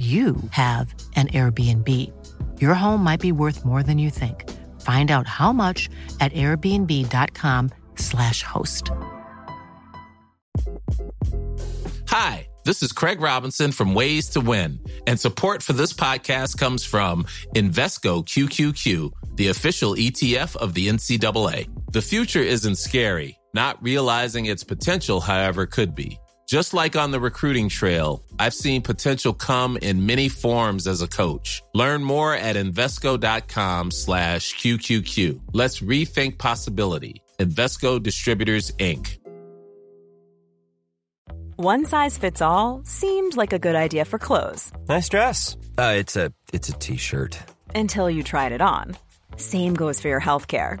you have an Airbnb. Your home might be worth more than you think. Find out how much at airbnb.com/slash host. Hi, this is Craig Robinson from Ways to Win, and support for this podcast comes from Invesco QQQ, the official ETF of the NCAA. The future isn't scary. Not realizing its potential, however, could be. Just like on the recruiting trail, I've seen potential come in many forms as a coach. Learn more at Invesco.com slash QQQ. Let's rethink possibility. Investco Distributors, Inc. One size fits all seemed like a good idea for clothes. Nice dress. Uh, it's a it's a t-shirt. Until you tried it on. Same goes for your healthcare.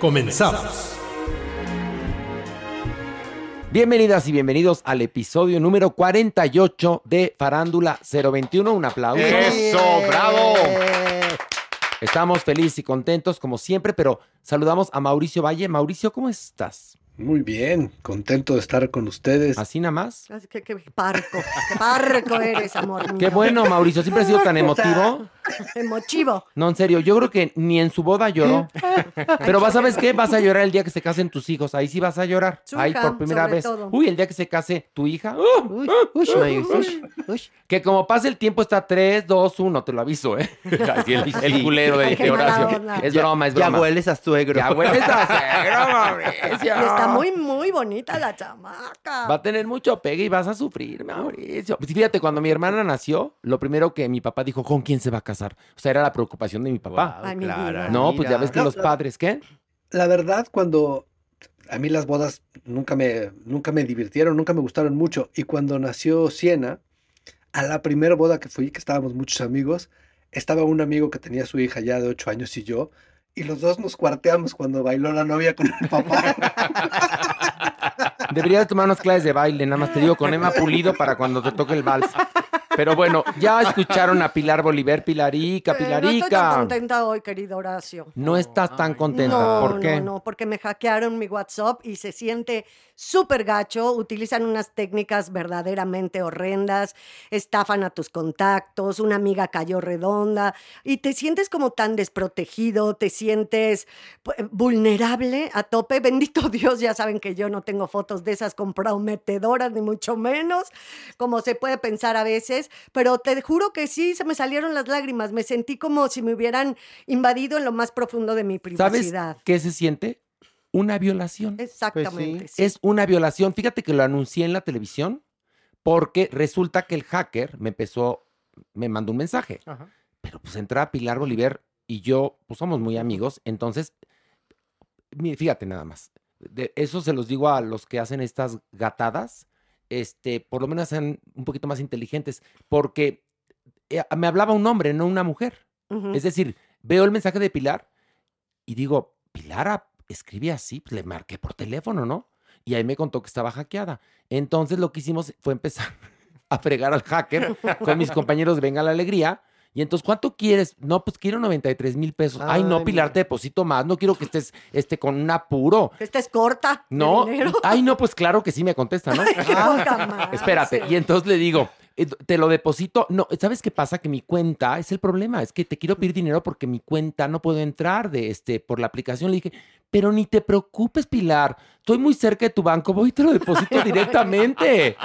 Comenzamos. Bienvenidas y bienvenidos al episodio número 48 de Farándula 021. Un aplauso. ¡Eso, bravo! Estamos felices y contentos como siempre, pero saludamos a Mauricio Valle. Mauricio, ¿cómo estás? Muy bien, contento de estar con ustedes. ¿Así nada más? Qué, qué parco, qué parco eres, amor mío. Qué bueno, Mauricio. Siempre ha sido tan emotivo. Emotivo. No, en serio, yo creo que ni en su boda lloró. Pero vas, ¿sabes qué? Vas a llorar el día que se casen tus hijos. Ahí sí vas a llorar. Ahí por primera vez. todo. Uy, el día que se case tu hija. ¡uh! Uy, uy, uy, uy. Que como pasa el tiempo está 3, 2, 1, te lo aviso, ¿eh? Así el, el culero de, de Horacio. Es broma, es Ya broma. hueles a suegro. Ya hueles a suegro, Mauricio. Está muy, muy bonita la chamaca. Va a tener mucho pegue y vas a sufrir, Mauricio. Pues Fíjate, cuando mi hermana nació, lo primero que mi papá dijo, ¿con quién se va a casar? O sea, era la preocupación de mi papá. Vida. no, pues ya ves que No, los padres, ¿qué? La verdad, cuando a mí las bodas nunca me, nunca me divirtieron, nunca me gustaron mucho. Y cuando nació Siena, a la primera boda que fui, que estábamos muchos amigos, estaba un amigo que tenía su hija ya de ocho años y yo, y los dos nos cuarteamos cuando bailó la novia con el papá. Deberías tomar unas clases de baile, nada más te digo, con Emma Pulido para cuando te toque el vals. Pero bueno, ya escucharon a Pilar Bolívar, Pilarica, Eh, No estoy tan Pilarica. contenta hoy, querido Horacio. No estás tan contenta. No, ¿Por qué? no, no, porque me hackearon mi WhatsApp y se siente súper gacho. Utilizan unas técnicas verdaderamente horrendas, estafan a tus contactos, una amiga cayó redonda y te sientes como tan desprotegido, te sientes pu- vulnerable a tope. Bendito Dios, ya saben que yo no tengo fotos de esas comprometedoras, ni mucho menos, como se puede pensar a veces, pero te juro que sí, se me salieron las lágrimas. Me sentí como si me hubieran invadido en lo más profundo de mi ¿Sabes privacidad. qué se siente? Una violación. Exactamente. sí. Es una violación. Fíjate que lo anuncié en la televisión porque resulta que el hacker me empezó, me mandó un mensaje. Pero pues entra Pilar Bolívar y yo, pues somos muy amigos. Entonces, fíjate nada más. De eso se los digo a los que hacen estas gatadas. Este, por lo menos sean un poquito más inteligentes. Porque eh, me hablaba un hombre, no una mujer. Es decir, veo el mensaje de Pilar y digo, Pilar escribe así, pues le marqué por teléfono, ¿no? Y ahí me contó que estaba hackeada. Entonces lo que hicimos fue empezar a fregar al hacker con mis compañeros de Venga la Alegría. Y entonces, ¿cuánto quieres? No, pues quiero 93 mil pesos. Ay, no, Ay, Pilar, mira. te deposito más. No quiero que estés este, con un apuro. Esta es corta. No, ay, no, pues claro que sí me contesta, ¿no? Poca madre. Espérate, y entonces le digo, te lo deposito. No, ¿sabes qué pasa? Que mi cuenta es el problema. Es que te quiero pedir dinero porque mi cuenta no puedo entrar de este por la aplicación. Le dije, Pero ni te preocupes, Pilar. Estoy muy cerca de tu banco, voy y te lo deposito directamente.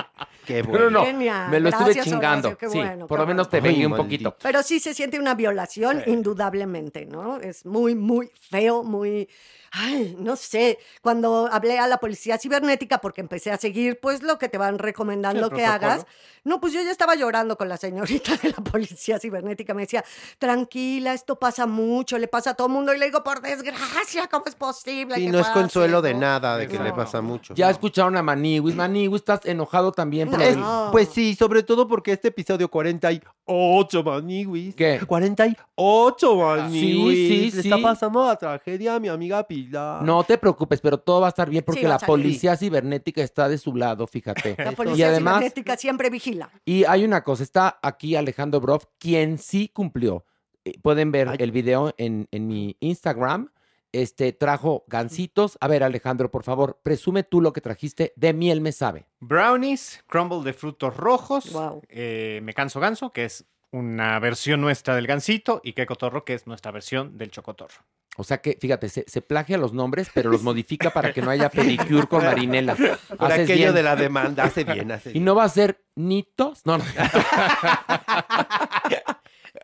Qué Pero no, Genial. me lo estuve chingando. Horacio, sí, bueno, por qué lo menos bueno. te vengué Ay, un maldito. poquito. Pero sí se siente una violación, indudablemente, ¿no? Es muy, muy feo, muy... Ay, no sé, cuando hablé a la policía cibernética, porque empecé a seguir, pues, lo que te van recomendando que hagas, no, pues yo ya estaba llorando con la señorita de la policía cibernética, me decía, tranquila, esto pasa mucho, le pasa a todo el mundo, y le digo, por desgracia, ¿cómo es posible? Sí, que no es consuelo de eso?" nada de que le pasa mucho. Ya escucharon a Maniwis. Maniwis, estás enojado también por No. pues sí, sobre todo porque este episodio 48, Maniwis. ¿Qué? 48, Maniwis. sí, Le sí. está pasando la tragedia a mi amiga No te preocupes, pero todo va a estar bien porque la policía cibernética está de su lado, fíjate. La y policía además, cibernética siempre vigila. y hay una cosa, está aquí Alejandro Broff, quien sí cumplió. Eh, Pueden ver Ay. el video en, en mi Instagram. Este trajo gancitos. A ver, Alejandro, por favor, presume tú lo que trajiste de miel me sabe. Brownies, crumble de frutos rojos, Guau. eh, me canso ganso, que es una versión nuestra del gansito, y que cotorro, que es nuestra versión del chocotorro. O sea que, fíjate, se, se plagia los nombres, pero los modifica para que no haya pedicure con Marinela. Por Haces aquello bien. de la demanda, hace bien, hace Y bien. no va a ser nitos. No, no.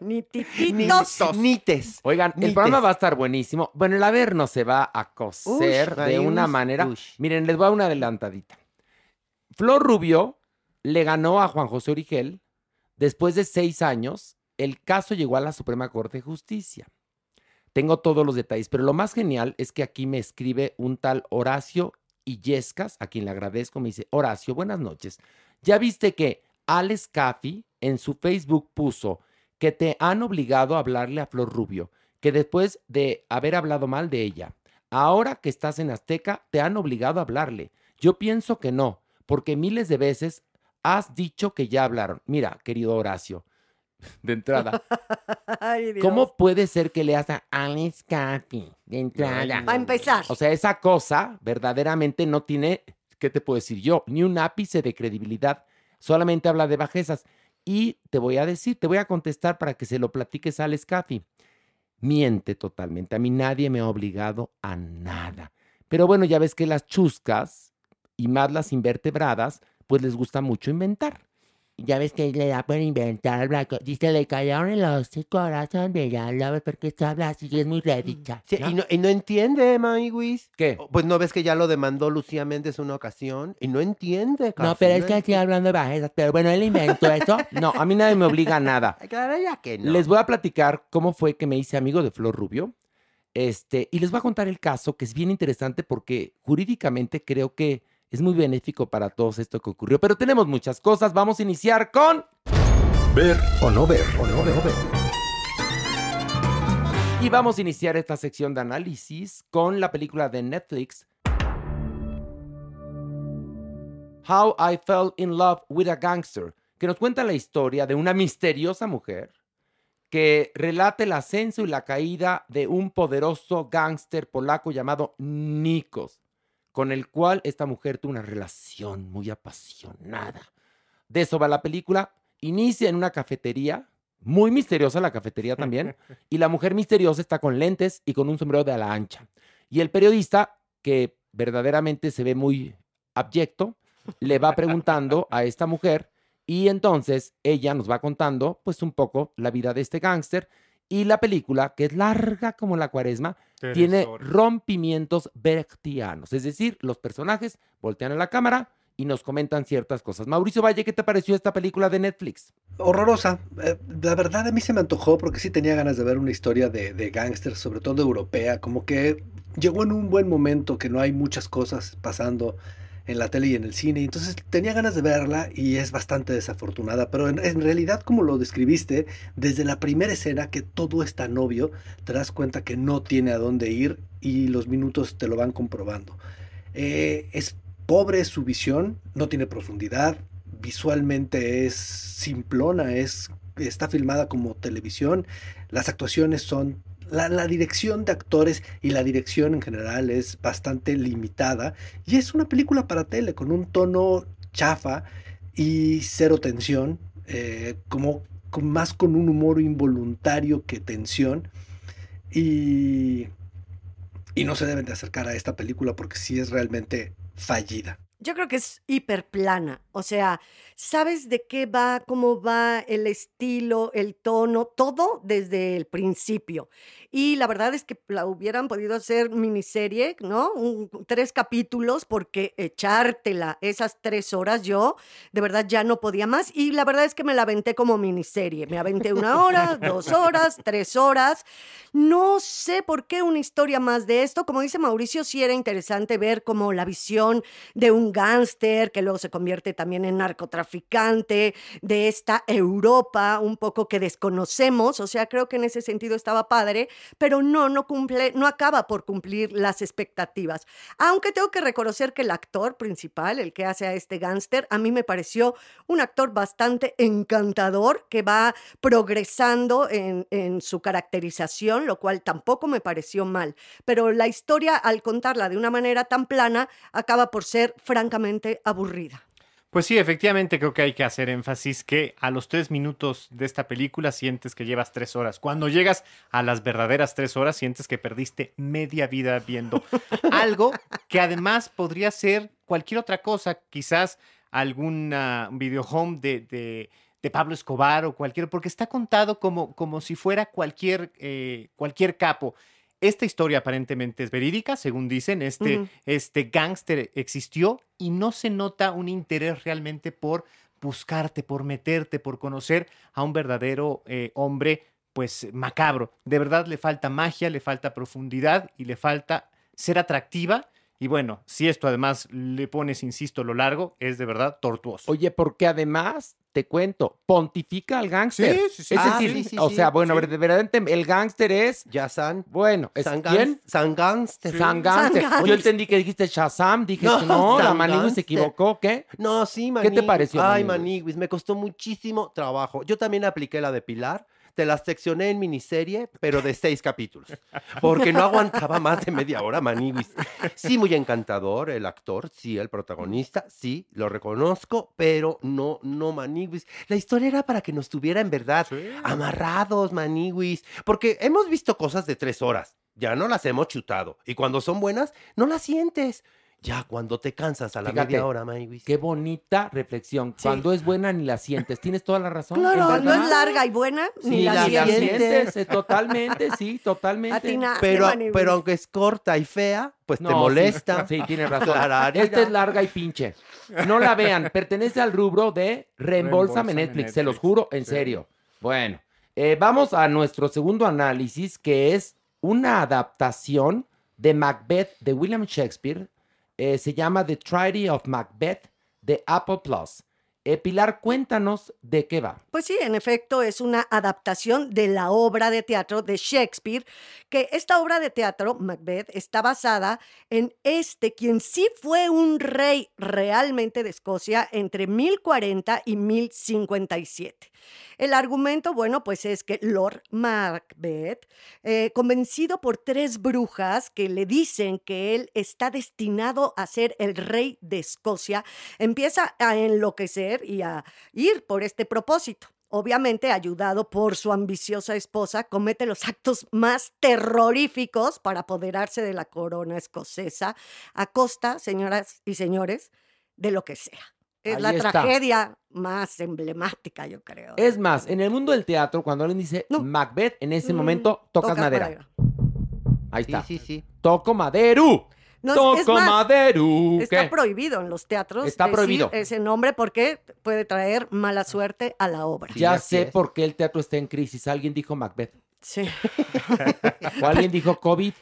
Ni Ni- tititos. Nites. Oigan, el programa va a estar buenísimo. Bueno, el Averno se va a coser Ush, de una ush, manera. ush. Miren, les voy a dar una adelantadita. Flor Rubio le ganó a Juan José Origel. Después de seis años, el caso llegó a la Suprema Corte de Justicia. Tengo todos los detalles, pero lo más genial es que aquí me escribe un tal Horacio Illescas, a quien le agradezco. Me dice, Horacio, buenas noches. Ya viste que Alex Caffi en su Facebook puso que te han obligado a hablarle a Flor Rubio, que después de haber hablado mal de ella, ahora que estás en Azteca, te han obligado a hablarle. Yo pienso que no, porque miles de veces has dicho que ya hablaron. Mira, querido Horacio, de entrada, Ay. ¿cómo puede ser que leas a Alex Caffi de entrada? Va a empezar. O sea, esa cosa verdaderamente no tiene, ¿qué te puedo decir yo? Ni un ápice de credibilidad. Solamente habla de bajezas. Y te voy a decir, te voy a contestar para que se lo platiques a Alex Caffi. Miente totalmente. A mí nadie me ha obligado a nada. Pero bueno, ya ves que las chuscas y más las invertebradas, pues les gusta mucho inventar. Ya ves que le da por inventar, Blanco. Dice, le cayeron en los corazón de la ves porque se habla así, es muy redicha. Sí, y, no, y no entiende, Maniwis. ¿Qué? Pues no ves que ya lo demandó Lucía Méndez una ocasión y no entiende. No, Café, pero es no que estoy hablando de bajezas. Pero bueno, él inventó eso. No, a mí nadie me obliga a nada. Claro, ya que no. Les voy a platicar cómo fue que me hice amigo de Flor Rubio. Este, y les voy a contar el caso, que es bien interesante porque jurídicamente creo que es muy benéfico para todos esto que ocurrió. Pero tenemos muchas cosas. Vamos a iniciar con. Ver o no ver o no ver. Y vamos a iniciar esta sección de análisis con la película de Netflix. How I Fell in Love with a Gangster, que nos cuenta la historia de una misteriosa mujer que relata el ascenso y la caída de un poderoso gángster polaco llamado Nikos, con el cual esta mujer tuvo una relación muy apasionada. De eso va la película. Inicia en una cafetería, muy misteriosa la cafetería también, y la mujer misteriosa está con lentes y con un sombrero de ala ancha. Y el periodista, que verdaderamente se ve muy abyecto, le va preguntando a esta mujer y entonces ella nos va contando pues un poco la vida de este gángster y la película, que es larga como la cuaresma, tiene rompimientos brechtianos, es decir, los personajes voltean a la cámara y nos comentan ciertas cosas. Mauricio Valle, ¿qué te pareció esta película de Netflix? Horrorosa. Eh, la verdad a mí se me antojó porque sí tenía ganas de ver una historia de, de gángsters, sobre todo europea, como que llegó en un buen momento que no hay muchas cosas pasando en la tele y en el cine, entonces tenía ganas de verla y es bastante desafortunada, pero en, en realidad como lo describiste, desde la primera escena que todo es tan obvio, te das cuenta que no tiene a dónde ir y los minutos te lo van comprobando. Eh, es pobre su visión, no tiene profundidad, visualmente es simplona, es, está filmada como televisión, las actuaciones son... La, dirección de actores y la dirección en general es bastante limitada y es una película para tele con un tono chafa y cero tensión, eh, como, más con un humor involuntario que tensión. Y y no se deben de acercar a esta película porque sí es realmente fallida. Yo creo que es hiperplana, o sea, sabes de qué va, cómo va el estilo, el tono, todo desde el principio. Y la verdad es que la hubieran podido hacer miniserie, ¿no? Tres capítulos, porque echártela esas tres horas yo, de verdad ya no podía más. Y la verdad es que me la aventé como miniserie. Me aventé una hora, dos horas, tres horas. No sé por qué una historia más de esto. Como dice Mauricio, sí era interesante ver como la visión de un gángster que luego se convierte también en narcotraficante, de esta Europa un poco que desconocemos. O sea, creo que en ese sentido estaba padre, pero no, no cumple, no acaba por cumplir las expectativas. Aunque tengo que reconocer que el actor principal, el que hace a este gángster, a mí me pareció un actor bastante encantador que va progresando en, en su caracterización, lo cual tampoco me pareció mal. Pero la historia, al contarla de una manera tan plana, acaba por ser francamente aburrida. Pues sí, efectivamente creo que hay que hacer énfasis que a los tres minutos de esta película sientes que llevas tres horas. Cuando llegas a las verdaderas tres horas sientes que perdiste media vida viendo algo que además podría ser cualquier otra cosa, quizás algún video home de, de- de Pablo Escobar o cualquier, porque está contado como, como si fuera cualquier, eh, cualquier capo. Esta historia aparentemente es verídica, según dicen. Este, este gángster existió y no se nota un interés realmente por buscarte, por meterte, por conocer a un verdadero eh, hombre, pues macabro. De verdad le falta magia, le falta profundidad y le falta ser atractiva. Y bueno, si esto además le pones, insisto, lo largo, es de verdad tortuoso. Oye, porque además, te cuento, pontifica al gángster. Sí, sí, sí. Es Ah, decir, sí, sí, o sí, sea, bueno, sí. verdaderamente el gángster es, Ya San. bueno, ¿es San quién? San Gánster. San Gánster. San Yo entendí que dijiste Shazam, dije No, que no, la San Manigui se equivocó, ¿qué? No, sí, ¿Qué Maniguis. te pareció, Ay, Maniguis? Maniguis, me costó muchísimo trabajo. Yo también apliqué la de Pilar. Te la seccioné en miniserie, pero de seis capítulos. Porque no aguantaba más de media hora, Maniguis. Sí, muy encantador el actor, sí, el protagonista, sí, lo reconozco, pero no, no, Maniguis. La historia era para que nos tuviera en verdad amarrados, Maniguis. Porque hemos visto cosas de tres horas, ya no las hemos chutado. Y cuando son buenas, no las sientes. Ya cuando te cansas a la Fíjate, media hora, Maniguis. Qué bonita reflexión. Sí. Cuando es buena ni la sientes. Tienes toda la razón. Claro, Cuando es larga y buena, Sí, ni la la sientes. sientes, eh, totalmente, sí, totalmente. Atinaste, Pero, pero aunque es corta y fea, pues te No, sí, molesta. Sí, tienes razón. Esta es larga y pinche. No la vean. Pertenece al rubro de reembolsame Reembolsame Netflix, se los juro, en Sí. serio. Bueno, eh, vamos a nuestro segundo análisis, que es una adaptación de Macbeth de William Shakespeare. Eh, se llama The Tragedy of Macbeth de Apple Plus. Eh, Pilar, cuéntanos de qué va. Pues sí, en efecto, es una adaptación de la obra de teatro de Shakespeare, que esta obra de teatro, Macbeth, está basada en este, quien sí fue un rey realmente de Escocia entre 1040 y 1057. El argumento, bueno, pues es que Lord Macbeth, eh, convencido por tres brujas que le dicen que él está destinado a ser el rey de Escocia, empieza a enloquecer y a ir por este propósito. Obviamente, ayudado por su ambiciosa esposa, comete los actos más terroríficos para apoderarse de la corona escocesa, a costa, señoras y señores, de lo que sea. Es Ahí la está. tragedia más emblemática, yo creo. Es más, en el mundo del teatro, cuando alguien dice No. Macbeth, en ese Mm, momento tocas, madera. madera. Ahí Sí, está. sí, sí. Toco madero. No, Toco es más, madero. Está ¿Qué? prohibido en los teatros Está decir prohibido. ese nombre porque puede traer mala suerte a la obra. Sí, Ya así sé es. por qué el teatro está en crisis. Alguien dijo Macbeth. Sí. O alguien dijo COVID.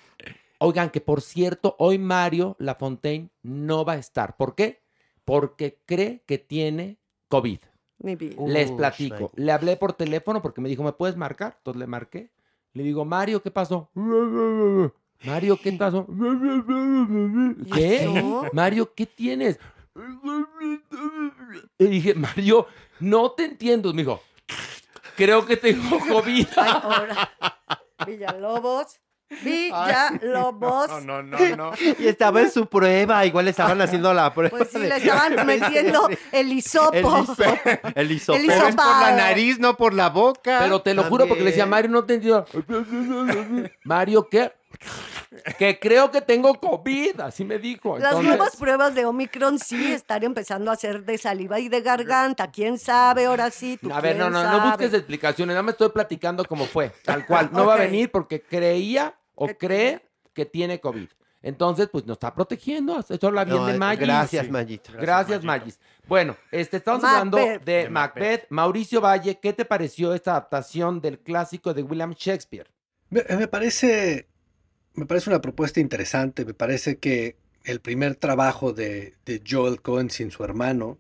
Oigan, que por cierto, hoy Mario Lafontaine no va a estar. ¿Por qué? Porque cree que tiene COVID. Les platico. Le hablé por teléfono porque me dijo, ¿me puedes marcar? Entonces le marqué. Le digo, Mario, ¿qué pasó? Mario, ¿qué pasó? ¿Qué? Mario, ¿qué tienes? Le dije, Mario, no te entiendo. Me dijo, creo que tengo COVID. Ay, ahora. Villalobos. Villalobos. No, no, no, no. Y estaba en su prueba, igual le estaban haciendo la prueba. Pues sí, de- le estaban metiendo el hisopo. el hisopo. El hisopo. El Pero es por la nariz, no por la boca. Pero te lo juro porque le decía. Mario, no te entiendo. Mario, ¿qué? Que creo que tengo COVID, así me dijo. Las Entonces, nuevas pruebas de Omicron sí están empezando a hacer de saliva y de garganta. ¿Quién sabe? Ahora sí, tú A ver, no, no, no busques explicaciones, nada más estoy platicando como fue, tal cual. No va a venir porque creía o cree que tiene COVID. Entonces, pues nos está protegiendo. Eso habla bien No, de Magis. gracias, Sí. Mayito. Gracias, Magis. Bueno, este, estamos hablando de De Macbeth. Macbeth. Mauricio Valle, ¿qué te pareció esta adaptación del clásico de William Shakespeare? Me, me parece, me parece una propuesta interesante. Me parece que el primer trabajo de, Joel Cohen sin su hermano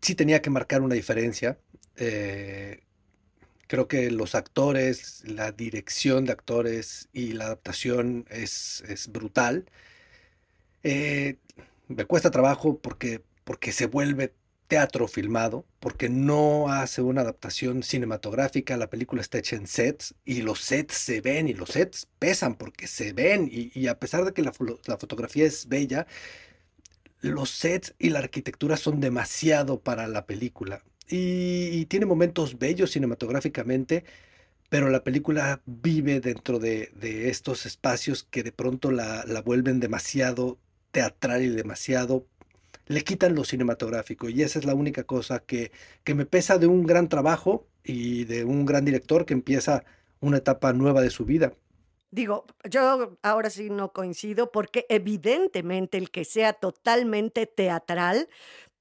sí tenía que marcar una diferencia. Eh, creo que los actores, la dirección de actores y la adaptación es, es brutal. Eh, me cuesta trabajo porque, porque se vuelve teatro filmado, porque no hace una adaptación cinematográfica, la película está hecha en sets y los sets se ven y los sets pesan porque se ven y, a pesar de que la, fo- la fotografía es bella, los sets y la arquitectura son demasiado para la película. Y, y tiene momentos bellos cinematográficamente, pero la película vive dentro de, de estos espacios que de pronto la, la vuelven demasiado teatral y demasiado le quitan lo cinematográfico y esa es la única cosa que, que me pesa de un gran trabajo y de un gran director que empieza una etapa nueva de su vida. Digo, yo ahora sí no coincido porque evidentemente el que sea totalmente teatral,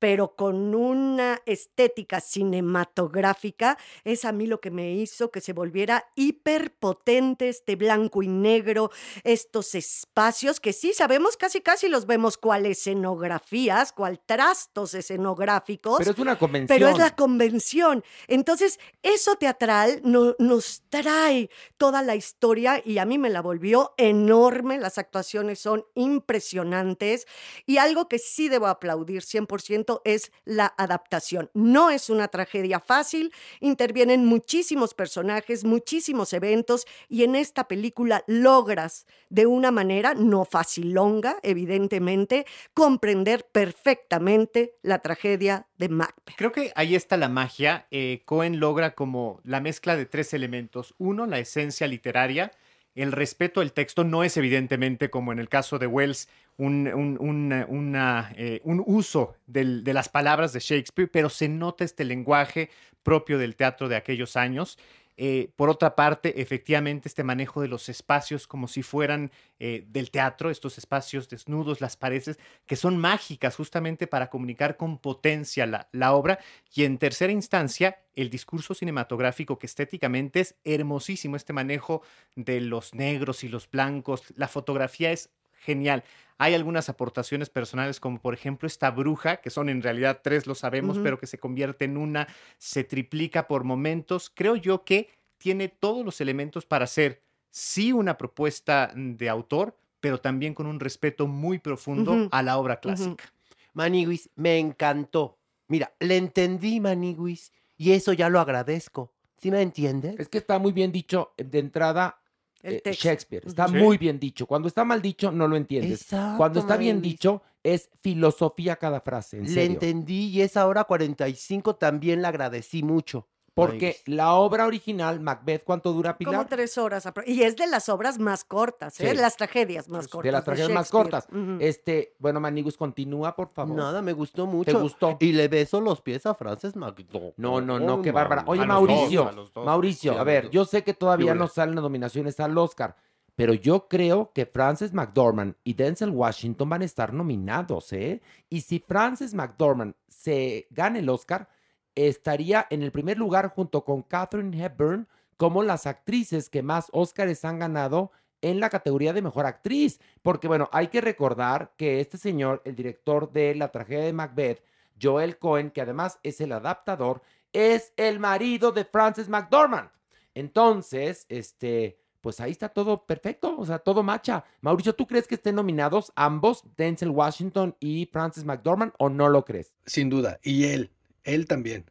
pero con una estética cinematográfica, es a mí lo que me hizo que se volviera hiperpotente este blanco y negro, estos espacios que sí sabemos, casi casi los vemos cual escenografías, cual trastos escenográficos. Pero es una convención. Pero es la convención. Entonces, eso teatral no- nos trae toda la historia y a mí me la volvió enorme. Las actuaciones son impresionantes y algo que sí debo aplaudir 100% es la adaptación. No es una tragedia fácil, intervienen muchísimos personajes, muchísimos eventos y en esta película logras de una manera no facilonga, evidentemente, comprender perfectamente la tragedia de Macbeth. Creo que ahí está la magia. Eh, Cohen logra como la mezcla de tres elementos. Uno, la esencia literaria. El respeto al texto no es evidentemente, como en el caso de Wells, un, un- un- una, eh, uso de las palabras de Shakespeare, pero se nota este lenguaje propio del teatro de aquellos años. Eh, por otra parte, efectivamente, este manejo de los espacios como si fueran eh, del teatro, estos espacios desnudos, las paredes, que son mágicas justamente para comunicar con potencia la, la obra. Y en tercera instancia, el discurso cinematográfico que estéticamente es hermosísimo, este manejo de los negros y los blancos, la fotografía es genial. Hay algunas aportaciones personales, como por ejemplo esta bruja, que son en realidad tres, lo sabemos, pero que se convierte en una, se triplica por momentos. Creo yo que tiene todos los elementos para ser, sí, una propuesta de autor, pero también con un respeto muy profundo a la obra clásica. Maniguis, me encantó. Mira, le entendí, Maniguis, y eso ya lo agradezco. ¿Sí me entiendes? Es que está muy bien dicho de entrada eh, texto. Shakespeare. Está Sí. muy bien dicho. Cuando está mal dicho, no lo entiendes. Exacto, Cuando está bien dicho, es filosofía cada frase. En Le serio. entendí y esa hora 45 también la agradecí mucho. Porque la obra original, Macbeth, ¿cuánto dura Como Pilar? tres horas. Y es de las obras más cortas, ¿eh? Sí. Las tragedias más cortas. de las tragedias más cortas. Este, bueno, Manigus, continúa, por favor. Nada, me gustó mucho. gustó? Y le beso los pies a Frances McDormand. No, no, no, qué bárbara. Oye, A los dos, Mauricio, a los dos. Mauricio, Sí, a ver, yo sé que todavía ¿Qué no salen las nominaciones al Oscar, pero yo creo que Frances McDormand y Denzel Washington van a estar nominados, ¿eh? Y si Frances McDormand se gana el Oscar, estaría en el primer lugar junto con Katherine Hepburn como las actrices que más Oscars han ganado en la categoría de mejor actriz. Porque, bueno, hay que recordar que este señor, el director de la tragedia de Macbeth, Joel Cohen, que además es el adaptador, es el marido de Frances McDormand. Entonces, este, pues ahí está todo perfecto, o sea, todo macha. Mauricio, ¿tú crees que estén nominados ambos, Denzel Washington y Frances McDormand, o no lo crees? Sin duda. Y él, él también.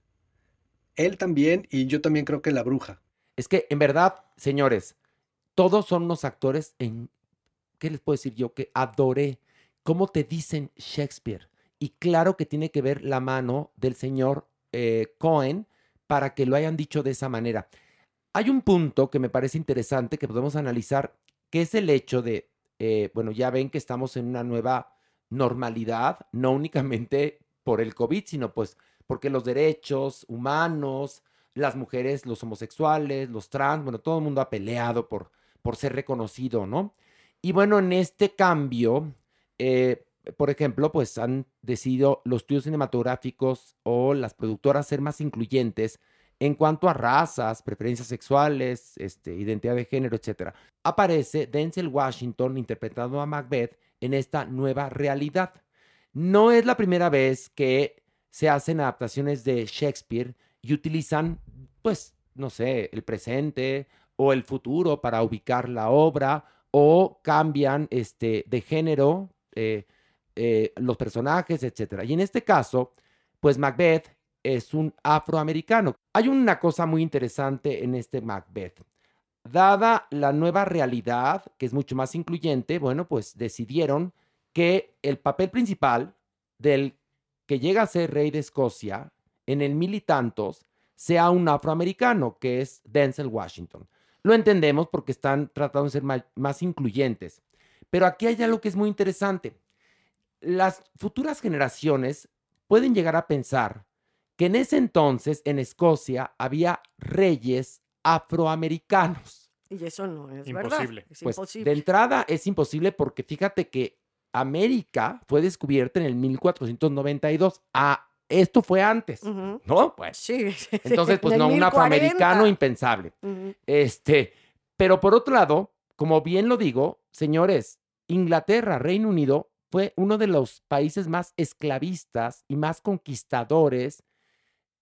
Él también y yo también creo que la bruja. Es que, en verdad, señores, todos son unos actores en, ¿qué les puedo decir yo? Que adoré cómo te dicen Shakespeare. Y claro que tiene que ver la mano del señor eh, Cohen para que lo hayan dicho de esa manera. Hay un punto que me parece interesante que podemos analizar, que es el hecho de eh, bueno, ya ven que estamos en una nueva normalidad, no únicamente por el COVID, sino pues porque los derechos humanos, las mujeres, los homosexuales, los trans, bueno, todo el mundo ha peleado por, por ser reconocido, ¿no? Y bueno, en este cambio, eh, por ejemplo, pues han decidido los estudios cinematográficos o las productoras ser más incluyentes en cuanto a razas, preferencias sexuales, este, identidad de género, etc. Aparece Denzel Washington interpretando a Macbeth en esta nueva realidad. No es la primera vez que se hacen adaptaciones de Shakespeare y utilizan, pues, no sé, el presente o el futuro para ubicar la obra o cambian este, de género eh, eh, los personajes, etc. Y en este caso, pues Macbeth es un afroamericano. Hay una cosa muy interesante en este Macbeth. Dada la nueva realidad, que es mucho más incluyente, bueno, pues decidieron que el papel principal del que llega a ser rey de Escocia en el mil y tantos sea un afroamericano, que es Denzel Washington. Lo entendemos porque están tratando de ser más, más incluyentes. Pero aquí hay algo que es muy interesante. Las futuras generaciones pueden llegar a pensar que en ese entonces en Escocia había reyes afroamericanos. Y eso no es Imposible. verdad. Es Pues imposible. de entrada es imposible porque fíjate que América fue descubierta en el 1492. Ah, esto fue antes. ¿no? Pues Sí, sí, sí. entonces, pues En no, un 1040. afroamericano impensable. Este, pero por otro lado, como bien lo digo, señores, Inglaterra, Reino Unido, fue uno de los países más esclavistas y más conquistadores.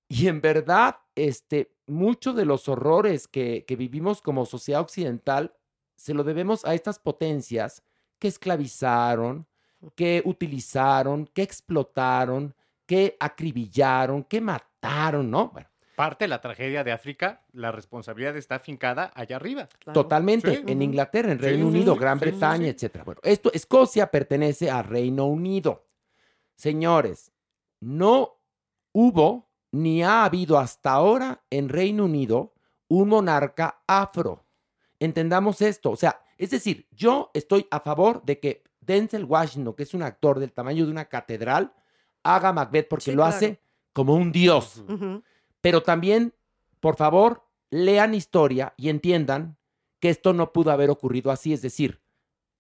Y en verdad, este, muchos de los horrores que, que vivimos como sociedad occidental se lo debemos a estas potencias que esclavizaron, que utilizaron, que explotaron, que acribillaron, que mataron, ¿no? Bueno, Parte de la tragedia de África, la responsabilidad está afincada allá arriba. Claro. Totalmente, Sí. en. Inglaterra, en Reino sí, Unido, sí, Gran Bretaña, sí. etcétera. Bueno, esto, Escocia pertenece a Reino Unido. Señores, no hubo ni ha habido hasta ahora en Reino Unido un monarca afro. Entendamos esto, o sea, es decir, yo estoy a favor de que Denzel Washington, que es un actor del tamaño de una catedral, haga Macbeth porque Sí, lo claro. hace como un dios. Pero también, por favor, lean historia y entiendan que esto no pudo haber ocurrido así. Es decir,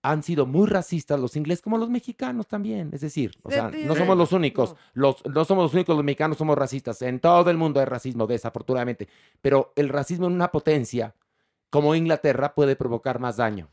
han sido muy racistas los ingleses como los mexicanos también. Es decir, o sea, no somos los únicos. no. Los, no somos los únicos los mexicanos, somos racistas. En todo el mundo hay racismo, desafortunadamente. Pero el racismo en una potencia como Inglaterra puede provocar más daño.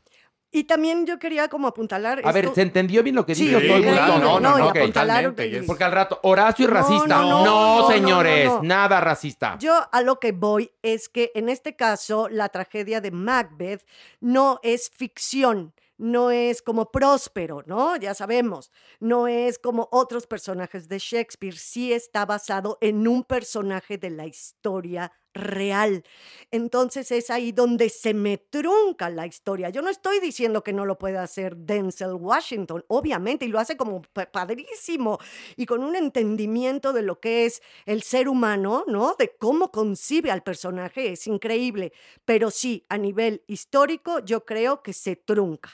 Y también yo quería como apuntalar. A ver, ¿se entendió bien lo que Sí, dije? o estoy muy claro, no, no, y Ok. apuntalar totalmente, que- y es- Porque al rato, Horacio es No, racista. no, No, no, no, señores, no, no. nada racista. Yo a lo que voy es que en este caso la tragedia de Macbeth no es ficción, no es como Próspero, ¿no? Ya sabemos, no es como otros personajes de Shakespeare, sí está basado en un personaje de la historia real. Entonces es ahí donde se me trunca la historia. Yo no estoy diciendo que no lo pueda hacer Denzel Washington, obviamente, y lo hace como pa- padrísimo y con un entendimiento de lo que es el ser humano, ¿no? De cómo concibe al personaje, es increíble. Pero sí, a nivel histórico, yo creo que se trunca.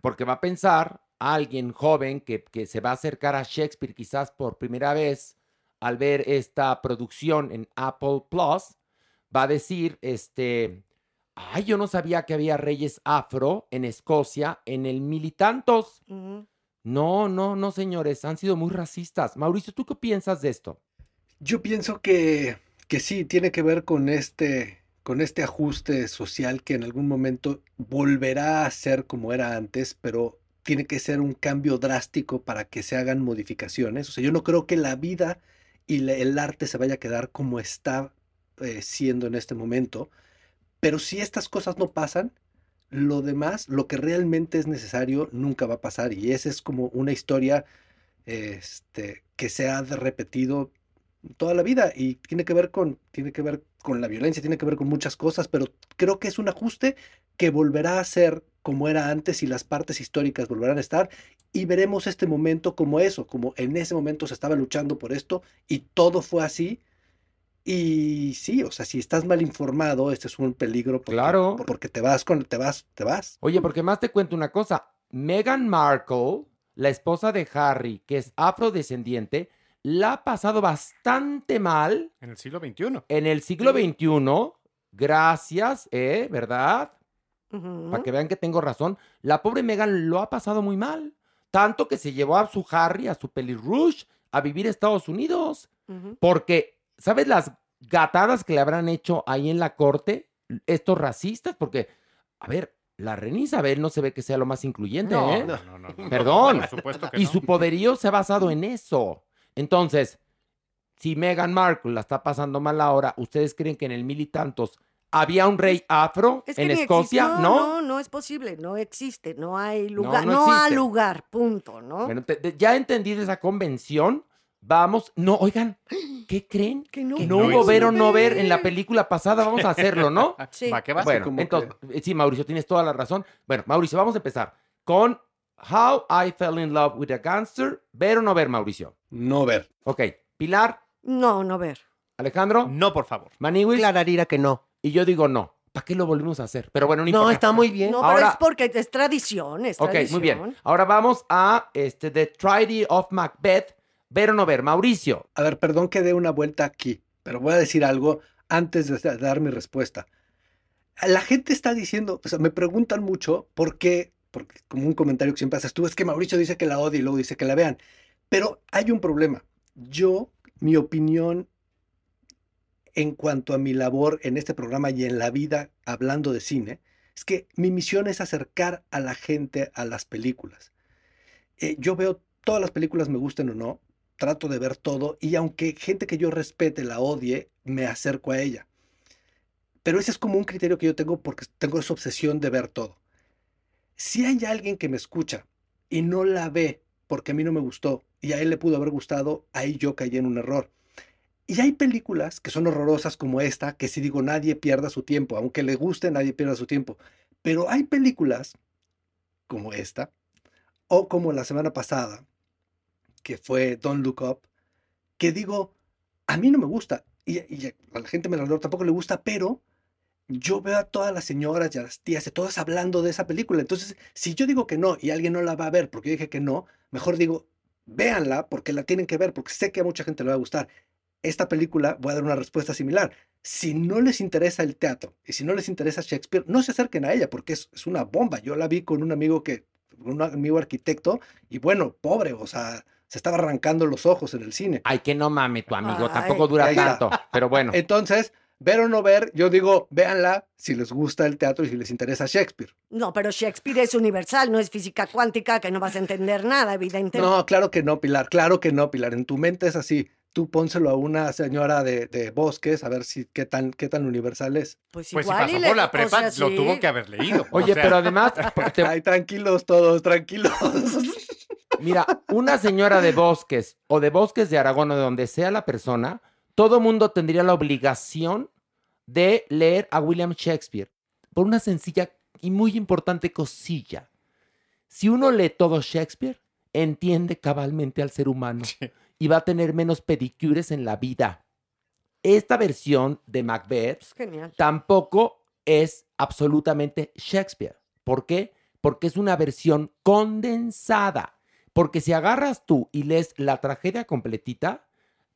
porque va a pensar alguien joven que se va a acercar a Shakespeare quizás por primera vez al ver esta producción en Apple Plus, va a decir, este, ay, yo no sabía que había reyes afro en Escocia en el mil y tantos. Ujú. No, no, no, señores, han sido muy racistas. Mauricio, ¿tú qué piensas de esto? Yo pienso que, que sí, tiene que ver con este, con este ajuste social que en algún momento volverá a ser como era antes, pero tiene que ser un cambio drástico para que se hagan modificaciones. O sea, yo no creo que la vida y el arte se vaya a quedar como está eh, siendo en este momento, pero si estas cosas no pasan, lo demás, lo que realmente es necesario, nunca va a pasar. Y esa es como una historia este, que se ha repetido toda la vida y tiene que ver con, tiene que ver con la violencia, tiene que ver con muchas cosas, pero creo que es un ajuste que volverá a ser como era antes y las partes históricas volverán a estar y veremos este momento como eso, como en ese momento se estaba luchando por esto y todo fue así. Y sí, o sea, si estás mal informado, este es un peligro porque, Claro. porque te vas con, te vas, te vas. Oye, porque más te cuento una cosa. Meghan Markle, la esposa de Harry, que es afrodescendiente, la ha pasado bastante mal En el siglo XXI. en el siglo XXI. Gracias, ¿eh? ¿Verdad? Para que vean que tengo razón. La pobre Meghan lo ha pasado muy mal. Tanto que se llevó a su Harry, a su pelirrush, a vivir a Estados Unidos. Porque, ¿sabes las gatadas que le habrán hecho ahí en la corte estos racistas? Porque, a ver, la reina Isabel no se ve que sea lo más incluyente, No, ¿eh? no, no, no, no. Perdón. Por supuesto que Y su poderío se ha basado en eso. Entonces, si Meghan Markle la está pasando mal ahora, ¿ustedes creen que en el mil y tantos había un rey afro Es que en Escocia? existe- ¿No? no, no es posible, no existe, no hay lugar, no no, ha existe. lugar, punto, ¿no? Bueno, te- te- ya entendí esa convención. Vamos, no, oigan, ¿qué creen? que no, Que no no hubo ver o no ver en la película pasada, vamos a hacerlo, ¿no? Sí. ¿Va que va? Bueno, entonces, eh, sí, Mauricio, tienes toda la razón. Bueno, Mauricio, vamos a empezar con How I Fell in Love with a Gangster. ¿Ver o no ver, Mauricio? No ver. Ok, Pilar, No, no ver. Alejandro, No, por favor. Maniwis, Clararira que no. y yo digo no. ¿Para qué lo volvimos a hacer? Pero bueno, no, está muy bien. No, Ahora- pero es porque es tradición, es Ok, tradición. muy bien. Ahora vamos a este, The Tragedy of Macbeth. ¿Ver o no ver? Mauricio. A ver, perdón que dé una vuelta aquí, pero voy a decir algo antes de da- dar mi respuesta. La gente está diciendo, o sea, me preguntan mucho por qué, porque como un comentario que siempre haces tú, es que Mauricio dice que la odia y luego dice que la vean. Pero hay un problema. Yo, mi opinión en cuanto a mi labor en este programa y en la vida hablando de cine, es que mi misión es acercar a la gente a las películas. Eh, yo veo todas las películas, me gusten o no, trato de ver todo y aunque gente que yo respete la odie, me acerco a ella. Pero ese es como un criterio que yo tengo porque tengo esa obsesión de ver todo. Si hay alguien que me escucha y no la ve porque a mí no me gustó y a él le pudo haber gustado, ahí yo caí en un error. Y hay películas que son horrorosas como esta, que si digo nadie pierda su tiempo, aunque le guste, nadie pierda su tiempo. Pero hay películas como esta, o como la semana pasada, que fue Don't Look Up, que digo, a mí no me gusta, y, a la gente me alrededor tampoco le gusta, pero yo veo a todas las señoras y a las tías y todas hablando de esa película. Entonces, si yo digo que no y alguien no la va a ver porque yo dije que no, mejor digo, véanla porque la tienen que ver, porque sé que a mucha gente le va a gustar. Esta película, voy a dar una respuesta similar. Si no les interesa el teatro y si no les interesa Shakespeare, no se acerquen a ella porque es, es una bomba. Yo la vi con un amigo que, un amigo arquitecto y bueno, pobre, o sea, se estaba arrancando los ojos en el cine. Ay, que no mame tu amigo, Ay, tampoco dura tanto. Pero bueno, Entonces, ver o no ver, yo digo, véanla si les gusta el teatro y si les interesa Shakespeare. No, pero Shakespeare es universal, no es física cuántica, que no vas a entender nada, evidentemente. No, claro que no, Pilar, claro que no, Pilar. En tu mente es así. Tú pónselo a una señora de, de bosques a ver si qué tan, qué tan universal es. Pues Pues si igual pasó y por le- la o prepa, sea, lo sí. tuvo que haber leído. O oye, sea, pero además, te- Ay, tranquilos todos, tranquilos. mira, una señora de bosques o de bosques de Aragón o de donde sea la persona, todo mundo tendría la obligación de leer a William Shakespeare por una sencilla y muy importante cosilla. Si uno lee todo Shakespeare, entiende cabalmente al ser humano y va a tener menos pedicures en la vida. Esta versión de Macbeth genial. tampoco es absolutamente Shakespeare. ¿Por qué? Porque es una versión condensada. Porque si agarras tú y lees la tragedia completita,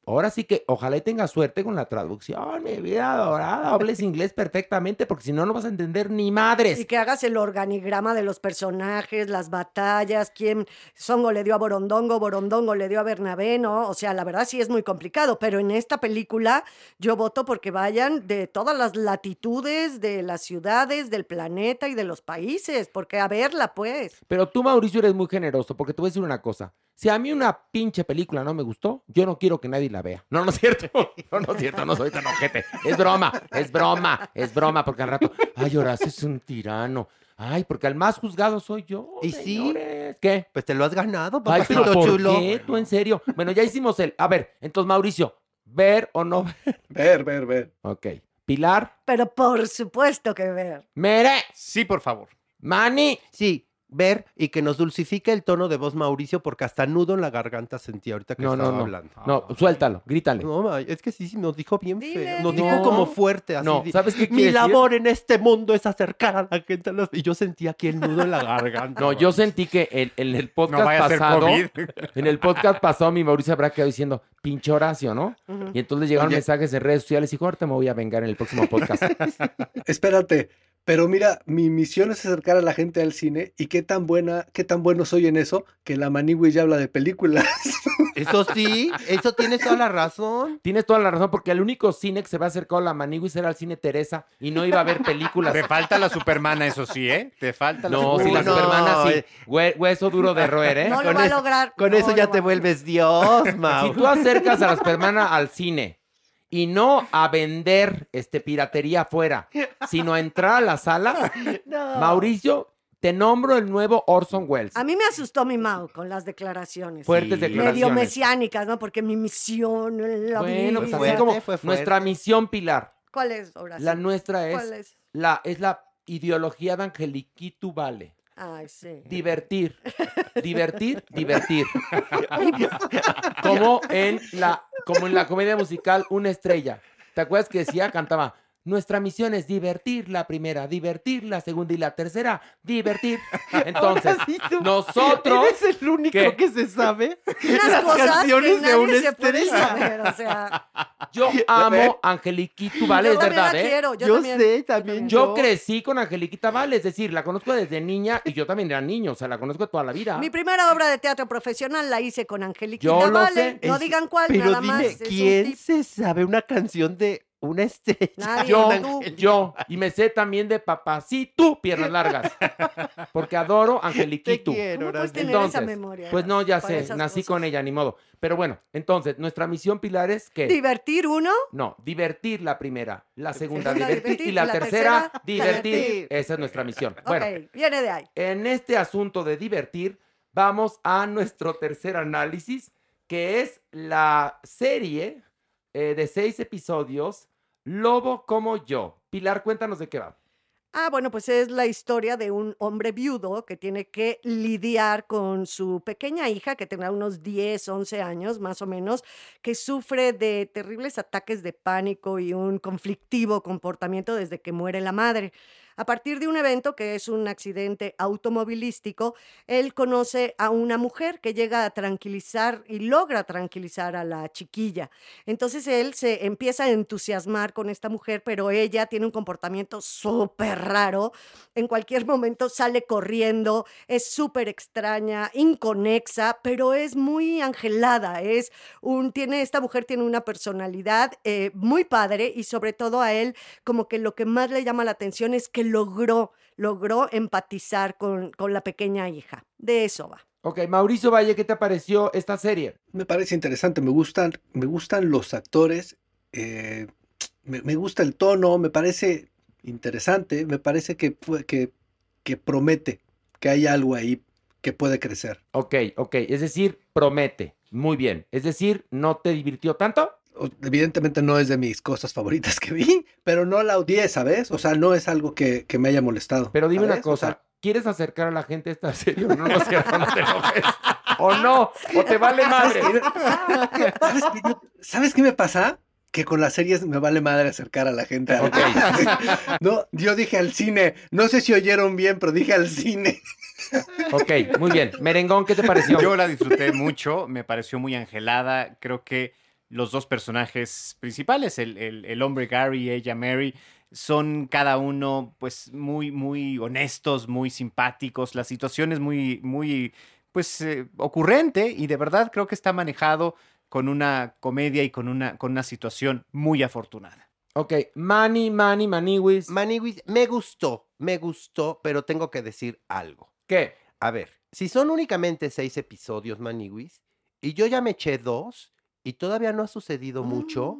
ahora sí que ojalá y tengas suerte con la traducción, mi vida dorada, hables inglés perfectamente, porque si no, no vas a entender ni madres. Y que hagas el organigrama de los personajes, las batallas, quién Songo le dio a Borondongo, Borondongo le dio a Bernabé, ¿no? O sea, la verdad sí es muy complicado, pero en esta película yo voto porque vayan de todas las latitudes, de las ciudades, del planeta y de los países, porque a verla, pues. Pero tú, Mauricio, eres muy generoso, porque te voy a decir una cosa. Si a mí una pinche película no me gustó, yo no quiero que nadie la vea. No, no es cierto. No, no es cierto, no soy tan ojete. Es broma, es broma, es broma, porque al rato, ay, Horacio es un tirano. Ay, porque al más juzgado soy yo. ¿Y sí? señores. ¿Qué? Pues te lo has ganado, Ay, pero papacito ¿por chulo. qué? Tú en serio. Bueno, ya hicimos el. A ver, entonces, Mauricio, ¿ver o no ver? Ver, ver, ver. Ok. Pilar, Pero por supuesto que ver. Mere, Sí, por favor. Mani. Sí, ver y que nos dulcifique el tono de voz Mauricio, porque hasta nudo en la garganta sentí ahorita que No, no, estaba no. hablando. No, suéltalo, grítale. No, es que sí, sí, nos dijo bien Dile, feo. Nos dijo No. como fuerte. Así, No, ¿sabes qué Mi decir? labor en este mundo es acercar a la gente a los... Y yo sentí aquí el nudo en la garganta. No, yo sentí que en, en el podcast No pasado, en el podcast pasado, mi Mauricio habrá quedado diciendo, pinche Horacio, ¿no? Y entonces le llegaron Oye. mensajes en redes sociales y dijo, ahorita me voy a vengar en el próximo podcast. Espérate, pero mira, mi misión es acercar a la gente al cine y qué tan buena, qué tan bueno soy en eso que la Manigui ya habla de películas. Eso sí, eso tienes toda la razón. Tienes toda la razón, porque el único cine que se va a acercar a la Maniguis era el cine Teresa y no iba a ver películas. Te falta la supermana, eso sí, ¿eh? Te falta la No, si la No, supermana sí. Hue- hueso duro de roer, ¿eh? No lo Con va a eso- lograr. Con no eso ya te vuelves Dios, Si Mau. tú acercas a la supermana al cine y no a vender este piratería afuera, sino a entrar a la sala, No. Mauricio, te nombro el nuevo Orson Welles. A mí me asustó mi Mau con las declaraciones. Fuertes Sí. declaraciones. Medio mesiánicas, ¿no? Porque mi misión en la Bueno, pues vida- así fuerte, como fue fuerte. nuestra misión, Pilar. ¿Cuál es, Horacio? La nuestra ¿Cuál es, es? la, es la ideología de Angeliquito Vale. Ay, sí. Divertir, divertir, divertir. Como en la, como en la comedia musical Una estrella. ¿Te acuerdas que decía, cantaba? Nuestra misión es divertir la primera, divertir la segunda y la tercera, divertir. Entonces, sí tú nosotros Eres el único ¿Qué? que se sabe Unas las cosas que canciones de una se puede saber, o sea, Yo amo a Angeliquito Vale, yo es también verdad, la ¿eh? quiero, yo, Yo también, sé, también Yo Yo- crecí con Angeliquita Vale, es decir, la conozco desde niña y yo también era niño, o sea, la conozco toda la vida. Mi primera obra de teatro profesional la hice con Angeliquita Vale. sé. No Es- digan cuál, Pero nada dime, más. ¿quién se sabe una canción de una estrella? Nadie, Yo, tú. yo, y me sé también de papacito, piernas largas, porque adoro Te Angeliquito. quiero, ¿Cómo puedes Horacio. tener esa Entonces, memoria? pues no, ya sé, nací cosas? con ella, ni modo. Pero bueno, entonces, nuestra misión, Pilar, es que... Divertir uno. No, divertir la primera, la segunda, divertir, divertir, y la, la tercera, tercera, divertir. divertir. Esa es nuestra misión. Bueno, viene de ahí. en este asunto de divertir, vamos a nuestro tercer análisis, que es la serie eh, de seis episodios, Lobo como yo. Pilar, cuéntanos de qué va. Ah, bueno, pues es la historia de un hombre viudo que tiene que lidiar con su pequeña hija, que tendrá unos 10, 11 años más o menos, que sufre de terribles ataques de pánico y un conflictivo comportamiento desde que muere la madre. A partir de un evento que es un accidente automovilístico, él conoce a una mujer que llega a tranquilizar y logra tranquilizar a la chiquilla. Entonces él se empieza a entusiasmar con esta mujer, pero ella tiene un comportamiento súper raro. En cualquier momento sale corriendo, es súper extraña, inconexa, pero es muy angelada. Es tiene, esta mujer tiene una personalidad eh, muy padre y sobre todo a él como que lo que más le llama la atención es que logró, logró empatizar con, con la pequeña hija. De eso va. Ok, Mauricio Valle, ¿qué te pareció esta serie? Me parece interesante, me gustan, me gustan los actores, eh, me, me gusta el tono, me parece interesante, me parece que, que, que promete, que hay algo ahí que puede crecer. Ok, ok, es decir, promete. Muy bien. Es decir, ¿no te divirtió tanto? Evidentemente no es de mis cosas favoritas que vi, pero no la odié, ¿sabes? O sea, no es algo que, que me haya molestado. Pero dime una cosa, sea, ¿quieres acercar a la gente a esta serie o no? No, cierto, no te enojes. O no, o te vale madre. ¿Sabes qué, yo- ¿sabes qué me pasa? Que con las series me vale madre acercar a la gente. a-. No, yo dije al cine. No sé si oyeron bien, pero dije al cine. Ok, muy bien. Merengón, ¿qué te pareció? Yo la disfruté mucho, me pareció muy angelada. Creo que los dos personajes principales, el, el- el hombre Gary y ella Mary, son cada uno pues muy, muy honestos, muy simpáticos. La situación es muy, muy, pues eh, ocurrente y de verdad creo que está manejado con una comedia y con una, con una situación muy afortunada. Ok, Manny, Manny, Maniwis. Maniwis, me gustó, me gustó, pero tengo que decir algo. ¿Qué? A ver, si son únicamente seis episodios, Maniwis, y yo ya me eché dos, y todavía no ha sucedido mucho,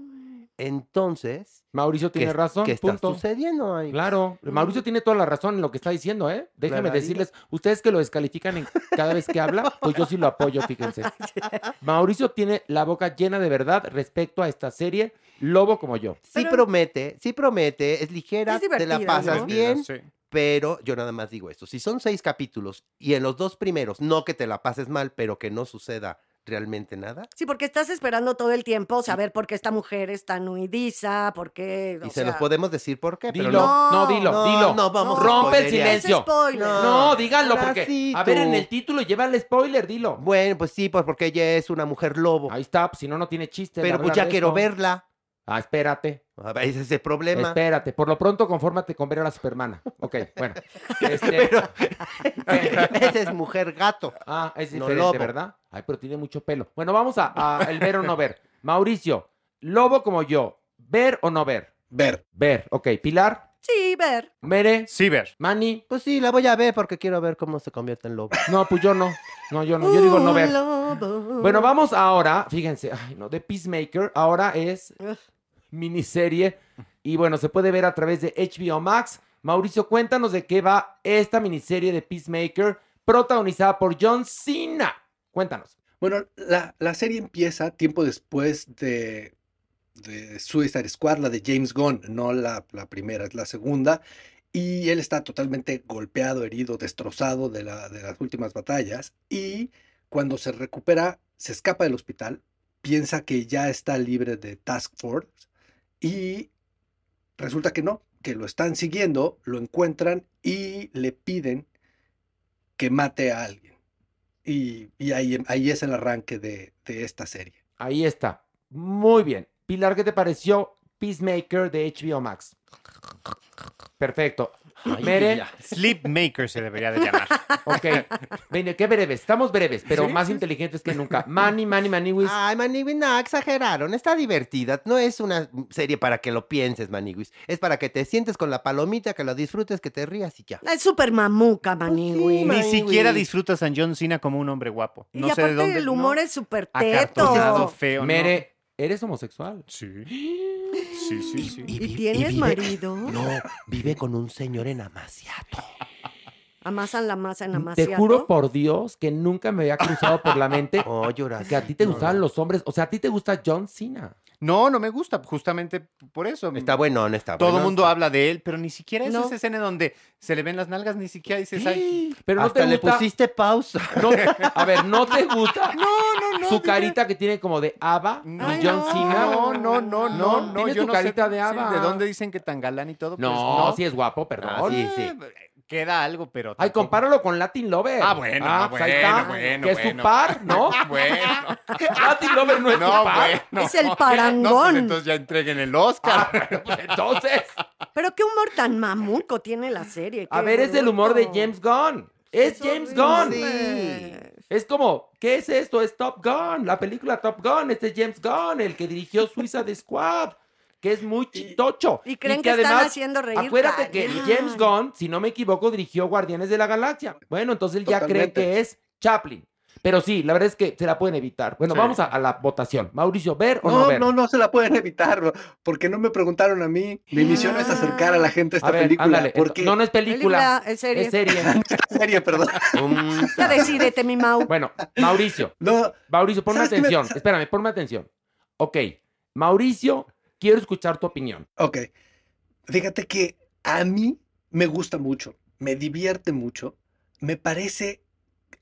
entonces, Mauricio ¿qué, tiene razón, ¿qué está sucediendo, Maniwis? Claro, Mauricio tiene toda la razón en lo que está diciendo, ¿eh? Déjenme ¿Verdad, decirles, ustedes que lo descalifican en cada vez que habla, pues yo sí lo apoyo, fíjense. Mauricio tiene la boca llena de verdad respecto a esta serie, Lobo como yo. Sí Pero- promete, sí promete, es ligera, Es te la pasas ¿no? bien, Sí. Pero yo nada más digo esto, si son seis capítulos y en los dos primeros, no que te la pases mal, pero que no suceda realmente nada, Sí, porque estás esperando todo el tiempo saber por qué esta mujer es tan huidiza, por qué. y se los podemos decir por qué, pero Dilo, no. no, dilo, No, dilo. no, vamos a Rompe el silencio. No, díganlo porque. sí, a ver, en el título lleva el spoiler, dilo. Bueno, pues sí, pues porque ella es una mujer lobo. Ahí está, pues, si no, no tiene chiste. pero pues ya quiero verla. Ah, espérate. A ver, ese es el problema. Espérate. Por lo pronto, confórmate con ver a la supermana. Ok, bueno. Este, Pero esa es mujer gato. Ah, es No diferente, lobo. ¿verdad? Ay, pero tiene mucho pelo. Bueno, vamos a, a el ver o no ver. Mauricio, lobo como yo, ¿ver o no ver? Ver. Ver, ok. Pilar, Sí, ver. Mere, Sí, ver. Manny. Pues sí, la voy a ver porque quiero ver cómo se convierte en lobo. No, pues yo no. No, yo no. Yo digo no ver. lobo. Bueno, vamos ahora, fíjense, ay, no, de Peacemaker, ahora es. Miniserie y bueno, se puede ver a través de HBO Max. Mauricio, cuéntanos de qué va esta miniserie de Peacemaker protagonizada por John Cena. Cuéntanos. Bueno, la, la serie empieza tiempo después de, de Suicide Squad, la de James Gunn, no la, la primera, es la segunda. Y él está totalmente golpeado, herido, destrozado de, la, de las últimas batallas. Y cuando se recupera, se escapa del hospital, piensa que ya está libre de Task Force. Y resulta que no, que lo están siguiendo, lo encuentran y le piden que mate a alguien. Y, y ahí, ahí es el arranque de, de esta serie. Ahí está. Muy bien. Pilar, ¿qué te pareció Peacemaker de HBO Max? Perfecto. Mere, Sleepmaker se debería de llamar. ok. Ven, qué breves. Estamos breves, pero más inteligentes que nunca. Manny, Manny, Maniwis. Ay, Maniwis, no, exageraron. Está divertida. No es una serie para que lo pienses, Maniwis. Es para que te sientes con la palomita, que lo disfrutes, que te rías y ya. Es súper mamuca, Manigui. sí, Ni siquiera güey. disfrutas a John Cena como un hombre guapo. y No sé aparte de dónde. el humor no. es súper teto. feo. ¿no? Mere, ¿eres homosexual? Sí. Sí, sí, sí. ¿Y tienes vive- marido? No, vive con un señor en Amaciato. Amasan la masa en Te Amaciato. juro por Dios que nunca me había cruzado por la mente Oh, lloras. que a ti te gustaban los hombres. O sea, a ti te gusta John Cena. No, no me gusta, justamente por eso. Está bueno, no está Todo el bueno. mundo habla de él, pero ni siquiera No. esa escena donde se le ven las nalgas, ni siquiera dices, ay, Pero no Hasta te le pusiste pausa. no- a ver, ¿no te gusta no, no, no. su carita que tiene como de Ava y John no, Cena? No, no, no, no, no. Tiene yo su no sé, carita de sí, Ava. ¿De dónde dicen que tan galán y todo? Pues No, sí es guapo, perdón. Ah, sí, sí. Queda algo, pero. Ay, compáralo con Latin Lover. Ah, bueno, ah, pues ahí bueno, está. bueno, Que es su bueno. par, ¿no? Bueno. Latin Lover no es su par. bueno. Es el No, parangón. pues entonces ya entreguen el Oscar. Ah, bueno, pues entonces. Pero qué humor tan mamuco tiene la serie. A ver, es el humor de. James Gunn. Es James Gunn. horrible. Es como, ¿qué es esto? Es Top Gun, la película Top Gun. Este es James Gunn, el que dirigió Suiza Squad, que es muy chitocho. y creen que están haciendo reír. Acuérdate que. James Gunn, si no me equivoco, dirigió Guardianes de la Galaxia. Bueno, entonces él ya cree que es Chaplin. Pero sí, la verdad es que se la pueden evitar. Bueno, Sí. vamos a, a la votación. Mauricio, ¿ver o no, No, ver? no, no se la pueden evitar, porque no me preguntaron a mí. Mi misión es acercar a la gente a esta a ver, película. ándale. porque... No, no es película. Película, es serie. Es serie. serie, perdón. Um, Ya decídete, mi Mau. bueno, Mauricio, No, Mauricio, ponme ¿Sabes qué me- atención. Espérame, ponme atención. Ok, Mauricio, quiero escuchar tu opinión. ok. Fíjate que a mí me gusta mucho, me divierte mucho. Me parece.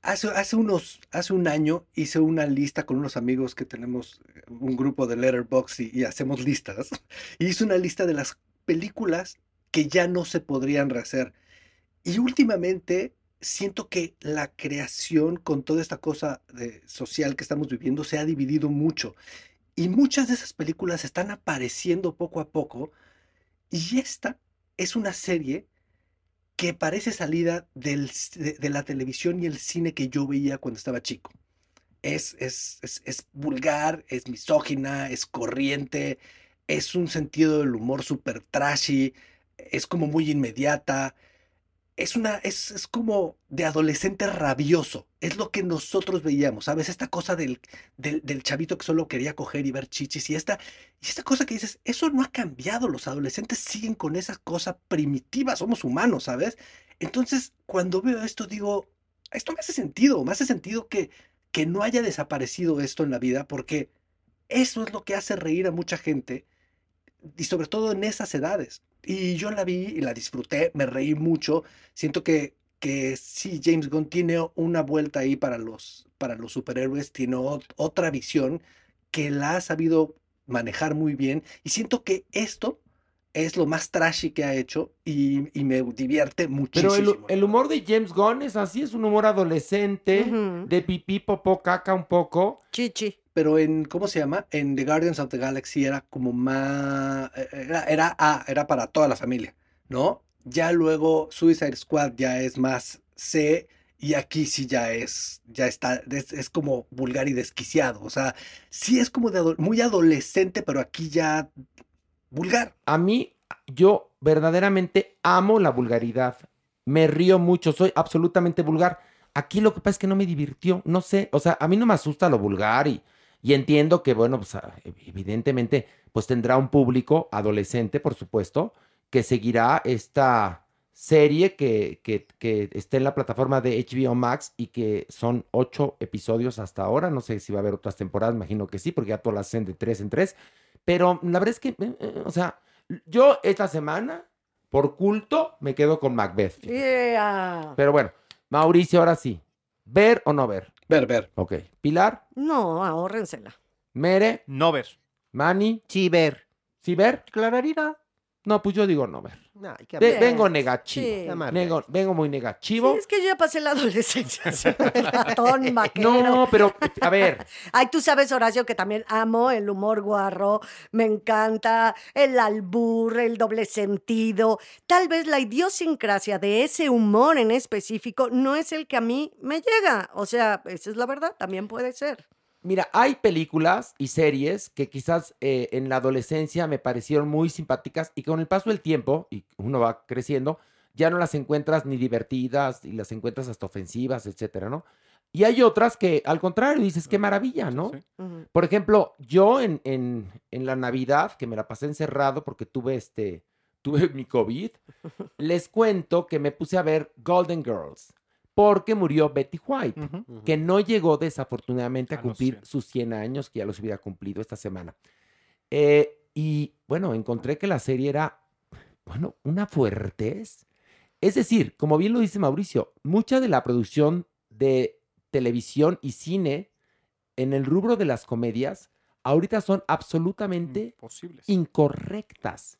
Hace, hace unos, hace un año hice una lista con unos amigos que tenemos eh, un grupo de Letterboxd y, hacemos listas. Y hice una lista de las películas que ya no se podrían rehacer. Y últimamente siento que la creación con toda esta cosa de- social que estamos viviendo se ha dividido mucho. Y muchas de esas películas están apareciendo poco a poco. Y esta es una serie que parece salida del de la televisión y el cine que yo veía cuando estaba chico. Es, es, es, es vulgar, es misógina, es corriente, es un sentido del humor súper trashy, es como muy inmediata. Es una, es, es como de adolescente rabioso. Es lo que nosotros veíamos, ¿sabes? Esta cosa del, del, del chavito que solo quería coger y ver chichis y esta, y esta cosa que dices, eso no ha cambiado. Los adolescentes siguen con esa cosa primitiva, somos humanos, ¿sabes? Entonces, cuando veo esto, digo, esto me hace sentido, me hace sentido que, que no haya desaparecido esto en la vida, porque eso es lo que hace reír a mucha gente, y sobre todo en esas edades. Y yo la vi y la disfruté, me reí mucho. Siento que, que sí, James Gunn tiene una vuelta ahí para los, para los superhéroes, tiene ot- otra visión que la ha sabido manejar muy bien. Y siento que esto es lo más trashy que ha hecho y, y me divierte Pero muchísimo. el, el humor de James Gunn es así, es un humor adolescente, de pipí, popó, caca un poco. Chichi. Pero en, ¿cómo se llama? En The Guardians of the Galaxy era como más, eh, era, era, ah, era para toda la familia, ¿no? Ya luego Suicide Squad ya es más C y aquí sí ya es, ya está, es, es como vulgar y desquiciado, o sea, sí es como de muy adolescente, pero aquí ya vulgar. A mí, yo verdaderamente amo la vulgaridad. Me río mucho, soy absolutamente vulgar. Aquí lo que pasa es que no me divirtió, no sé, o sea, a mí no me asusta lo vulgar y, y entiendo que, bueno, pues ah, evidentemente, pues tendrá un público adolescente, por supuesto, que seguirá esta serie que, que, que está en la plataforma de HBO Max y que son ocho episodios hasta ahora. No sé si va a haber otras temporadas, imagino que sí, porque ya todas las hacen de tres en tres. Pero la verdad es que, eh, eh, o sea, yo esta semana, por culto, me quedo con Macbeth. Yeah. Pero bueno, Mauricio, ahora sí. ¿Ver o no ver? Ver, ver. Ok. Pilar, No, ahórrensela. Mere, No ver. Manny, Sí, ver. ¿sí ver? Clararira. No, pues yo digo no ver. Vengo negativo. Sí. Vengo, vengo muy negativo. Sí, es que yo ya pasé la adolescencia. ratón. No, pero a ver, Ay, tú sabes, Horacio, que también amo el humor guarro, me encanta el albur, el doble sentido. Tal vez la idiosincrasia de ese humor en específico no es el que a mí me llega. O sea, esa es la verdad, también puede ser. Mira, hay películas y series que quizás eh, en la adolescencia me parecieron muy simpáticas y con el paso del tiempo, y uno va creciendo, ya no las encuentras ni divertidas y las encuentras hasta ofensivas, etcétera, ¿no? Y hay otras que al contrario dices, qué maravilla, ¿no? Sí. Por ejemplo, yo en, en, en la Navidad, que me la pasé encerrado porque tuve este, tuve mi COVID, les cuento que me puse a ver Golden Girls porque murió Betty White que no llegó desafortunadamente a A cumplir 100. sus 100 años, que ya los hubiera cumplido esta semana. Eh, y bueno, encontré que la serie era, bueno, una fuertez. Es decir, como bien lo dice Mauricio, mucha de la producción de televisión y cine en el rubro de las comedias ahorita son absolutamente incorrectas.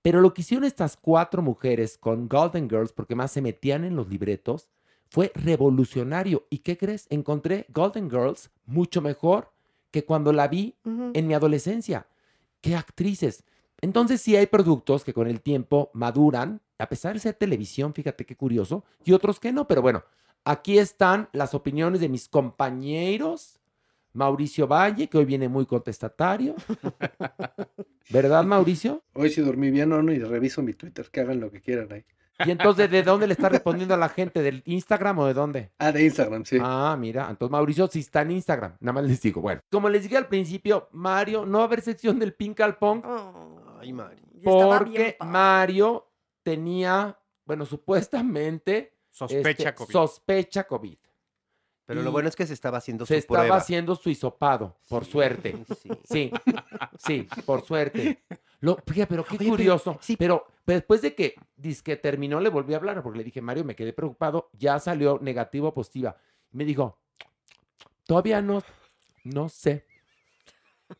Pero lo que hicieron estas cuatro mujeres con Golden Girls, porque más se metían en los libretos, fue revolucionario. ¿Y qué crees? Encontré Golden Girls mucho mejor que cuando la vi en mi adolescencia. ¿Qué actrices? Entonces sí hay productos que con el tiempo maduran, a pesar de ser televisión, fíjate qué curioso, y otros que no, pero bueno, aquí están las opiniones de mis compañeros. Mauricio Valle, que hoy viene muy contestatario. ¿Verdad, Mauricio? Hoy si dormí bien o no y reviso mi Twitter, que hagan lo que quieran ahí. Y entonces, ¿de dónde le está respondiendo a la gente? ¿Del Instagram o de dónde? Ah, de Instagram, sí. Ah, mira, entonces Mauricio sí está en Instagram. Nada más les digo, bueno. Como les dije al principio, Mario, no va a haber sección del Pink al Pong Ay, Mari. y estaba bien porque. Mario tenía, bueno, supuestamente Sospecha este, COVID. sospecha COVID. Pero Y lo bueno es que se estaba haciendo Se su estaba prueba. haciendo su hisopado, por Sí, suerte. Sí. Sí, sí, por suerte. Lo, fíjate, pero qué Oye, pero- curioso. sí. Pero, pero después de que, que terminó, le volví a hablar porque le dije, Mario, me quedé preocupado. Ya salió negativo o positiva. Me dijo, todavía no, no sé.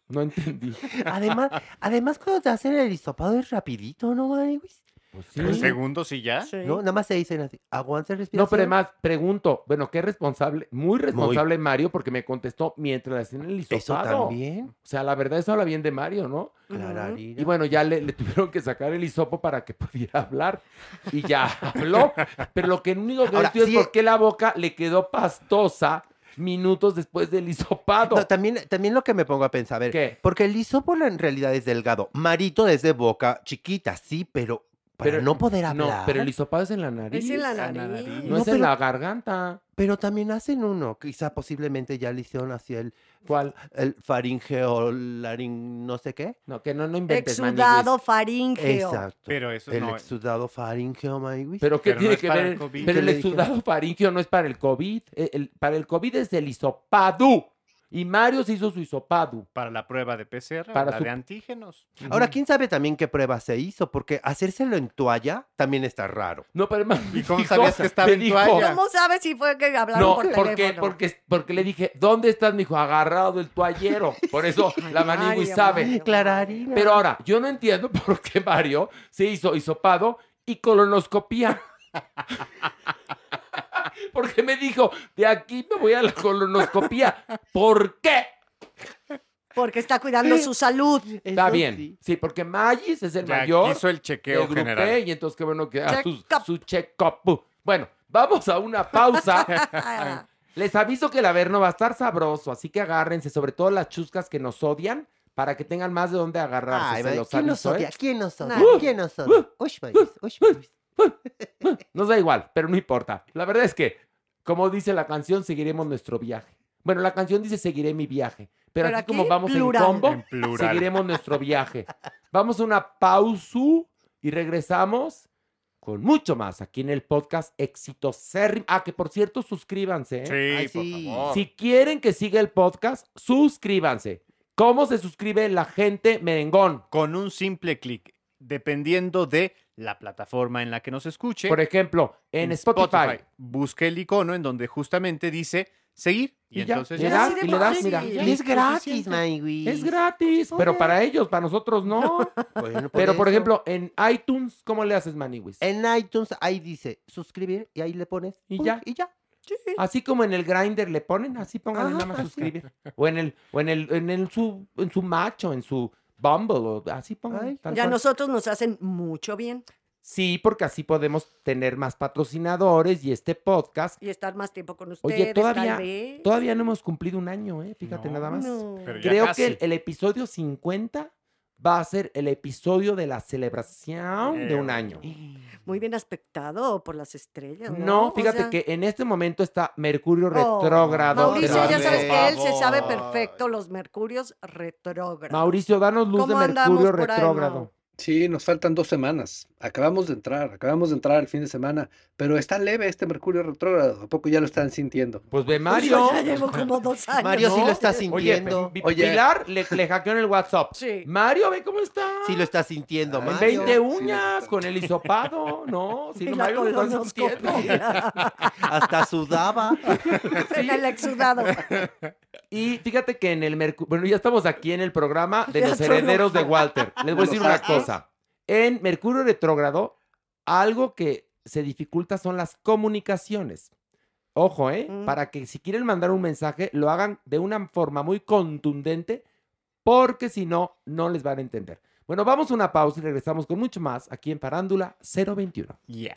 No entendí. Además, además, cuando te hacen el hisopado es rapidito, ¿no, Mari? Pues Tres sí. segundos y ya. Sí. No, nada más se dicen así, aguanta respiración. No, pero además, pregunto, bueno, qué responsable, muy responsable Mario, porque me contestó mientras le hacían el Eso hisopado. también. O sea, la verdad, eso habla bien de Mario, ¿no? Clararira. Y bueno, ya le, le tuvieron que sacar el hisopo para que pudiera hablar. Y ya habló. Pero lo que único que Ahora, sí- es por qué la boca le quedó pastosa minutos después del hisopado. No, también, también lo que me pongo a pensar, a ver, ¿Qué? porque el hisopo en realidad es delgado. Marito es de boca chiquita, sí, pero para no poder hablar. No, pero el hisopado es en la nariz. Es en la En la nariz. No, No, es en pero- la garganta. Pero también hacen uno, quizá posiblemente ya le hicieron así el, ¿Cuál? el faringeo, laring, no sé qué. No, que no, no inventes, Exudado maniguis. faríngeo. Exacto. Pero eso el no. exudado faringeo, Maywis. Pero ¿qué Pero no tiene es que para ver? el COVID. Pero ¿Qué el exudado faríngeo no es para el COVID. El- el- para el COVID es el hisopado. Y Mario se hizo su hisopado. Para la prueba de PCR, Para la su- de antígenos. Ahora, ¿quién sabe también qué prueba se hizo? Porque hacérselo en toalla también está raro. No, pero además ¿Y cómo dijo- sabías que estaba en dijo- toalla? ¿Cómo sabes si fue que hablaron No, por porque, teléfono? porque, porque le dije, ¿dónde estás? Me dijo, agarrado del toallero. Por eso la Manigui Mario, sabe. Clararina. Pero ahora, yo no entiendo por qué Mario se hizo hisopado y colonoscopía. Porque me dijo, de aquí me voy a la colonoscopía. ¿Por qué? Porque está cuidando su salud. Está Eso bien. sí. Sí, porque Magis es el Ya mayor. hizo el chequeo general. Y entonces qué bueno que haga su, Check-up. su check-up. Bueno, vamos a una pausa. Les aviso que el Averno va a estar sabroso, así que agárrense, sobre todo las chuscas que nos odian, para que tengan más de dónde agarrarse. Ay, se madre, los ¿quién nos aviso, ¿eh? odia? ¿Quién nos odia? Nadie. ¿Quién nos odia? Ush, maíz, ush. Nos da igual, pero no importa. La verdad es que, como dice la canción, seguiremos nuestro viaje. Bueno, la canción dice seguiré mi viaje, pero, Pero aquí, como vamos plural. en combo, En plural. seguiremos nuestro viaje. Vamos a una pausa y regresamos con mucho más aquí en el podcast Exitosérrimo. Ah, que por cierto, suscríbanse. ¿eh? Sí, Ay, por sí. favor. Si quieren que siga el podcast, suscríbanse. ¿Cómo se suscribe la gente merengón? Con un simple clic, dependiendo de la plataforma en la que nos escuche. Por ejemplo, en, Spotify. Busque el icono en donde justamente dice seguir. Y, Y ya, entonces le ya. das Así de y le das, mira. Es gratis. Es gratis, pero para ellos, para nosotros no. Bueno, Pero, por ejemplo, en iTunes, ¿cómo le haces, Maniwis? En iTunes ahí dice suscribir y ahí le pones. Y pum, ya. Y ya. Así como en el grinder le ponen, así pónganle Ajá, nada más suscribir. O en el, o en el, en el su, en su macho, en su Bumble, o así pongan. Ay, tal Ya cual. nosotros nos hacen mucho bien Sí, porque así podemos tener más patrocinadores y este podcast. y estar más tiempo con ustedes. Oye, todavía, tal vez. todavía no hemos cumplido un año, ¿eh? Fíjate No. nada más. No. Creo casi. que el, el episodio 50 va a ser el episodio de la celebración de un año. Muy bien aspectado por las estrellas. No, No, O fíjate sea, que en este momento está Mercurio oh, retrógrado. Mauricio, ya sabes que él se sabe perfecto los mercurios retrógrados. Mauricio, danos luz de ¿Cómo andamos Mercurio ahí, retrógrado. Sí, nos faltan dos semanas. Acabamos de entrar, acabamos de entrar el fin de semana, pero está leve este Mercurio retrógrado. ¿A poco ya lo están sintiendo? Pues ve Pues Mario. yo ya llevo como dos años. Mario sí ¿no? lo está sintiendo. Oye. Pilar le, le hackeó en el WhatsApp. Sí. Mario, ve cómo está. Sí lo está sintiendo, Mario. 20 Sí, uñas, sí. con el hisopado, ¿no? Sí, la Mario lo está sintiendo. Hasta sudaba. en el exudado. Y fíjate que en el Mercurio, bueno, ya estamos aquí en el programa de los herederos de. Walter. Les voy a De decir una cosa. En Mercurio retrógrado, algo que se dificulta son las comunicaciones. Ojo, ¿eh? Mm. Para que si quieren mandar un mensaje, lo hagan de una forma muy contundente, porque si no, no les van a entender. Bueno, vamos a una pausa y regresamos con mucho más aquí en Parándula 021. Yeah.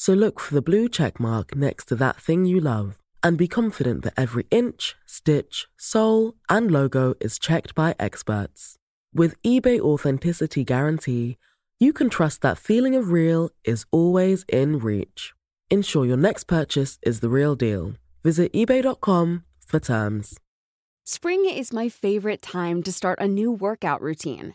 So look for the blue check mark next to that thing you love and be confident that every inch, stitch, sole, and logo is checked by experts. With eBay Authenticity Guarantee, you can trust that feeling of real is always in reach. Ensure your next purchase is the real deal. Visit eBay.com for terms. Spring is my favorite time to start a new workout routine.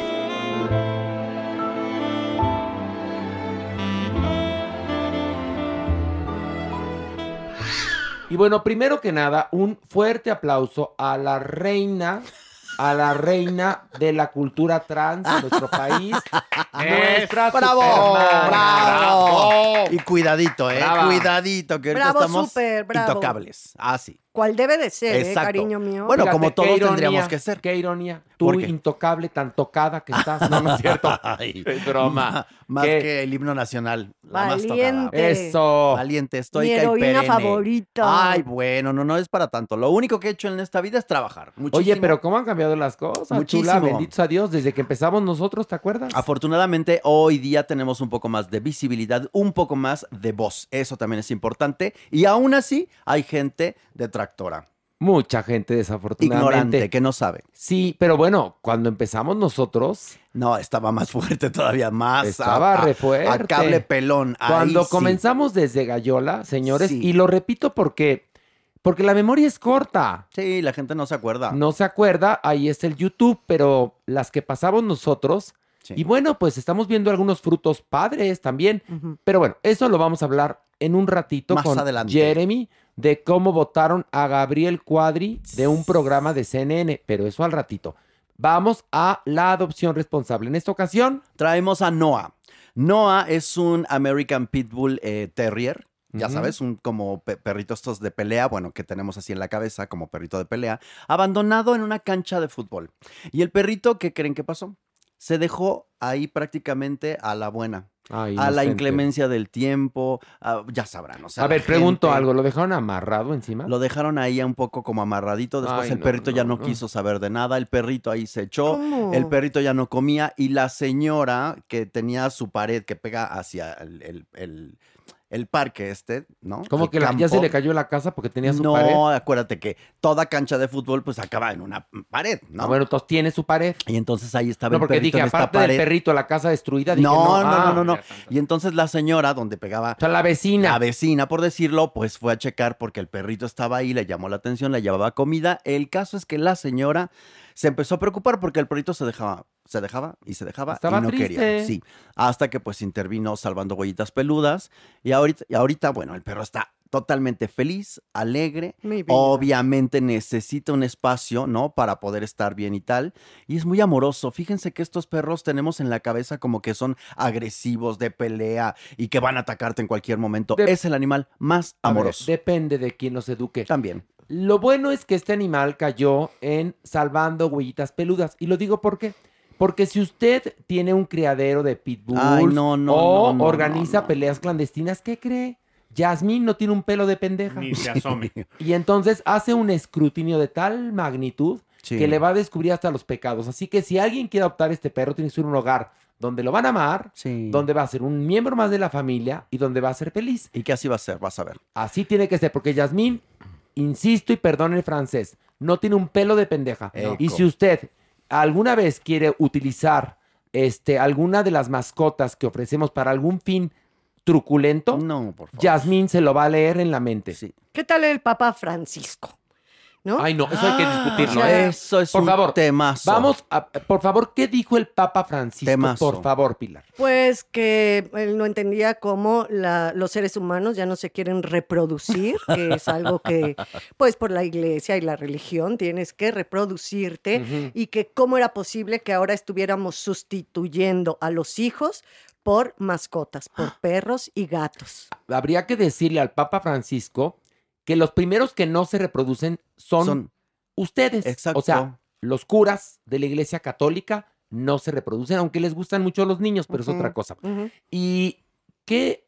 Y bueno, primero que nada, un fuerte aplauso a la reina, a la reina de la cultura trans en nuestro país. nuestra ¡Bravo! ¡Bravo! Y cuidadito, ¿eh? Brava. Cuidadito, que ahorita Bravo, estamos bravo. intocables. Ah, sí. ¿Cuál debe de ser, eh, cariño mío? Bueno, Fíjate, como todos ironía, tendríamos que ser. Qué ironía. Tú, intocable, tan tocada que estás. No, no es cierto. Ay, Es broma. Más ¿Qué? que el himno nacional. La más Valiente. tocada. Eso. Valiente, Mi estoica y heroína favorita. Ay, bueno, no, no es para tanto. Lo único que he hecho en esta vida es trabajar. Muchísimo. Oye, pero ¿cómo han cambiado las cosas? Muchísimo. Chula, benditos a Dios, desde que empezamos nosotros, ¿te acuerdas? Afortunadamente, hoy día tenemos un poco más de visibilidad, un poco más de voz. Eso también es importante. Y aún así, hay gente detractora, Mucha gente, desafortunadamente. ignorante, que no sabe. Sí, pero bueno, cuando empezamos nosotros, No, estaba más fuerte todavía, más. Estaba a, re fuerte. A cable pelón. ahí cuando sí. comenzamos desde Gallola, señores, Sí. y lo repito porque, porque la memoria es corta. Sí, la gente no se acuerda. No se acuerda, ahí está el YouTube, pero las que pasamos nosotros, Sí. y bueno, pues estamos viendo algunos frutos padres también. Pero bueno, eso lo vamos a hablar en un ratito Más con adelante. Jeremy de cómo votaron a Gabriel Cuadri de un programa de CNN, pero eso al ratito. Vamos a la adopción responsable. En esta ocasión, Traemos a Noah. Noah es un American Pitbull eh, Terrier. Ya sabes, un como pe- perrito estos de pelea, bueno, que tenemos así en la cabeza, como perrito de pelea, abandonado en una cancha de fútbol. Y el perrito, ¿qué creen que pasó? Se dejó ahí prácticamente a la buena, Ay, a la inclemencia del tiempo, a- ya sabrán, o sea, a ver, pregunto gente- algo, ¿lo dejaron amarrado encima? Lo dejaron ahí un poco como amarradito. Después Ay, el no, perrito ya no, no, no. quiso saber de nada. El perrito ahí se echó. ¿Cómo? El perrito ya no comía. Y la señora que tenía su pared que pega hacia el, el- el- el parque este, ¿no? Como que la- ya se le cayó la casa porque tenía su no, pared. acuérdate que toda cancha de fútbol pues acaba en una pared, ¿no? Ah, bueno, entonces tiene su pared. y entonces ahí estaba No, el porque perrito dije, en esta aparte del perrito, la casa destruida, dije, no, no, ah, no, no, no. Y entonces la señora, donde pegaba O sea, la vecina. la vecina, por decirlo, pues fue a checar porque el perrito estaba ahí, le llamó la atención, le llevaba comida. El caso es que la señora se empezó a preocupar porque el perrito se dejaba, se dejaba y se dejaba Estaba y no triste. quería. Sí, hasta que pues intervino salvando huellitas peludas y ahorita, y ahorita, bueno, el perro está totalmente feliz, alegre. Obviamente necesita un espacio, ¿no? Para poder estar bien y tal. Y es muy amoroso. Fíjense que estos perros tenemos en la cabeza como que son agresivos, de pelea y que van a atacarte en cualquier momento. Es el animal más ver, amoroso. depende de quién los eduque. También. Lo bueno es que este animal cayó en salvando huellitas peludas. Y lo digo por qué. Porque si usted tiene un criadero de pitbulls Ay, no, no, o no, no, organiza no, no. peleas clandestinas, ¿qué cree? Yasmín no tiene un pelo de pendeja. Ni se asome. Y entonces hace un escrutinio de tal magnitud Sí. que le va a descubrir hasta los pecados. Así que si alguien quiere adoptar este perro, tiene que ser un hogar donde lo van a amar, Sí. donde va a ser un miembro más de la familia y donde va a ser feliz. Y que así va a ser, vas a ver. Así tiene que ser, porque Yasmín, insisto y perdón el francés, no tiene un pelo de pendeja. Eco. Y si usted alguna vez quiere utilizar este, alguna de las mascotas que ofrecemos para algún fin truculento, No, por favor. Yasmín se lo va a leer en la mente. Sí. ¿Qué tal el Papa Francisco? ¿No? Ay, no, eso hay que discutirlo. o sea, ¿eh? Eso es Por un favor, temazo. Vamos, a- por favor, ¿qué dijo el Papa Francisco? Temazo. Por favor, Pilar. Pues que él no entendía cómo la- los seres humanos ya no se quieren reproducir, que es algo que, pues por la iglesia y la religión tienes que reproducirte, y que cómo era posible que ahora estuviéramos sustituyendo a los hijos por mascotas, por perros y gatos. Habría que decirle al Papa Francisco que los primeros que no se reproducen son, Son- ustedes. Exacto. O sea, los curas de la Iglesia Católica no se reproducen, aunque les gustan mucho los niños, pero es otra cosa. Y que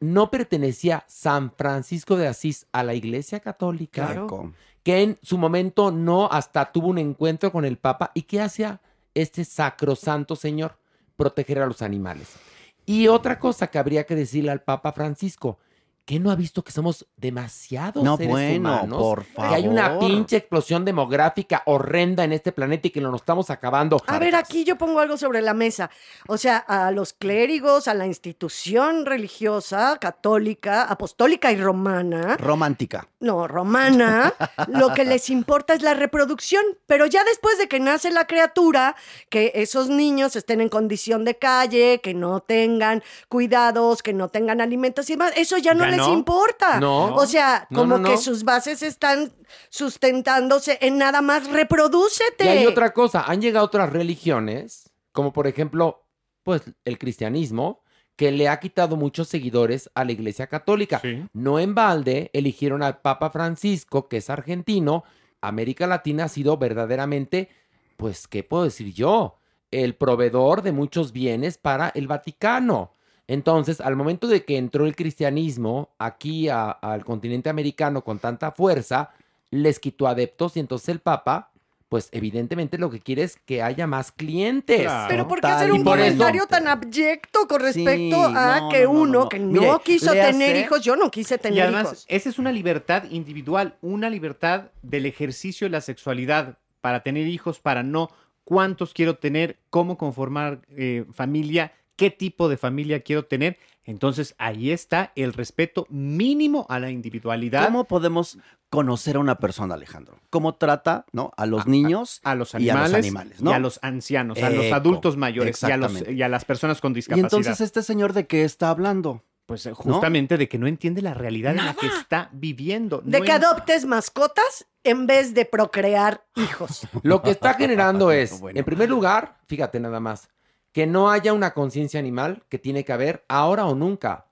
no pertenecía San Francisco de Asís a la Iglesia Católica, Claro. Que en su momento no hasta tuvo un encuentro con el Papa y que hacía este sacrosanto señor proteger a los animales. Y otra cosa que habría que decirle al Papa Francisco, que no ha visto que somos demasiados No, seres bueno, humanos, por que hay una favor. pinche explosión demográfica horrenda en este planeta y que lo nos estamos acabando. A ver, aquí yo pongo algo sobre la mesa. O sea, a los clérigos, a la institución religiosa, católica, apostólica y romana, Romántica. no, romana, lo que les importa es la reproducción, pero ya después de que nace la criatura, que esos niños estén en condición de calle, que no tengan cuidados, que no tengan alimentos y demás, eso ya no les les no. importa. No. O sea, No, como no, que sus bases están sustentándose en nada más reprodúcete. Y hay otra cosa, han llegado otras religiones, como por ejemplo, pues el cristianismo, que le ha quitado muchos seguidores a la Iglesia Católica. No en balde eligieron al Papa Francisco, que es argentino. América Latina ha sido verdaderamente, pues, ¿qué puedo decir yo? El proveedor de muchos bienes para el Vaticano. Entonces, al momento de que entró el cristianismo aquí a- al continente americano con tanta fuerza, les quitó adeptos y entonces el Papa, pues evidentemente lo que quiere es que haya más clientes. Pero ¿por qué hacer un eso- comentario tan abyecto con respecto a no, que no, no, uno no. que Mire, no quiso tener hijos, yo no quise tener y además, hijos. esa es una libertad individual, una libertad del ejercicio de la sexualidad para tener hijos, para no cuántos quiero tener, cómo conformar eh, familia, qué tipo de familia quiero tener. Entonces ahí está el respeto mínimo a la individualidad. ¿Cómo podemos conocer a una persona, Alejandro? ¿Cómo trata ¿no? a los niños a los y a animales los animales? ¿no? y a los ancianos, a los adultos mayores y a, los- exactamente. y a las personas con Y discapacidad. entonces, ¿este señor de qué está hablando? Pues eh, justamente de que no entiende la realidad en la que está viviendo. De No que en- adoptes mascotas en vez de procrear hijos. Lo que está generando es, en primer lugar, fíjate nada más, que no haya una conciencia animal que tiene que haber ahora o nunca,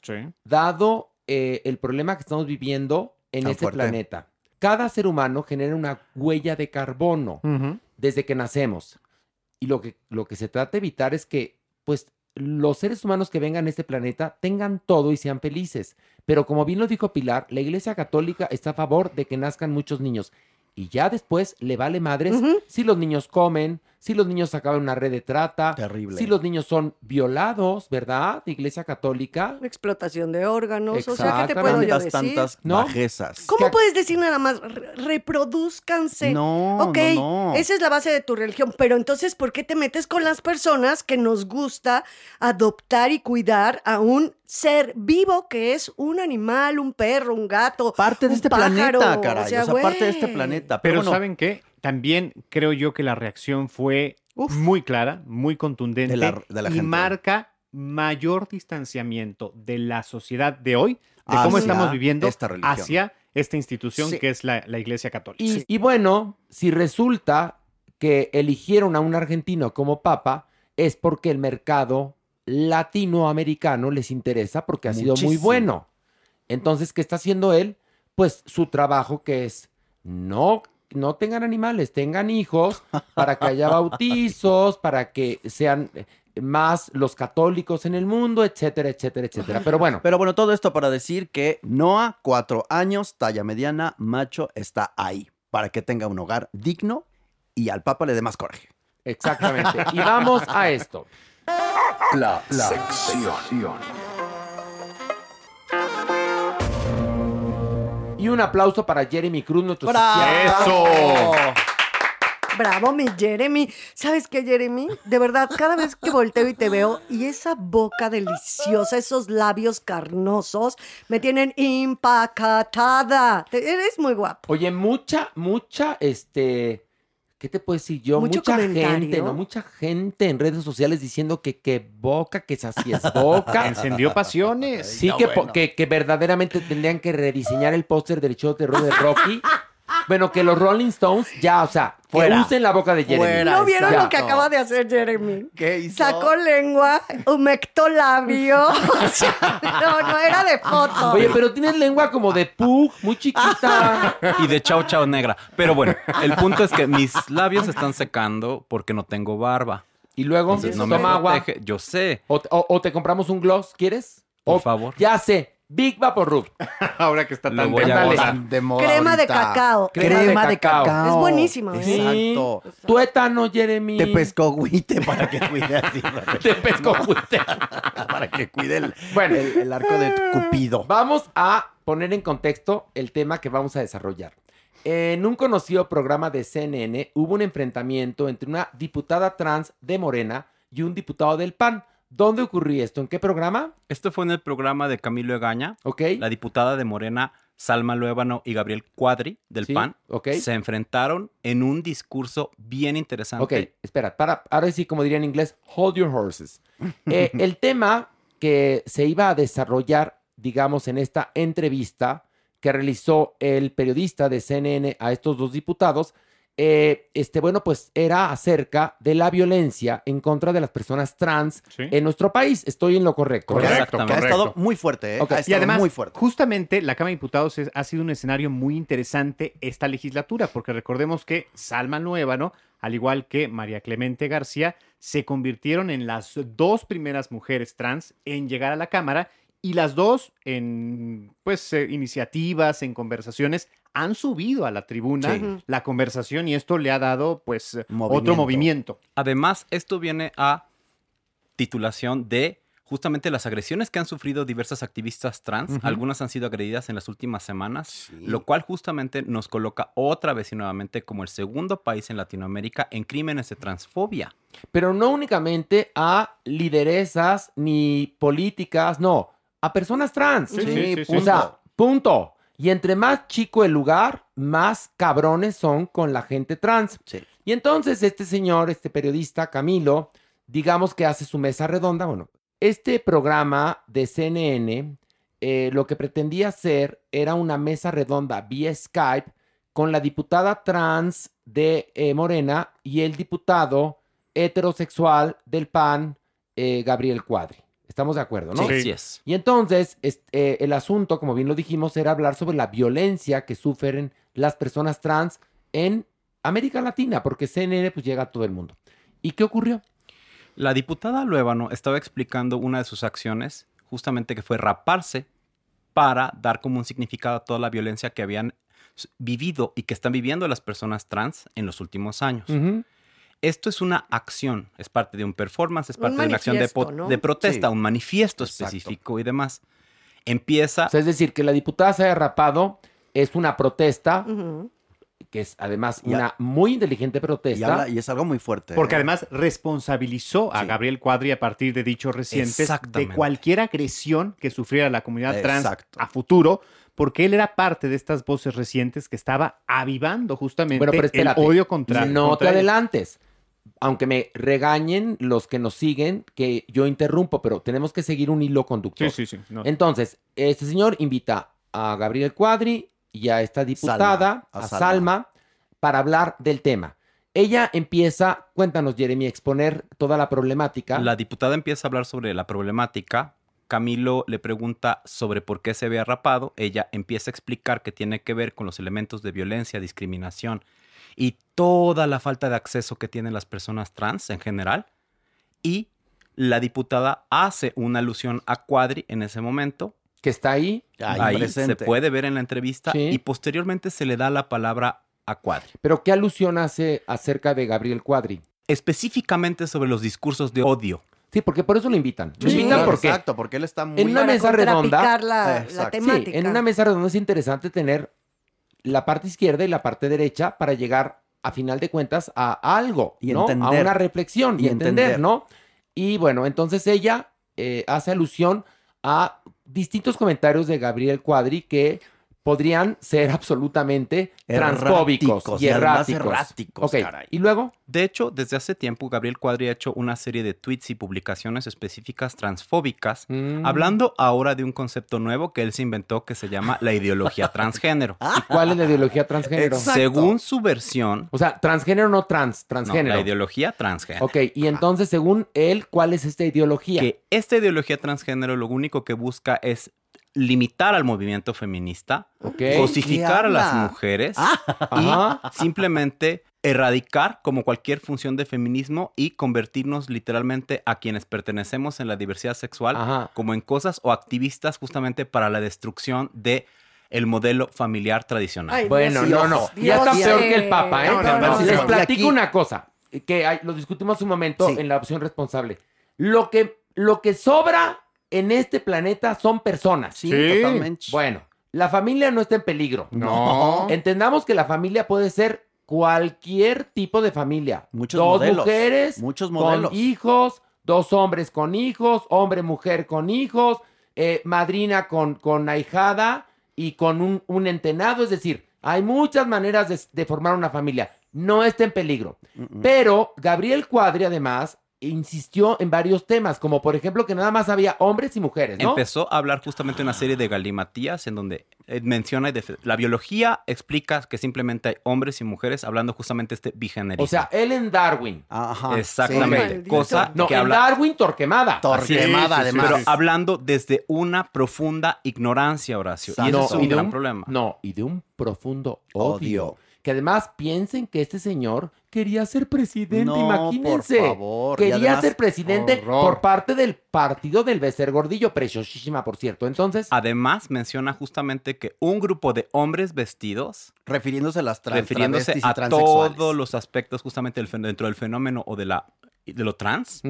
dado eh, el problema que estamos viviendo en Tan este fuerte. planeta. Cada ser humano genera una huella de carbono desde que nacemos. Y lo que, lo que se trata de evitar es que, pues, los seres humanos que vengan a este planeta tengan todo y sean felices. Pero como bien lo dijo Pilar, la Iglesia Católica está a favor de que nazcan muchos niños. Y ya después le vale madres si los niños comen, si los niños acaban en una red de trata, Terrible. si los niños son violados, ¿verdad? Iglesia Católica. Explotación de órganos. O sea, ¿qué te puedo yo decir? tantas ¿No? bajezas. ¿Cómo puedes decir nada más? Re- reproduzcanse. No, Ok, no, no. esa es la base de tu religión. Pero entonces, ¿por qué te metes con las personas que nos gusta adoptar y cuidar a un ser vivo que es un animal, un perro, un gato? Parte de un este pájaro? planeta, caray. O sea, parte de este planeta. Pero bueno, ¿saben qué? También creo yo que la reacción fue muy clara, muy contundente De la- de la y gente. marca mayor distanciamiento de la sociedad de hoy, de Hacia cómo estamos viviendo esta religión. hacia esta institución Sí. que es la, la Iglesia Católica. Y, y bueno, si resulta que eligieron a un argentino como papa, es porque el mercado latinoamericano les interesa porque ha sido muy bueno. Entonces, ¿qué está haciendo él? Pues su trabajo que es no, no tengan animales, tengan hijos para que haya bautizos, para que sean más los católicos en el mundo, etcétera, etcétera, etcétera. Pero bueno, Pero bueno, todo esto para decir que Noah, cuatro años, talla mediana, macho, está ahí para que tenga un hogar digno y al Papa le dé más coraje. exactamente. Y vamos a esto. La, sección. Y un aplauso para Jeremy Cruz, nuestro ¡Bravo! psiquiatra. ¡Eso! Bravo, mi Jeremy. ¿Sabes qué, Jeremy? De verdad, cada vez que volteo y te veo, y esa boca deliciosa, esos labios carnosos, me tienen impactada. Te- eres muy guapo. Oye, mucha, mucha, este, ¿qué te puedo decir yo? Mucho mucha gente. ¿no? Mucha gente en redes sociales diciendo que qué boca, que esa sí es boca. Encendió pasiones. Sí, no, que, po- bueno. que, que verdaderamente tendrían que rediseñar el póster del show de terror de Rocky. Bueno, que los Rolling Stones ya, o sea, que Fuera. usen la boca de Jeremy. Fuera, ¿No vieron Ya. lo que acaba de hacer Jeremy? ¿Qué hizo? Sacó lengua, humectó labio. O sea, no, no era de foto. Oye, pero tienes lengua como de pug, muy chiquita. Y de chao chao negra. Pero bueno, el punto es que mis labios están secando porque no tengo barba. Y luego, Entonces no me toma agua. protege. Yo sé. O, o- o te compramos un gloss, ¿quieres? Por O- favor. Ya sé, Big Vapor Rub. Ahora que está tan voy a de moda. gozar. De moda Crema de ahorita. cacao. Crema, de, cacao. Es buenísimo, ¿eh? Exacto. Tuétano, Jeremy. Te pescogüite para que cuide así. Te pescogüite. para que cuide el, Bueno. el, el arco de Cupido. Vamos a poner en contexto el tema que vamos a desarrollar. En un conocido programa de CNN hubo un enfrentamiento entre una diputada trans de Morena y un diputado del PAN. ¿Dónde ocurrió esto? ¿En qué programa? Esto fue en el programa de Camilo Egaña. Ok. La diputada de Morena, Salma Luébano y Gabriel Cuadri, del Sí, PAN, ok. se enfrentaron en un discurso bien interesante. Ok, espera, para, ahora sí, como diría en inglés, hold your horses. Eh, el tema que se iba a desarrollar digamos, en esta entrevista que realizó el periodista de CNN a estos dos diputados, eh, este, bueno, pues era acerca de la violencia en contra de las personas trans en nuestro país. Estoy en lo correcto. Que ha estado muy fuerte, ¿eh? Ha Y además, muy fuerte. justamente la Cámara de Diputados es- ha sido un escenario muy interesante esta legislatura, porque recordemos que Salma Nuevano, al igual que María Clemente García, se convirtieron en las dos primeras mujeres trans en llegar a la Cámara y las dos en pues eh, iniciativas, en conversaciones, han subido a la tribuna Sí. la conversación y esto le ha dado pues otro Movimiento. Además, esto viene a titulación de justamente las agresiones que han sufrido diversas activistas trans. Algunas han sido agredidas en las últimas semanas, lo cual justamente nos coloca otra vez y nuevamente como el segundo país en Latinoamérica en crímenes de transfobia. Pero no únicamente a lideresas ni políticas, no, a personas trans. Sí, sí, sí, sí. O sea, punto. Y entre más chico el lugar, más cabrones son con la gente trans. Y entonces este señor, este periodista Camilo, digamos que hace su mesa redonda. Bueno, este programa de CNN eh, lo que pretendía hacer era una mesa redonda vía Skype con la diputada trans de eh, Morena y el diputado heterosexual del PAN, eh, Gabriel Cuadri. Estamos de acuerdo, ¿no? Sí, así es. Y entonces, es- eh, el asunto, como bien lo dijimos, era hablar sobre la violencia que sufren las personas trans en América Latina, porque CNN pues llega a todo el mundo. ¿Y qué ocurrió? La diputada Luébano estaba explicando una de sus acciones, justamente que fue raparse para dar como un significado a toda la violencia que habían vivido y que están viviendo las personas trans en los últimos años. Esto es una acción, es parte de un performance, es Un parte de una acción de, protesta, Sí. un manifiesto Exacto. específico y demás. Empieza... O sea, es decir, que la diputada se haya rapado es una protesta, que es además Y una muy inteligente Y, protesta. habla- y es algo muy fuerte. Porque ¿eh? además responsabilizó a Sí. Gabriel Cuadri a partir de dichos recientes de cualquier agresión que sufriera la comunidad trans Exacto. a futuro, porque él era parte de estas voces recientes que estaba avivando justamente Bueno, pero espérate, el odio contra no contra te adelantes. Aunque me regañen los que nos siguen, que yo interrumpo, pero tenemos que seguir un hilo conductor. Sí, sí, sí, no. Entonces, este señor invita a Gabriel Cuadri y a esta diputada, Salma, a a, Salma. Salma. para hablar del tema. Ella empieza, cuéntanos, Jeremy, a exponer toda la problemática. La diputada empieza a hablar sobre la problemática. Camilo le pregunta sobre por qué se había rapado. Ella empieza a explicar que tiene que ver con los elementos de violencia, discriminación y toda la falta de acceso que tienen las personas trans en general. Y la diputada hace una alusión a Cuadri en ese momento. Que está ahí. Ahí, se presente. puede ver en la entrevista. Sí. Y posteriormente se le da la palabra a Cuadri. Pero ¿qué alusión hace acerca de Gabriel Cuadri? Específicamente sobre los discursos de odio. Sí, porque por eso lo invitan. Lo Sí, invitan porque Exacto, porque él está muy... en una mesa redonda. la, la Exacto. Sí, temática. en una mesa redonda es interesante tener la parte izquierda y la parte derecha para llegar, a final de cuentas, a algo, Y ¿no? A una reflexión y, Y entender, entender. ¿no? Y bueno, entonces ella eh, hace alusión a distintos comentarios de Gabriel Cuadri que podrían ser absolutamente transfóbicos Erráticos, y erráticos. erráticos, caray. y luego, De hecho, desde hace tiempo Gabriel Cuadri ha hecho una serie de tweets y publicaciones específicas transfóbicas, Mm. hablando ahora de un concepto nuevo que él se inventó que se llama la ideología transgénero. ¿y cuál es la ideología transgénero? Exacto. Según su versión, O sea, transgénero no trans, no, transgénero. la ideología transgénero. Ok, y entonces, según él, ¿cuál es esta ideología? Que esta ideología transgénero lo único que busca es limitar al movimiento feminista, Ok. cosificar ¿Qué a las mujeres Ajá. y simplemente erradicar como cualquier función de feminismo y convertirnos literalmente a quienes pertenecemos en la diversidad sexual Ajá. como en cosas o activistas justamente para la destrucción de el modelo familiar tradicional. Ay, Bueno, Dios, no, no. Dios, ya está Dios, peor eh, que el Papa, ¿eh? no, no, no. Les platico aquí- una cosa, que hay- lo discutimos un momento Sí. en la opción responsable. Lo que, lo que sobra en este planeta son personas. Sí, Sí. totalmente. Bueno, la familia no está en peligro. No. Entendamos que la familia puede ser cualquier tipo de familia. Muchos dos modelos, mujeres muchos modelos. con hijos, dos hombres con hijos, hombre, mujer con hijos, eh, madrina con, con ahijada y con un, un entenado. Es decir, hay muchas maneras de, de formar una familia. No está en peligro. Mm-mm. Pero Gabriel Cuadri, además, insistió en varios temas, como por ejemplo que nada más había hombres y mujeres, ¿no? Empezó a hablar justamente de una serie de galimatías en donde eh, menciona y la biología explica que simplemente hay hombres y mujeres hablando justamente este bigenerismo. O sea, él en Darwin. Ajá. Exactamente. sí. Cosa No, que en habla. Darwin, Torquemada. Torquemada, además. Pero hablando desde una profunda ignorancia, Horacio. Y ese No, es un y de gran un- problema. No, y de un profundo odio. Odio. Que además piensen que este señor quería ser presidente, No, imagínense. por favor. Quería además- ser presidente Horror. por parte del partido del Becer Gordillo, preciosísima, por cierto. Entonces, Además, menciona justamente que un grupo de hombres vestidos, Refiriéndose a las trans, refiriéndose a todos los aspectos justamente del dentro del fenómeno o de, la, de lo trans,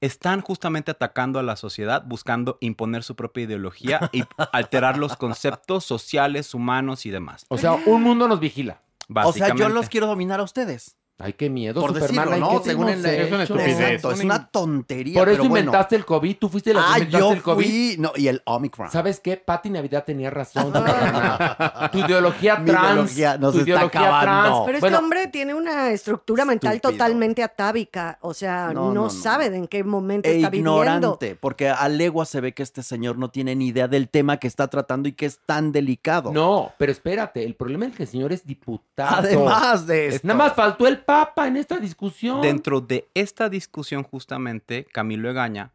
están justamente atacando a la sociedad, buscando imponer su propia ideología y alterar los conceptos sociales, humanos y demás. o sea, un mundo nos vigila. O sea, yo los quiero dominar a ustedes. Ay, qué miedo, Por Superman. decirlo, ¿no? ¿qué Según el- Es una hecho? estupidez. Exacto, es Una tontería. Por eso pero bueno. inventaste el COVID. Tú fuiste la que Ah, inventaste yo el COVID. fui. No, y el Omicron. ¿Sabes qué? Pati Navidad tenía razón. Superman. tu ideología Mi trans. ideología nos tu está ideología acabando. Pero Bueno, este hombre tiene una estructura mental Estúpido. totalmente atávica. O sea, No, no, no, no. sabe de en qué momento E está viviendo. ignorante, porque a legua se ve que este señor no tiene ni idea del tema que está tratando y que es tan delicado. No, pero espérate, el problema es que el señor es diputado. Además de Es- esto. Nada más faltó el Papa en esta discusión. Dentro de esta discusión, justamente, Camilo Egaña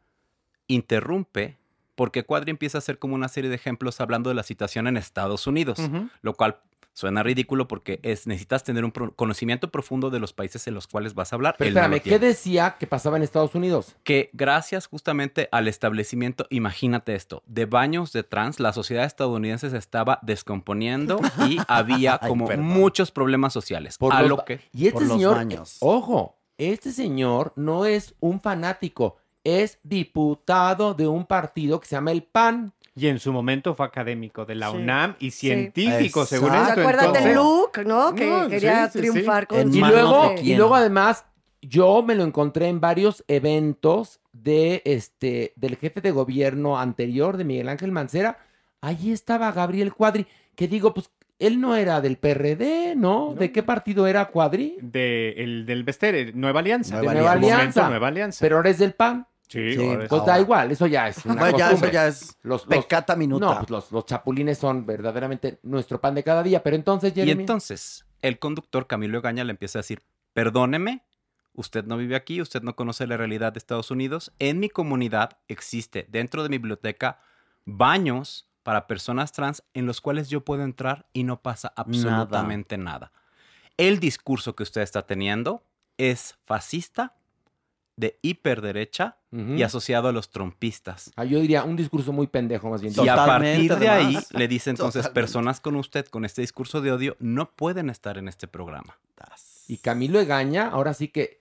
interrumpe porque Cuadri empieza a hacer como una serie de ejemplos hablando de la situación en Estados Unidos, lo cual suena ridículo porque es, necesitas tener un pro- conocimiento profundo de los países en los cuales vas a hablar. Pero no espérame, ¿qué decía que pasaba en Estados Unidos? que gracias justamente al establecimiento, imagínate esto, de baños de trans, la sociedad estadounidense se estaba descomponiendo y había como muchos problemas sociales. Por a los lo que Y este por los señor, baños. ojo, este señor no es un fanático, es diputado de un partido que se llama el PAN. Y en su momento fue académico de la Sí. UNAM y Sí. científico, según Exacto. esto. ¿Se acuerdan de entonces- Luke, no? Que No, sí, quería sí, sí. triunfar con Y luego, de y luego además, yo me lo encontré en varios eventos de este del jefe de gobierno anterior de Miguel Ángel Mancera. Allí estaba Gabriel Cuadri, que digo, pues él no era del PRD, ¿no? ¿De qué partido era Cuadri? De, el, del Bester, Nueva Alianza. De Nueva Nueva su momento, Alianza. Nueva Alianza. Pero ahora es del PAN. Sí, Sí, ahora Pues da igual, eso ya es una Bueno, ya, eso ya es Los- los- pecata minuta. No, pues los, los chapulines son verdaderamente nuestro pan de cada día. Pero entonces, Y Jeremy, entonces el conductor Camilo Egaña le empieza a decir, perdóneme, usted no vive aquí, usted no conoce la realidad de Estados Unidos. En mi comunidad existe dentro de mi biblioteca baños para personas trans en los cuales yo puedo entrar y no pasa absolutamente nada. El discurso que usted está teniendo es fascista, de hiperderecha Ujú. y asociado a los trompistas. Ah, yo diría un discurso muy pendejo, más bien. Y a partir de ahí además. le dice entonces, Totalmente. personas con usted con este discurso de odio no pueden estar en este programa. Y Camilo Egaña, ahora sí que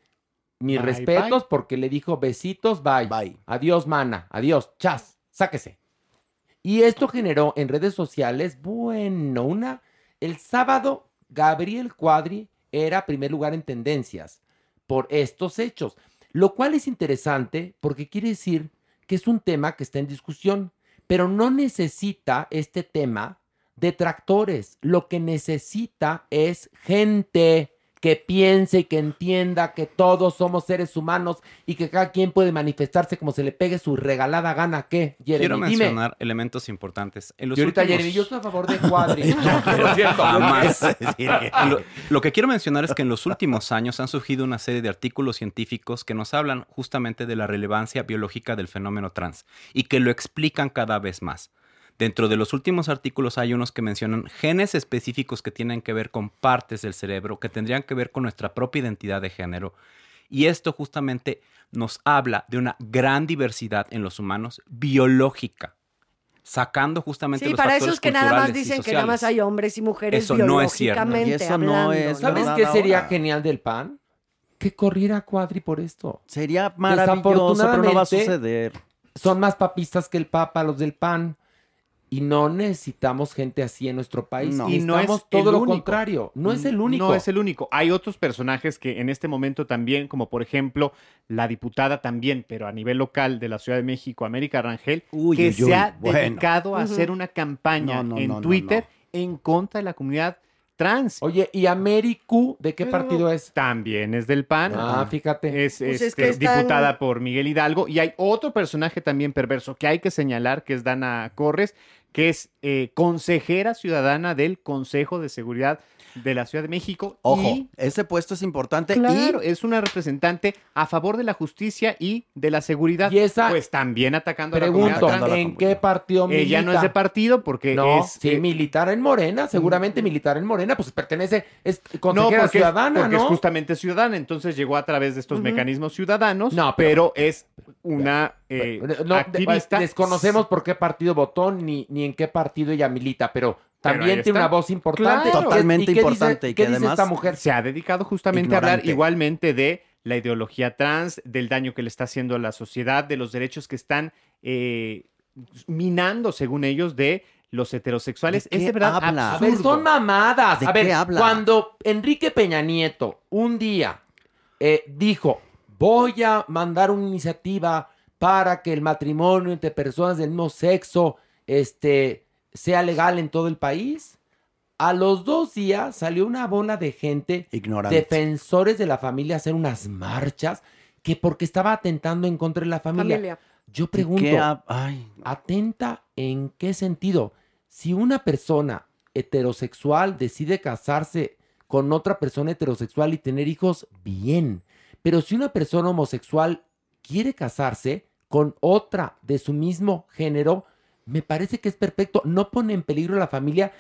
mis Bye, respetos bye. porque le dijo besitos, bye. Bye. Adiós, mana. Adiós. Chas. Sáquese. Y esto generó en redes sociales, bueno, una. El sábado, Gabriel Cuadri era primer lugar en tendencias por estos hechos. Lo cual es interesante porque quiere decir que es un tema que está en discusión, pero no necesita este tema detractores. Lo que necesita es gente que piense y que entienda que todos somos seres humanos y que cada quien puede manifestarse como se le pegue su regalada gana. ¿Qué, Jeremy? Quiero Dime. mencionar elementos importantes. En los Y ahorita, últimos- Jeremy, yo estoy a favor de Cuadri. Lo, lo que quiero mencionar es que en los últimos años han surgido una serie de artículos científicos que nos hablan justamente de la relevancia biológica del fenómeno trans y que lo explican cada vez más. Dentro de los últimos artículos hay unos que mencionan genes específicos que tienen que ver con partes del cerebro, que tendrían que ver con nuestra propia identidad de género. Y esto justamente nos habla de una gran diversidad en los humanos biológica, sacando justamente Sí, los para factores esos que nada más dicen que nada más hay hombres y mujeres Eso no es cierto. biológicamente Y eso no hablando, es- ¿no? ¿Sabes nada qué sería ahora. genial del PAN? Que corriera Cuadri por esto. Sería maravilloso, pero no va a suceder. Son más papistas que el Papa, los del PAN. Y no necesitamos gente así en nuestro país. No. Y no es todo lo único. contrario. No es el único. No es el único. Hay otros personajes que en este momento también, como por ejemplo la diputada también, pero a nivel local de la Ciudad de México, América Rangel, Uy, que uy, se uy, ha bueno. dedicado a hacer una campaña No, no, en no, no, Twitter en contra de la comunidad trans. Oye, ¿y Américu de qué partido es? También es del PAN. Ah, fíjate. Es, Pues es este, que están- diputada por Miguel Hidalgo. Y hay otro personaje también perverso que hay que señalar, que es Dana Corres, que es eh, consejera ciudadana del Consejo de Seguridad de la Ciudad de México. Ojo, Y ese puesto es importante Claro, y es una representante a favor de la justicia y de la seguridad. Y esa- pues también atacando a la comunidad trans. ¿en qué partido milita? Ella no es de partido porque No, es... sí, eh, militar en Morena, seguramente militar en Morena, pues pertenece, es no, consejera porque, ciudadana, porque ¿no? es justamente ciudadana, entonces llegó a través de estos mecanismos ciudadanos, No, pero, pero- es una eh, No, de- activista. desconocemos por qué partido votó ni, ni en qué partido ella milita, pero también tiene está. una voz importante. Claro. Totalmente ¿Y qué dice- importante, y ¿Qué que dice además esta mujer? Se ha dedicado justamente a hablar igualmente de la ideología trans, del daño que le está haciendo a la sociedad, de los derechos que están eh, minando, según ellos, de los heterosexuales. ¿De Es qué de verdad habla? A ver, absurdo. son mamadas. ¿De A ver, qué habla? cuando Enrique Peña Nieto un día eh, dijo, voy a mandar una iniciativa para que el matrimonio entre personas del mismo sexo este, sea legal en todo el país, a los dos días salió una bola de gente, ignorante. defensores de la familia, a hacer unas marchas que porque estaba atentando en contra de la familia. Familia. Yo ¿Y pregunto, ay, ¿atenta en qué sentido? Si una persona heterosexual decide casarse con otra persona heterosexual y tener hijos, bien. Pero si una persona homosexual quiere casarse con otra de su mismo género, me parece que es perfecto. No pone en peligro a la familia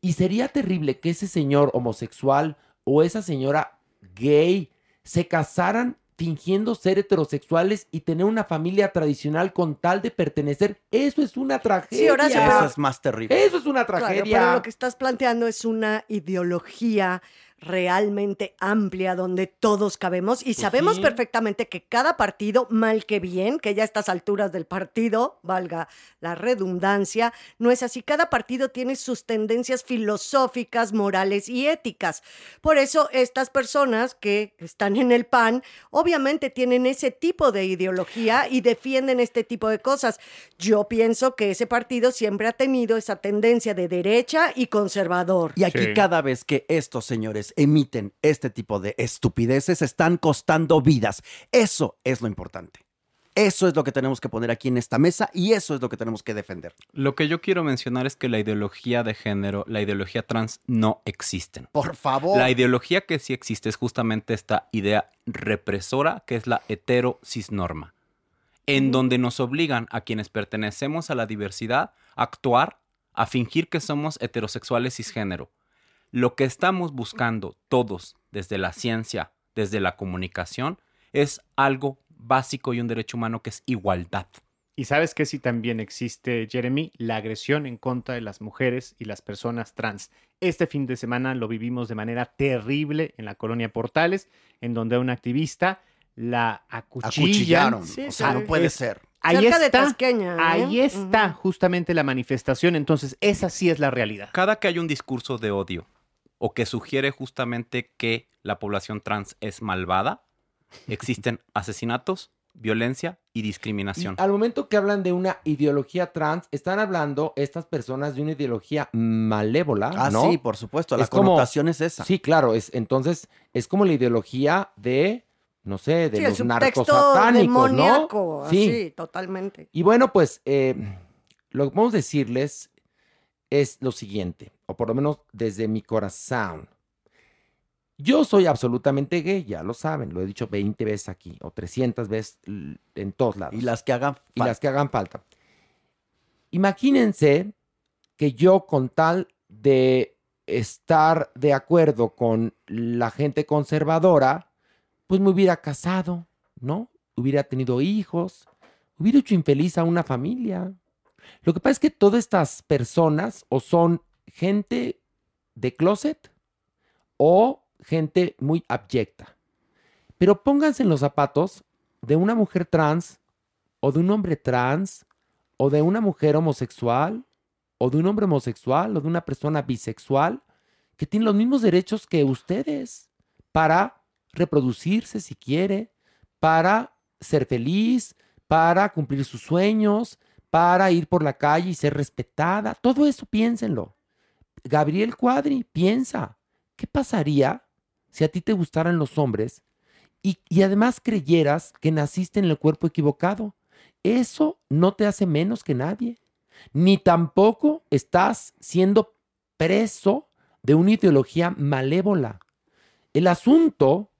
y sería terrible que ese señor homosexual o esa señora gay se casaran fingiendo ser heterosexuales y tener una familia tradicional con tal de pertenecer. Eso es una tragedia. Horacio, eso pero- es más terrible. Eso es una Claro, tragedia. pero lo que estás planteando es una ideología realmente amplia donde todos cabemos y sabemos Pues sí. perfectamente que cada partido, mal que bien, que ya a estas alturas del partido, valga la redundancia, no es así. Cada partido tiene sus tendencias filosóficas, morales y éticas. Por eso estas personas que están en el PAN, obviamente tienen ese tipo de ideología y defienden este tipo de cosas. Yo pienso que ese partido siempre ha tenido esa tendencia de derecha y conservador. Y aquí Sí. cada vez que estos señores emiten este tipo de estupideces, están costando vidas. Eso es lo importante. Eso es lo que tenemos que poner aquí en esta mesa y eso es lo que tenemos que defender. Lo que yo quiero mencionar es que la ideología de género, la ideología trans no existen. Por favor. La ideología que sí existe es justamente esta idea represora que es la hetero-cisnorma, en donde nos obligan a quienes pertenecemos a la diversidad a actuar, a fingir que somos heterosexuales cisgénero. Lo que estamos buscando todos desde la ciencia, desde la comunicación, es algo básico y un derecho humano que es igualdad. Y sabes que sí también existe, Jeremy, la agresión en contra de las mujeres y las personas trans. Este fin de semana lo vivimos de manera terrible en la colonia Portales, en donde a una activista la. Acuchillaron. Sí, o sea, sí. no puede ser. Ahí Cerca de está, Tasqueña, ¿eh? ahí está justamente la manifestación. Entonces, esa sí es la realidad. Cada que hay un discurso de odio o que sugiere justamente que la población trans es malvada, existen asesinatos, violencia y Y discriminación. al momento que hablan de una ideología trans, están hablando estas personas de una ideología malévola, Ah, ¿no? sí, por supuesto. La Es como- connotación es esa. Sí, claro, es entonces es como la ideología de no sé, de Sí, los narcosatánicos, ¿no? demoníaco, Sí. así, totalmente. Y bueno, pues eh, lo que podemos decirles es lo siguiente, o por lo menos desde mi corazón. Yo soy absolutamente gay, ya lo saben, lo he dicho 20 veces aquí, o 300 veces en todos lados. Y las que hagan Y falta. las que hagan falta. Imagínense que yo con tal de estar de acuerdo con la gente conservadora, pues me hubiera casado, ¿no? Hubiera tenido hijos, hubiera hecho infeliz a una familia. Lo que pasa es que todas estas personas o son gente de closet o gente muy abyecta. Pero pónganse en los zapatos de una mujer trans o de un hombre trans o de una mujer homosexual o de un hombre homosexual o de una persona bisexual que tiene los mismos derechos que ustedes para reproducirse si quiere, para ser feliz, para cumplir sus sueños, para ir por la calle y ser respetada. Todo eso piénsenlo. Gabriel Cuadri piensa ¿qué pasaría si a ti te gustaran los hombres y, y además creyeras que naciste en el cuerpo equivocado? Eso no te hace menos que nadie, ni tampoco estás siendo preso de una ideología malévola. El asunto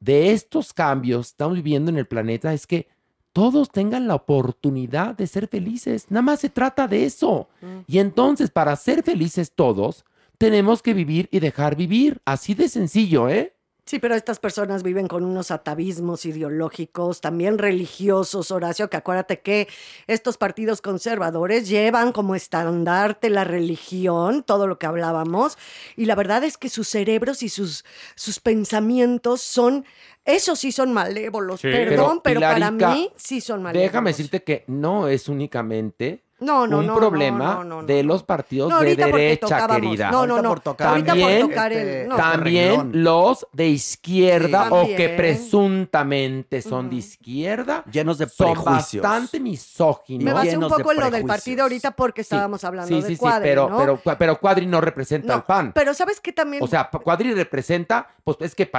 de estos cambios que estamos viviendo en el planeta es que todos tengan la oportunidad de ser felices. Nada más se trata de eso. Y entonces, para ser felices todos, tenemos que vivir y dejar vivir. Así de sencillo, ¿eh? Sí, pero estas personas viven con unos atavismos ideológicos, también religiosos, Horacio, que acuérdate que estos partidos conservadores llevan como estandarte la religión, todo lo que hablábamos, y la verdad es que sus cerebros y sus, sus pensamientos son, esos sí son malévolos, Sí. perdón, pero, para mí sí son malévolos. Déjame decirte que no es únicamente No, no, un no, problema no, no, no, de los partidos No, de derecha, querida. No, no, no. Ahorita por tocar- ahorita por También, tocar el- no. también los de izquierda Sí. o que presuntamente son de izquierda Llenos de son prejuicios. bastante misóginos. Me basé un de poco en lo del partido ahorita porque estábamos hablando Sí, de sí, sí, Cuadri, pero, ¿no? pero, pero Cuadri no representa No, al PAN. Pero ¿sabes qué también? O sea, Cuadri representa, pues es que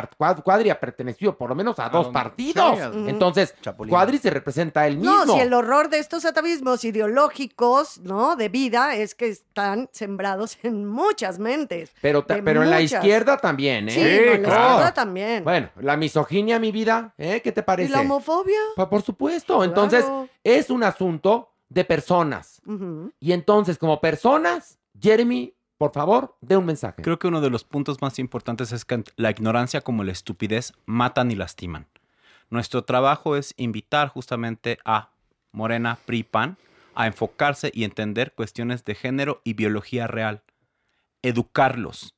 Cuadri ha pertenecido por lo menos a dos partidos. Entonces. Cuadri se representa a él mismo. No, si el horror de estos atavismos ideológicos, ¿no? De vida es que están sembrados en muchas mentes. Pero, pero en la izquierda también, ¿eh? Sí, no, en la izquierda también. Bueno, la misoginia, mi vida, ¿eh? ¿Qué te ¿Y parece? la homofobia? Pa- Por supuesto. Entonces, es un asunto de personas. Y entonces, como personas, Jeremy, por favor, dé un mensaje. Creo que uno de los puntos más importantes es que la ignorancia como la estupidez matan y lastiman. Nuestro trabajo es invitar justamente a Morena, PRI, PAN a enfocarse y entender cuestiones de género y biología real. Educarlos.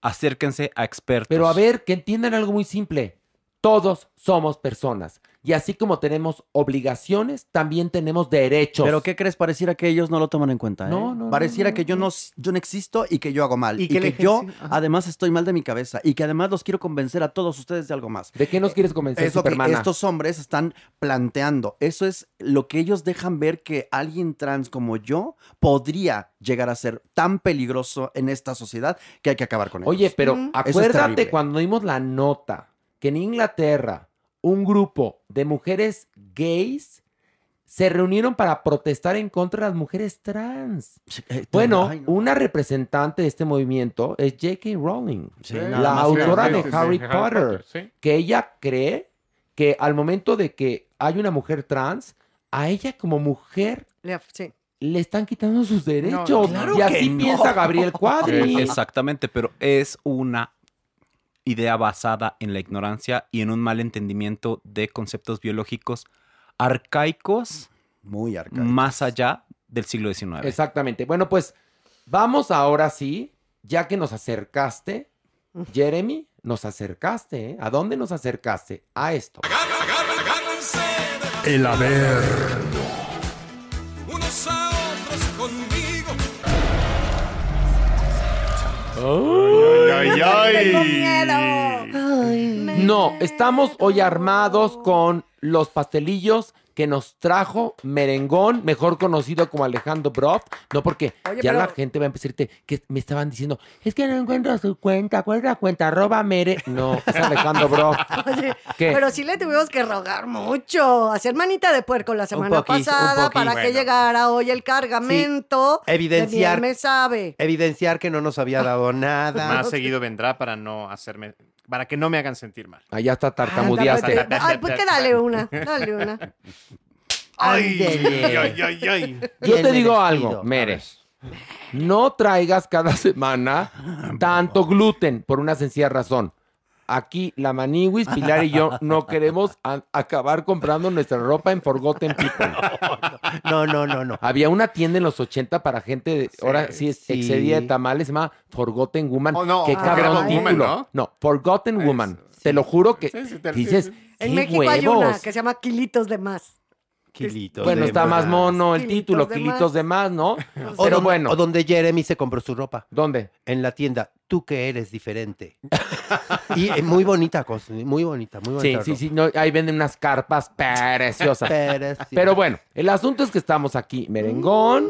Acérquense a expertos. Pero a ver, que entiendan algo muy simple. Todos somos personas. Y así como tenemos obligaciones, también tenemos derechos. Pero ¿qué crees? Pareciera que ellos no lo toman en cuenta. ¿eh? No, no, Pareciera no, que yo no, yo no existo y que yo hago mal. Y Y, que yo Ajá. además estoy mal de mi cabeza. Y que además los quiero convencer a todos ustedes de algo más. ¿De qué nos quieres convencer, Es lo que estos hombres están planteando. Eso es lo que ellos dejan ver que alguien trans como yo podría llegar a ser tan peligroso en esta sociedad que hay que acabar con ellos. Oye, pero acuérdate cuando dimos la nota que en Inglaterra un grupo de mujeres gays se reunieron para protestar en contra de las mujeres trans. Eh, Bueno, una representante de este movimiento es J.K. Rowling, Sí, la autora de. Harry Potter, que ella cree que al momento de que hay una mujer trans, a ella como mujer Le- sí. le están quitando sus derechos. claro y así no. piensa Gabriel Cuadri. Exactamente, pero es una idea basada en la ignorancia y en un mal entendimiento de conceptos biológicos arcaicos Muy arcaico. más allá del siglo XIX. Exactamente. Bueno, pues vamos ahora sí, ya que nos acercaste, Jeremy, nos acercaste, ¿eh? ¿A dónde nos acercaste? A esto. El haber. Ay, ay, Tengo ay. miedo. No, estamos hoy armados con los pastelillos que nos trajo Merengón, mejor conocido como Alejandro Broff. No, porque Oye, ya pero- la gente va a empezar a decirte que me estaban diciendo, es que no encuentro su cuenta, ¿cuál es la cuenta? Arroba Mere. No, es Alejandro Broff. Pero sí le tuvimos que rogar mucho, hacer manita de puerco la semana pasada para que llegara hoy el cargamento. Evidenciar- De bien me sabe. Evidenciar que no nos había dado nada. Más seguido vendrá para no hacerme, para que no me hagan sentir mal. Allá está Anda, tartamudeaste. pues, Ay, pues que dale una, dale una. Ay, ay, ay, ay. Yo te digo algo, Mere. No traigas cada semana tanto gluten por una sencilla razón. Aquí la Maniwis, Pilar y yo no queremos acabar comprando nuestra ropa en Forgotten People. No, no, no, no. Había una tienda en los 80 para gente, de, ahora sí es sí. excedida de tamales, se llama Forgotten Woman. Oh, no, Qué ah, cabrón título. Woman, ¿no? Forgotten Woman. Te lo juro que Sí, sí, te- dices, sí, sí. En "¿Qué México hay una huevos?". que se llama Kilitos de más. Kilitos Bueno, de está más más. mono el Kilitos título, de kilitos de más, ¿no? O Pero donde- bueno, O donde Jeremy se compró su ropa. ¿dónde? En la tienda. Tú que eres diferente. y eh, muy bonita cosa. Muy bonita, muy Sí, bonita. sí, ropa. sí, no, ahí venden unas carpas preciosas. Pero sí. Pero bueno, el asunto es que estamos aquí, merengón,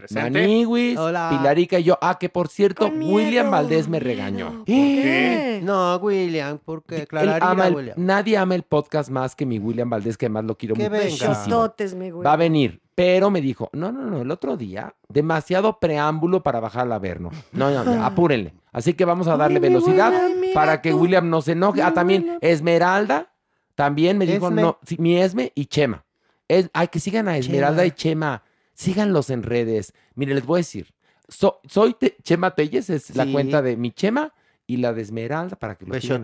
Presente. Maniwis, Hola. Pilarica y yo. Ah, que por cierto, William Valdés me regañó. ¿Qué? No, William, ¿por qué? Él Clararira, ama el- William. nadie ama el podcast más que mi William Valdés, que además lo quiero Que venga. muchísimo. Besototes, mi güey. Va a venir, pero me dijo, no, no, no, el otro día, demasiado preámbulo para bajar al Averno. No, no, no, apúrenle. Así que vamos a darle Ay, mi velocidad William, mira para que tú. William no se enoje. Ah, también William. Esmeralda, también me dijo, Esme. no, sí, mi Esme y Chema. Es, ay, que sigan a Esmeralda y Chema. Síganlos en redes. Mire, les voy a decir, so- soy Te- Chema Telles, es la cuenta de mi Chema y la de Esmeralda para que los sigan.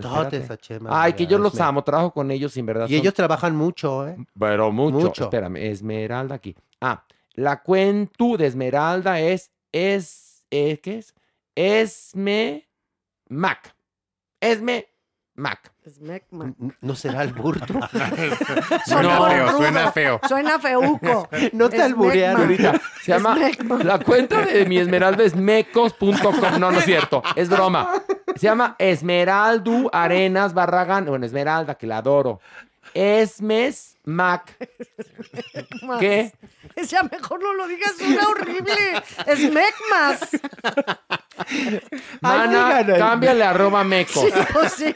Chema. Ay, que yo los amo, trabajo con ellos, sin verdad. Y son- ellos trabajan mucho, ¿eh? pero mucho. Mucho. Espérame, Esmeralda aquí. Ah, la cuenta de Esmeralda es, es, eh, ¿qué es? Esme Mac. Esme Mac. Smegma. ¿No será el burto? Suena No, feo, suena feo. Suena feuco. No te Es alburearon. Ahorita se llama, Smegma. la cuenta de mi Esmeralda es mecos.com. No, no es cierto, es broma. Se llama Esmeraldu Arenas Barragán. Bueno, Esmeralda, que la adoro. Esmes Mac. ¿Qué? Ya mejor no lo digas, suena horrible. Smegmas. Mana, díganle. cámbiale arroba mecos. Sí, pues sí.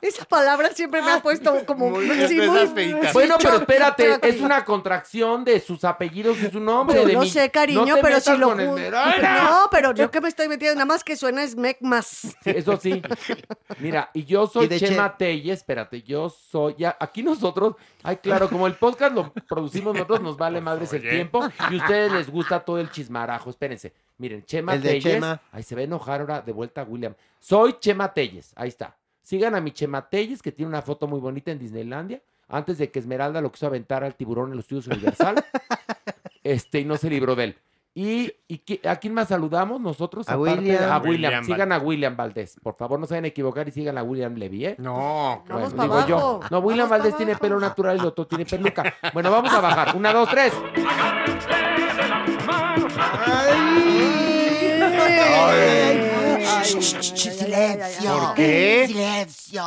Esa palabra siempre me ha puesto como Muy- sí, es muy- Bueno, pero espérate, es una contracción de sus apellidos y su nombre. Yo de mi- sé, cariño, no te pero si lo. No, pero yo que me estoy metiendo, nada más que suena Smegmas. Sí, eso sí. Mira, y yo soy Y Chema Telles, espérate, yo soy, ya, aquí nosotros, ay, claro, como el podcast lo producimos nosotros, nos vale madres el tiempo, y a ustedes les gusta todo el chismarajo, espérense. Miren, Chema El de Telles, Chema. ay, se va a enojar ahora de vuelta William. Soy Chema Telles, ahí está. Sigan a mi Chema Telles, que tiene una foto muy bonita en Disneylandia, antes de que Esmeralda lo quiso aventar al tiburón en los estudios Universal, este, y no se libró de él. ¿Y, a quién más saludamos nosotros? A aparte William. A William. William Sigan a William Valdés. Por favor, no se vayan a equivocar y sigan a William Levy, ¿eh? No, Vamos Bueno, para digo abajo. yo. No, William Vamos Valdés tiene abajo. pelo natural y el otro tiene peluca. Bueno, vamos a bajar. Una, dos, tres. Silencio. ¿Por qué? Silencio.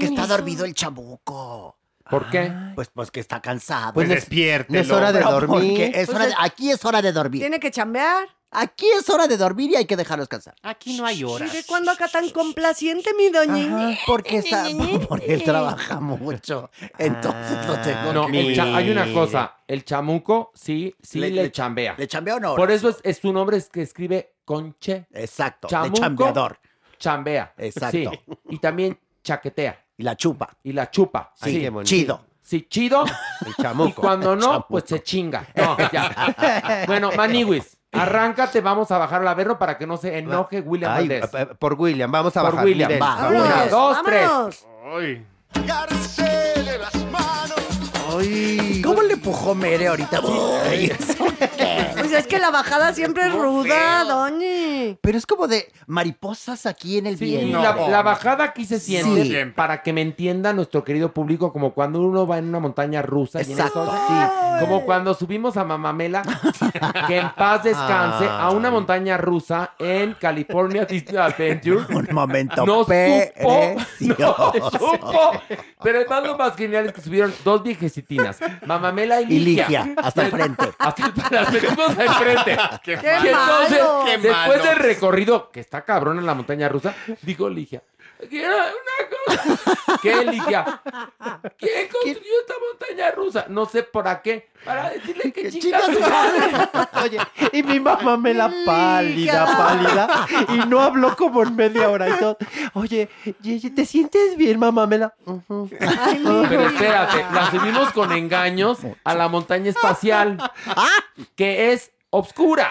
Que está dormido el chamuco. ¿Por qué? Pues, pues que está cansado. Pues no- despiértelo. no es hora de dormir. es Pues hora de- aquí es hora de dormir. Tiene que chambear. Aquí es hora de dormir y hay que dejarlos descansar. Aquí no hay ¿Y horas. de cuándo acá tan complaciente, mi doña? Porque está, porque él trabaja mucho. Entonces lo tengo No, que el cha- hay una cosa. El chamuco sí, sí le, Le- le- chambea. ¿Le chambea o no? Por eso es, es su nombre es que escribe conche. Exacto, Chamuco. de chambeador. Chambea. Exacto. Sí. Y también chaquetea. Y la chupa. Y la chupa. Ay, sí. bonito. Chido. Sí, chido. El Y chamuco. cuando no, Chamuco. pues se chinga. No, ya. Bueno, Maniwis, arráncate, vamos a bajar al averno para que no se enoje William Ay, Valdés. eh, por William, vamos a Por bajar. William, nivel. va. Una, Vámonos, dos, tres. vámonos. Ay. Agarrarse de las manos. Ay, ¿Cómo le empujó Mere ahorita? Ay. Pues es que la bajada siempre es ruda, doña. Pero es como de mariposas aquí en el Sí, viento. la, la bajada aquí se siente Sí. para que me entienda nuestro querido público, como cuando uno va en una montaña rusa. y en Exacto. eso- sí, como cuando subimos a Mamamela, que en paz descanse, a una montaña rusa en California Disney Adventure. Un momento No supo, no supo. Pero además lo más genial es que subieron dos viejecitinas, Mamamela y Y Ligia. Ligia, hasta el frente. Hasta las metimos al frente. Qué ¡Qué Y entonces, malo! Qué después malo. del recorrido, que está cabrón en la montaña rusa, dijo Ligia, quiero una cosa. ¿Qué, Ligia? ¿Quién construyó esta montaña rusa? No sé para qué. Para decirle que chinga su madre. Oye, y mi mamá me la pálida, pálida, y no habló como en media hora y todo. Oye, ¿te sientes bien, mamá? Me la... Ay, mi Pero espérate, la subimos con engaños a la montaña espacial, que es obscura.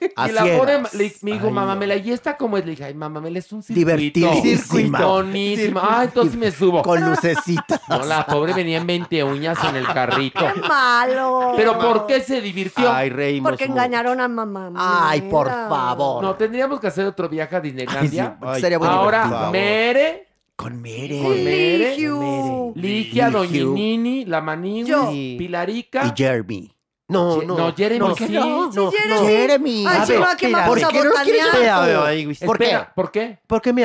Y Así la pobre era. le- me dijo, Ay, mamá, no. Mela, ¿y esta cómo es? Le dije, ay, mamá, Mela, es un circuito. Divertidísima. Bonísima. Ay, entonces me subo. Con lucecitas. No, la pobre venía en 20 uñas en el carrito. ¡Qué malo! Pero ¿por qué se divirtió? Ay, reímos Porque mucho. engañaron a mamá. Ay, por favor. No, tendríamos que hacer otro viaje a Disneylandia. Ay, Sería muy Ahora. Mere, Con Mere. Con Mere. Ligia, Ligiu. Doñinini, La Manigui, Yo. Pilarica Y Jeremy. No, no. no, Jeremy ¿Por sí. qué no? Sí, No, Jeremy. no. Jeremy. Ay, A si no, espera, vamos ¿por a qué no quieres ay, güey, ¿Por Espera, qué? ¿por qué? ¿Por qué me?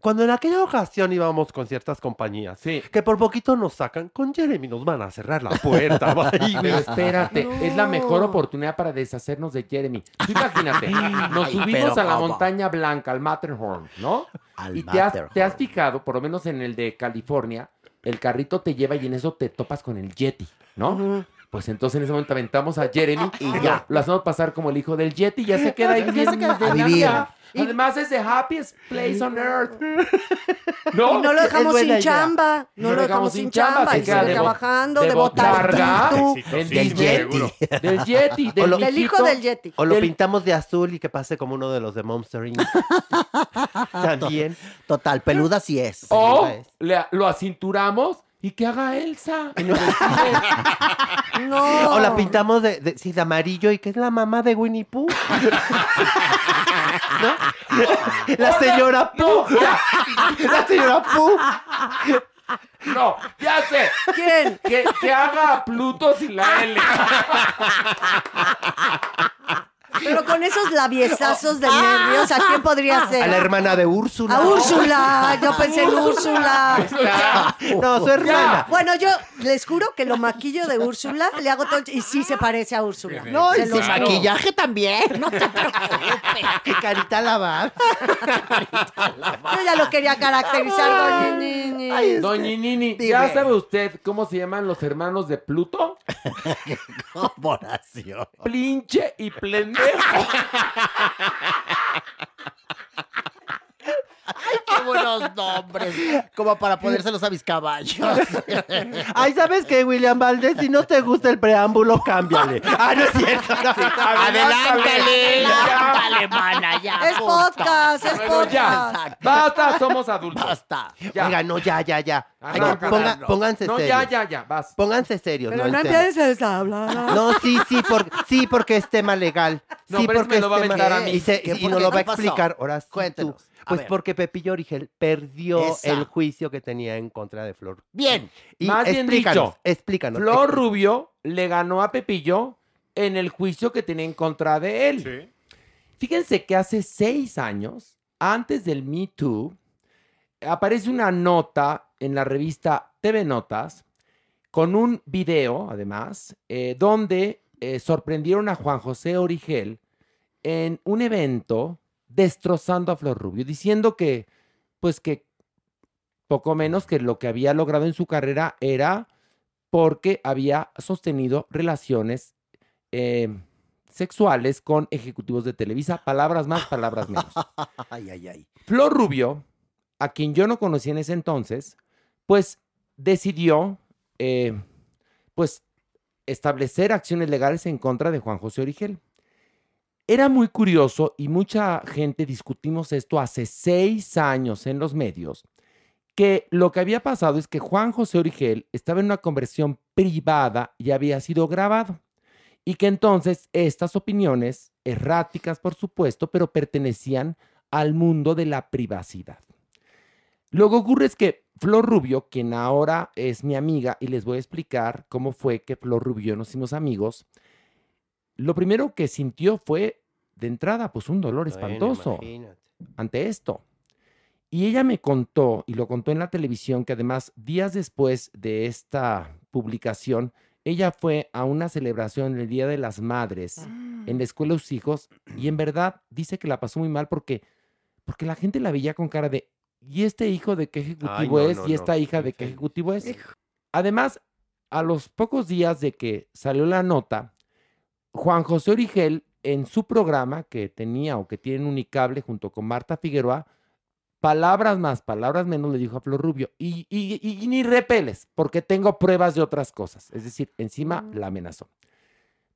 Cuando en aquella ocasión íbamos con ciertas compañías, Sí. que por poquito nos sacan, con Jeremy nos van a cerrar la puerta, güey. Pero espérate, es la mejor oportunidad para deshacernos de Jeremy. Tú imagínate, nos Ay, subimos pero a la ¿cómo? montaña blanca, al Matterhorn, ¿no? Al y te has, te has fijado, por lo menos en el de California, el carrito te lleva y en eso te topas con el Yeti, ¿no? Pues entonces en ese momento aventamos a Jeremy y ya lo hacemos pasar como el hijo del Yeti y ya se queda ahí Ya se queda a vivir. Además es the happiest place on earth. ¿No? Y no lo dejamos sin idea. chamba. No lo dejamos sin chamba. Y sigue de trabajando, de, de botarga. del Yeti. Del Yeti. Del, Del hijo del Yeti. O lo Del- pintamos de azul y que pase como uno de los de Monster Inc. También. Total, peluda sí es. O Peluda es. le- lo acinturamos y que haga Elsa. desfile. No. O la pintamos de, de, sí, de amarillo y que es la mamá de Winnie Pooh. ¿No? La señora Pooh. La señora Pooh. No, ya sé. ¿Quién? Que, que haga a Pluto sin la L. Pero con esos labiezazos de nervios, ¿a quién podría ser? A la hermana de Úrsula. A Úrsula. Yo pensé en Úrsula. No, su hermana. Bueno, yo les juro que lo maquillo de Úrsula, le hago todo y sí se parece a Úrsula. No, y juro. maquillaje también. No te preocupes. Carita lavada. Yo ya lo quería caracterizar, doña Nini. Doña Nini, Dime. ¿ya sabe usted cómo se llaman los hermanos de Pluto? Corporación. Plinche y pendejo. Plendejo. Qué buenos nombres. Como para ponérselos a mis caballos. Ay, ¿sabes qué, William Valdés? Si no te gusta el preámbulo, cámbiale. Ah, no es cierto. no. Adelántale. Adelántale, mana, ya. Es punto. podcast, es Bueno, ya. podcast. Basta, somos adultos. Basta. Ya. Oiga, no, ya, ya, ya. Arráncala. ponga- pónganse No, serios. ya, ya, ya, vas. Pónganse serios. Pero no, no en serio. empieces a hablar. No, sí, sí, por, sí, porque es tema legal. No, sí, pero porque me lo va a aventar a mí. Y, se- ¿Qué? y ¿Por nos qué? lo va a ¿Qué pasó? explicar. Ahora sí tú. Cuéntenos. Pues porque Pepillo Origel perdió Esa. el juicio que tenía en contra de Flor. Bien. Y Más bien explícanos, dicho, explícanos. Flor explícanos. Rubio le ganó a Pepillo en el juicio que tenía en contra de él. Sí. Fíjense que hace seis años, antes del Me Too, aparece una nota en la revista TV Notas con un video, además, eh, donde eh, sorprendieron a Juan José Origel en un evento destrozando a Flor Rubio, diciendo que, pues que poco menos que lo que había logrado en su carrera era porque había sostenido relaciones eh, sexuales con ejecutivos de Televisa. Palabras más, palabras menos. Ay, ay, ay. Flor Rubio, a quien yo no conocía en ese entonces, pues decidió, eh, pues, establecer acciones legales en contra de Juan José Origel. Era muy curioso y mucha gente discutimos esto hace seis años en los medios, que lo que había pasado es que Juan José Origel estaba en una conversión privada y había sido grabado. Y que entonces estas opiniones, erráticas por supuesto, pero pertenecían al mundo de la privacidad. Lo que ocurre es que Flor Rubio, quien ahora es mi amiga, y les voy a explicar cómo fue que Flor Rubio nos hicimos amigos, lo primero que sintió fue, de entrada, pues un dolor Bueno, espantoso imagínate. ante esto. Y ella me contó, y lo contó en la televisión, que además días después de esta publicación, ella fue a una celebración el Día de las Madres en la escuela de sus hijos y en verdad dice que la pasó muy mal porque, porque la gente la veía con cara de, ¿y este hijo de qué ejecutivo no, es? no, ¿Y esta no, hija en de qué ejecutivo es? Además, a los pocos días de que salió la nota, Juan José Origel, en su programa que tenía o que tiene en Unicable junto con Marta Figueroa, palabras más, palabras menos le dijo a Flor Rubio, y, y- y- y ni repeles, porque tengo pruebas de otras cosas. Es decir, encima la amenazó.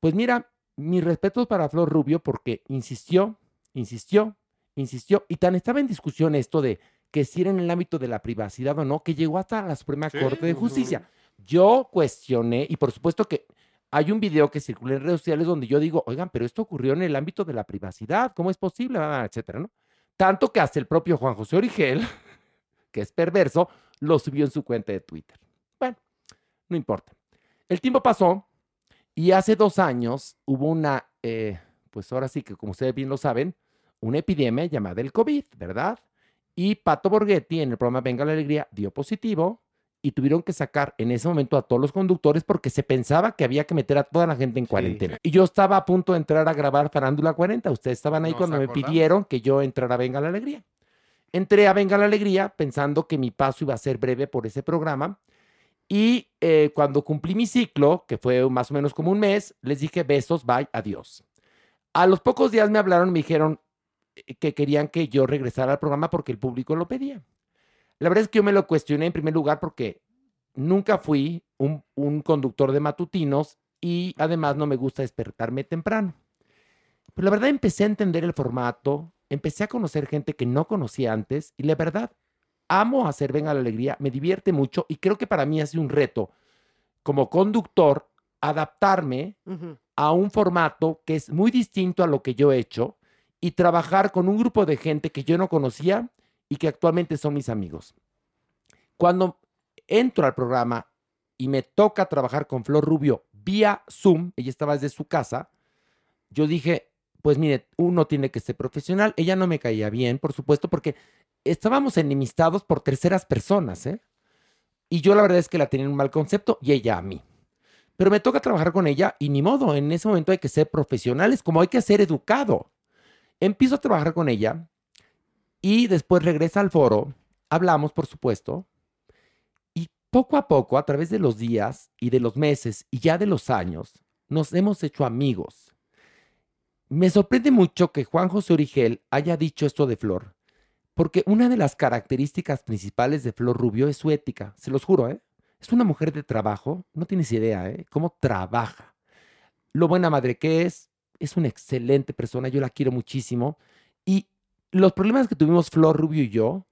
Pues mira, mis respetos para Flor Rubio porque insistió, insistió, insistió, y tan estaba en discusión esto de que si era en el ámbito de la privacidad o no, que llegó hasta la Suprema Sí, Corte de. Justicia. Yo cuestioné, y por supuesto que hay un video que circula en redes sociales donde yo digo, oigan, pero esto ocurrió en el ámbito de la privacidad, ¿cómo es posible? Etcétera, ¿no? Tanto que hasta el propio Juan José Origel, que es perverso, lo subió en su cuenta de Twitter. Bueno, no importa. El tiempo pasó Y hace dos años hubo una, eh, pues ahora sí que como ustedes bien lo saben, una epidemia llamada el COVID, ¿verdad? Y Pato Borghetti en el programa Venga la Alegría dio positivo y tuvieron que sacar en ese momento a todos los conductores porque se pensaba que había que meter a toda la gente en cuarentena. Y yo estaba a punto de entrar a grabar Farándula 40. Ustedes estaban ahí Nos cuando me pidieron que yo entrara a Venga la Alegría. Entré a Venga la Alegría pensando que mi paso iba a ser breve por ese programa. Y eh, cuando cumplí mi ciclo, que fue más o menos como un mes, les dije besos, bye, adiós. A los pocos días me hablaron y me dijeron eh, que querían que yo regresara al programa porque el público lo pedía. La verdad es que yo me lo cuestioné en primer lugar porque nunca fui un, un conductor de matutinos y además no me gusta despertarme temprano. Pero la verdad empecé a entender el formato, empecé a conocer gente que no conocía antes y la verdad amo hacer Venga la Alegría, me divierte mucho y creo que para mí ha sido un reto como conductor adaptarme a un formato que es muy distinto a lo que yo he hecho y trabajar con un grupo de gente que yo no conocía y que actualmente son mis amigos. Cuando entro al programa y me toca trabajar con Flor Rubio vía Zoom, ella estaba desde su casa, yo dije, pues mire, uno tiene que ser profesional. Ella no me caía bien, por supuesto, porque estábamos enemistados por terceras personas, ¿eh? Y yo la verdad es que la tenía en un mal concepto y ella a mí. Pero me toca trabajar con ella y ni modo, en ese momento hay que ser profesionales, como hay que ser educado. Empiezo a trabajar con ella y después regresa al foro, hablamos, por supuesto, y poco a poco, a través de los días y de los meses y ya de los años, nos hemos hecho amigos. Me sorprende mucho que Juan José Origel haya dicho esto de Flor, porque una de las características principales de Flor Rubio es su ética, se los juro, ¿eh? Es una mujer de trabajo, no tienes idea, ¿eh? Cómo trabaja. Lo buena madre que es, es una excelente persona, yo la quiero muchísimo. Y los problemas que tuvimos Flor Rubio y yo,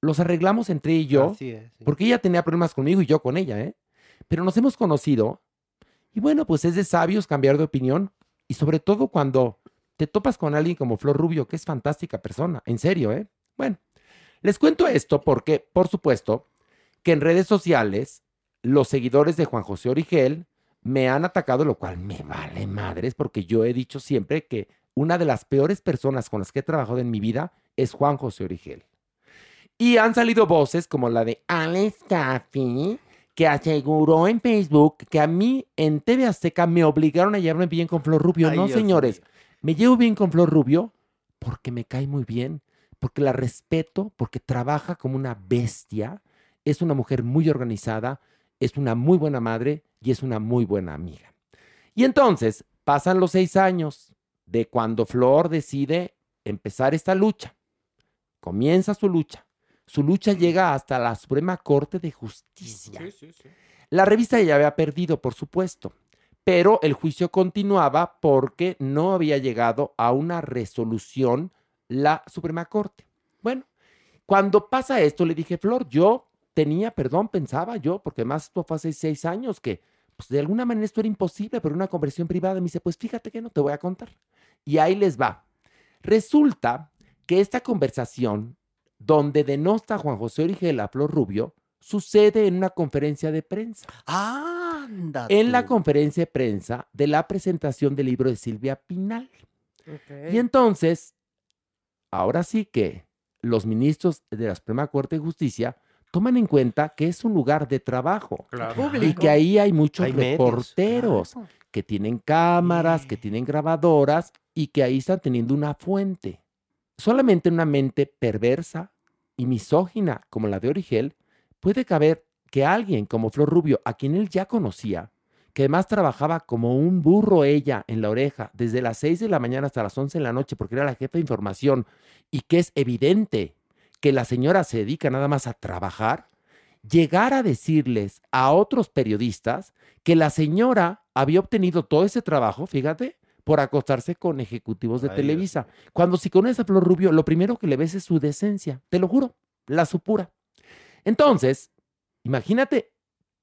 los arreglamos entre ella y yo, Así es, sí. porque ella tenía problemas conmigo y yo con ella, ¿eh? Pero nos hemos conocido y bueno, pues es de sabios cambiar de opinión y sobre todo cuando te topas con alguien como Flor Rubio, que es fantástica persona, en serio, ¿eh? Bueno, les cuento esto porque, por supuesto, que en redes sociales los seguidores de Juan José Origel me han atacado, lo cual me vale madres, porque yo he dicho siempre que una de las peores personas con las que he trabajado en mi vida es Juan José Origel. Y han salido voces como la de Alex Caffey, que aseguró en Facebook que a mí en TV Azteca me obligaron a llevarme bien con Flor Rubio. Ay, no, Dios señores, me llevo bien con Flor Rubio porque me cae muy bien, porque la respeto, porque trabaja como una bestia, es una mujer muy organizada, es una muy buena madre y es una muy buena amiga. Y entonces pasan los seis años de cuando Flor decide empezar esta lucha. Comienza su lucha. Su lucha llega hasta la Suprema Corte de Justicia. La revista ya había perdido, por supuesto, pero el juicio continuaba porque no había llegado a una resolución la Suprema Corte. Bueno, cuando pasa esto, le dije, Flor, yo tenía, perdón, pensaba yo, porque además esto fue hace seis años, que pues, de alguna manera esto era imposible, pero una conversión privada. Me dice, pues fíjate que no te voy a contar. Y ahí les va. Resulta que esta conversación, donde denosta Juan José Origel a Flor Rubio, sucede en una conferencia de prensa. Anda. En la conferencia de prensa de la presentación del libro de Silvia Pinal. Y entonces, ahora sí que los ministros de la Suprema Corte de Justicia toman en cuenta que es un lugar de trabajo Claro. y que ahí hay muchos Hay medios, reporteros que tienen cámaras, que tienen grabadoras y que ahí están teniendo una fuente. Solamente una mente perversa y misógina como la de Origel puede caber que alguien como Flor Rubio, a quien él ya conocía, que además trabajaba como un burro ella en la oreja desde las 6 de la mañana hasta las 11 de la noche porque era la jefa de información y que es evidente que la señora se dedica nada más a trabajar, llegar a decirles a otros periodistas que la señora había obtenido todo ese trabajo, fíjate, por acostarse con ejecutivos de Ay, Dios Televisa. Cuando si conoces a Flor Rubio, lo primero que le ves es su decencia, te lo juro, la supura. Entonces, imagínate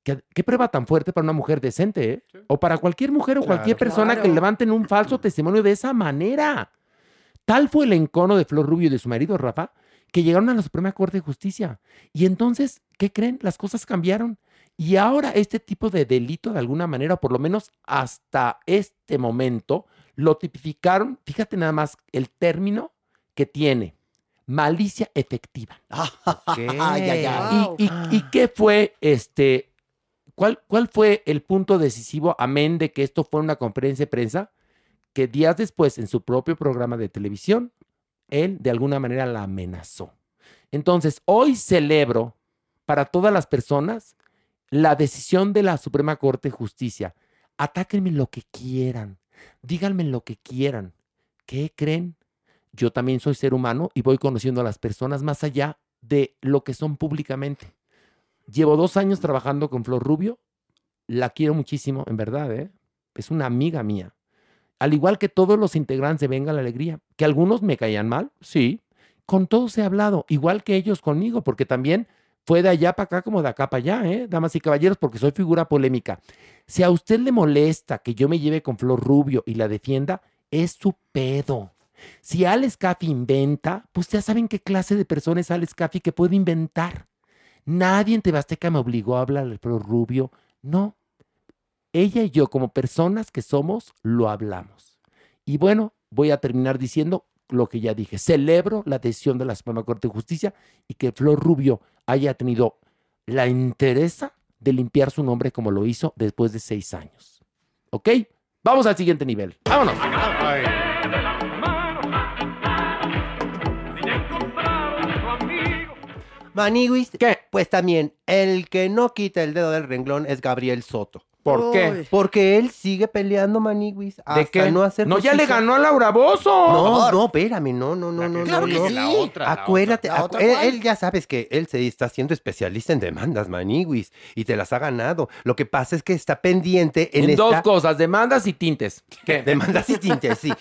qué, qué prueba tan fuerte para una mujer decente, ¿eh? O para cualquier mujer o cualquier Claro. persona que levanten un falso testimonio de esa manera. Tal fue el encono de Flor Rubio y de su marido Rafa, que llegaron a la Suprema Corte de Justicia. Y entonces, ¿qué creen? Las cosas cambiaron. Y ahora este tipo de delito, de alguna manera, o por lo menos hasta este momento, lo tipificaron, fíjate nada más el término que tiene, malicia efectiva. Ay, ay, ay. ¿Y, y- y qué fue este? ¿cuál, ¿Cuál fue el punto decisivo, amén de que esto fue una conferencia de prensa? Que días después, en su propio programa de televisión, él de alguna manera la amenazó. Entonces, hoy celebro para todas las personas la decisión de la Suprema Corte de Justicia. Atáquenme lo que quieran, díganme lo que quieran. ¿Qué creen? Yo también soy ser humano y voy conociendo a las personas más allá de lo que son públicamente. Llevo dos años trabajando con Flor Rubio. La quiero muchísimo, en verdad, ¿eh? Es una amiga mía. Al igual que todos los integrantes de Venga la Alegría, que algunos me caían mal, sí. Con todos he hablado, igual que ellos conmigo, porque también fue de allá para acá como de acá para allá, ¿eh? Damas y caballeros, porque soy figura polémica. Si a usted le molesta que yo me lleve con Flor Rubio y la defienda, es su pedo. Si Alex Caffi inventa, pues ya saben qué clase de persona es Alex Caffi que puede inventar. Nadie en Tebasteca me obligó a hablar al Flor Rubio. No. Ella y yo, como personas que somos, lo hablamos. Y bueno, voy a terminar diciendo lo que ya dije. Celebro la decisión de la Suprema Corte de Justicia y que Flor Rubio haya tenido la interesa de limpiar su nombre como lo hizo después de seis años. ¿Ok? Vamos al siguiente nivel. Vámonos. Maniguis, ¿qué? Pues también, el que no quita el dedo del renglón es Gabriel Soto. ¿Por qué? Porque él sigue peleando Maniguis ¿De qué? no hacer No, ya le ganó a Laura Bozo. No, no, espérame, no, no, no, no. Claro no, que no. sí. La otra, la Acuérdate, otra. ¿La acu- otra él, ya sabes que él se está siendo especialista en demandas, Maniguis, y te las ha ganado. Lo que pasa es que está pendiente en, En, esta... dos cosas, demandas y tintes. ¿Qué? Demandas y tintes, sí.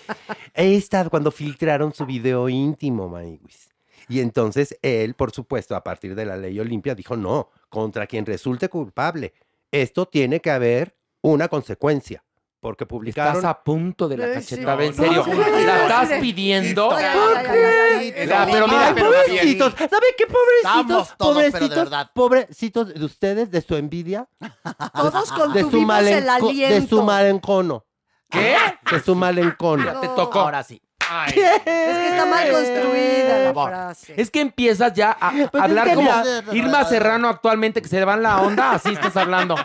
Esta, cuando filtraron su video íntimo, Maniguis. Y entonces él, por supuesto, a partir de la ley Olimpia, dijo, no, contra quien resulte culpable. Esto tiene que haber una consecuencia. Porque publicaron... Estás a punto de la Eh, cachetada, sí. en serio. No, sí. ¿La estás Sí. pidiendo? Ya, pero mira, Ay, pobrecitos. ¿Sabe qué pobrecitos? Estamos todos, pero de pobrecitos, verdad. pobrecitos de ustedes, de su envidia. Todos de su, contuvimos el malenco- de aliento. su malencono. ¿Qué? De su malencono. Te tocó. Ahora sí. Es que está mal construida la favor. frase. Es que empiezas ya a, a Pues es hablar como Irma Serrano actualmente, que se le van la onda, así estás hablando.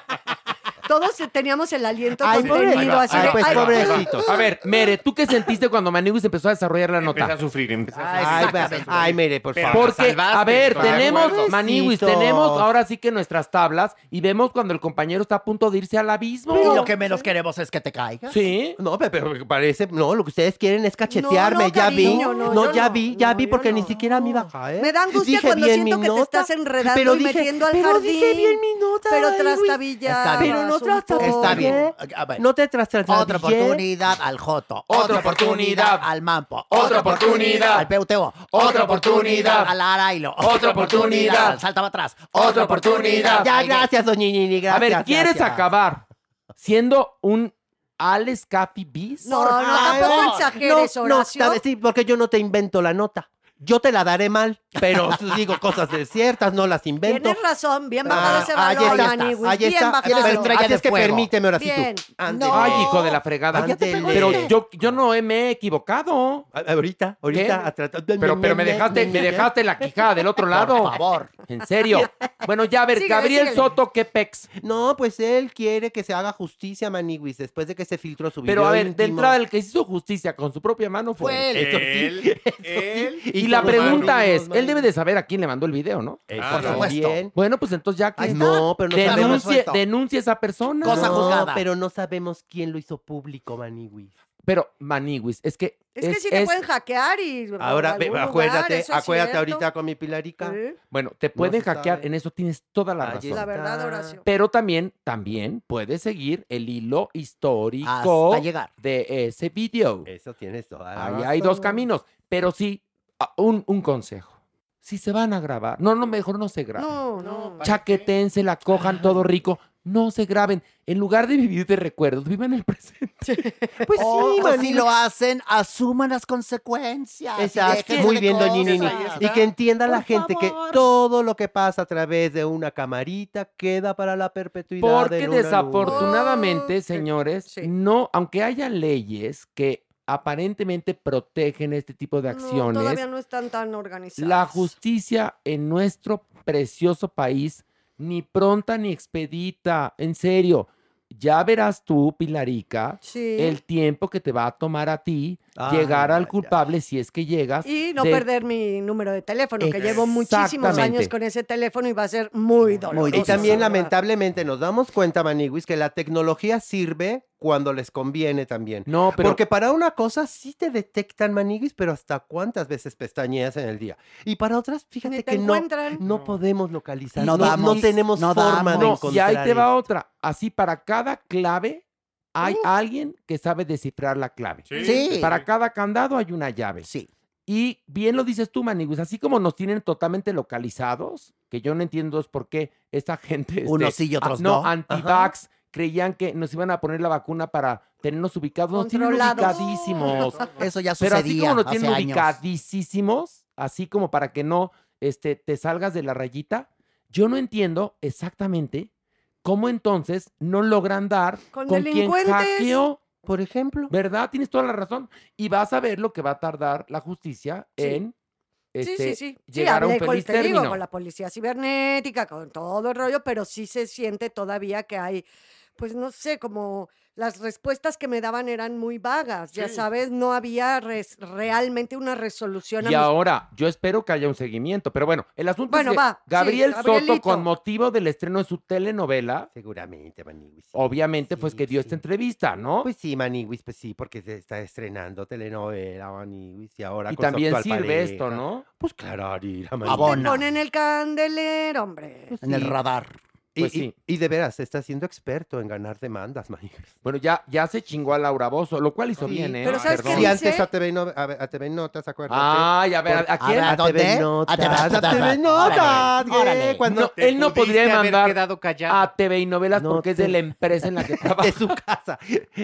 Todos teníamos el aliento Ay, contenido. pobre- así ay, de, pues, ay, pobrecitos. A ver, Mere, ¿tú qué sentiste cuando Maniguis empezó a desarrollar la nota? Empecé a sufrir, empecé a Ay, sufrir. va- ay, mire, por Pero favor. Porque, a ver, claro. tenemos, Pobrecitos. Maniwis, tenemos ahora sí que nuestras tablas y vemos cuando el compañero está a punto de irse al abismo. Y lo que menos queremos es que te caigas. Sí. No, pe- pero parece, no, lo que ustedes quieren es cachetearme, No, no, ya vi. no, yo ya no. vi, ya No, vi, yo porque ni no. siquiera me iba a caer. Me da angustia Dije cuando bien siento que te nota, estás enredando pero y dije- metiendo al pero jardín. dije bien mi nota, Pero ay, trastabillabas Pero no Está bien. A ver, No te tras tras- Otra oportunidad al Joto. Otra oportunidad. al Mampo. Otra oportunidad. al PUTO. Otra oportunidad. al Arailo. Otra oportunidad. al Salta para atrás. Otra oportunidad. Ya, gracias, doña Nini, A gracias. ver, ¿quieres gracias. acabar siendo un Alex Capi Bis? No, no, tampoco No, exageres, no, no, sabes, sí, porque yo no te invento la nota. Yo te la daré mal, pero digo cosas de ciertas, no las invento. Tienes razón, bien bajado Ah, ese ahí valor, está, Maniwis, ahí bien está. bajado. Tienes estrella Así de es que fuego. permíteme ahora sí tú. No. Ay, hijo de la fregada. Ay, Pero yo, yo no me he equivocado. Ahorita, ahorita. ¿Qué? a tratar- Pero, pero me dejaste, me dejaste la quijada del otro lado. Por favor. En serio. Bueno, ya a ver, Síguele, Gabriel síguele. Soto, ¿qué pex? No, pues él quiere que se haga justicia, Maniguis, después de que se filtró su video Pero a ver, de íntimo. entrada el que hizo justicia con su propia mano fue. Fue él. él. Eso sí. Él, él. Y, Y la pregunta es, él debe de saber a quién le mandó el video, ¿no? Por supuesto. también. Bueno, pues entonces ya que está. No, pero no sabemos. denuncie, resuelto. denuncie a esa persona. Cosa no, juzgada. pero no sabemos quién lo hizo público, Maniguis. Pero, Maniwis, es que. Es que sí te pueden hackear y... Ahora, en ve- algún acuérdate, lugar, eso es acuérdate cierto. ahorita con mi Pilarica. Sí, Bueno, te pueden se hackear, sabe. en eso tienes toda la Ahí razón. La verdad, Horacio. Pero también, también puedes seguir el hilo histórico Hasta llegar. de ese video. Eso tienes toda la Ahí razón. hay dos caminos. Pero sí, un, un consejo. Si se van a grabar, no, no, mejor no se graben. No, no. Chaquetense, la cojan todo rico. no se graben. En lugar de vivir de recuerdos, vivan el presente. Pues O- sí, o man, si lo hacen, asuman las consecuencias. y Exacto, muy bien, doña Nini. cosas. Y que entienda la gente que todo lo que pasa a través de una camarita queda para la perpetuidad. Porque en una nube. desafortunadamente, señores, no, aunque haya leyes que aparentemente protegen este tipo de No, acciones, todavía no están tan organizadas. la justicia en nuestro precioso país ni pronta ni expedita, en serio. Ya verás tú, Pilarica, Sí. el tiempo que te va a tomar a ti Ay, llegar al culpable si es que llegas. Y no de- perder mi número de teléfono, que llevo muchísimos años con ese teléfono y va a ser muy doloroso. Y también, lamentablemente, nos damos cuenta, Maniguis, que la tecnología sirve cuando les conviene también. No, pero Porque para una cosa sí te detectan, Maniguis, pero hasta cuántas veces pestañeas en el día. Y para otras, fíjate que no, no podemos localizar. No No, no damos, tenemos no forma de encontrar. y ahí te va otra. Así para cada clave hay alguien que sabe descifrar la clave. Sí. Para cada candado hay una llave. Sí. Y bien lo dices tú, Manigus, así como nos tienen totalmente localizados, que yo no entiendo es por qué esta gente... Unos este, sí y otros ah, no. anti-vax, creían que nos iban a poner la vacuna para tenernos ubicados. Nos tienen ubicadísimos. Eso ya Pero así sucedía como nos hace tienen años. ubicadísimos, así como para que no este, te salgas de la rayita, yo no entiendo exactamente cómo entonces no logran dar Con con, quien delincuentes. hackeó. Por ejemplo. ¿Verdad? Tienes toda la razón. Y vas a ver lo que va a tardar la justicia Sí. en Sí, este, sí, sí. Sí, llegar a un hablé con, feliz te digo, con la policía cibernética, con todo el rollo, pero sí se siente todavía que hay, pues no sé, como las respuestas que me daban eran muy vagas, ya sabes, no había res- realmente una resolución. a Y mis- ahora, yo espero que haya un seguimiento. Pero bueno, el asunto Bueno, es que va, sí, Gabriel Soto, con motivo del estreno de su telenovela, Seguramente, Maniguis. obviamente, pues Sí, que dio sí. esta entrevista, ¿no? Pues sí, Maniguis, pues sí, porque se está estrenando telenovela, Maniguis, y ahora y con también sirve esto, pareja. ¿no? Pues claro, Arira, Maniguis. Abona. ponen el candelero, hombre. En el radar. Y, Pues y- sí. y de veras, se está siendo experto en ganar demandas, Maniguis. Bueno, ya, ya se chingó a Laura Bozo, lo cual hizo Sí, bien, ¿eh? pero ¿sabes qué. Sí, dice? antes a TV, no- a, a TV Notas, acuérdate. Ay, a ver, ¿a, a quién? ¿a? TV Notas, A TV a TV Notas. Cuando No, él no podría haber mandar quedado callado. a TV y novelas No porque es de te- la empresa en la que trabaja. de su casa.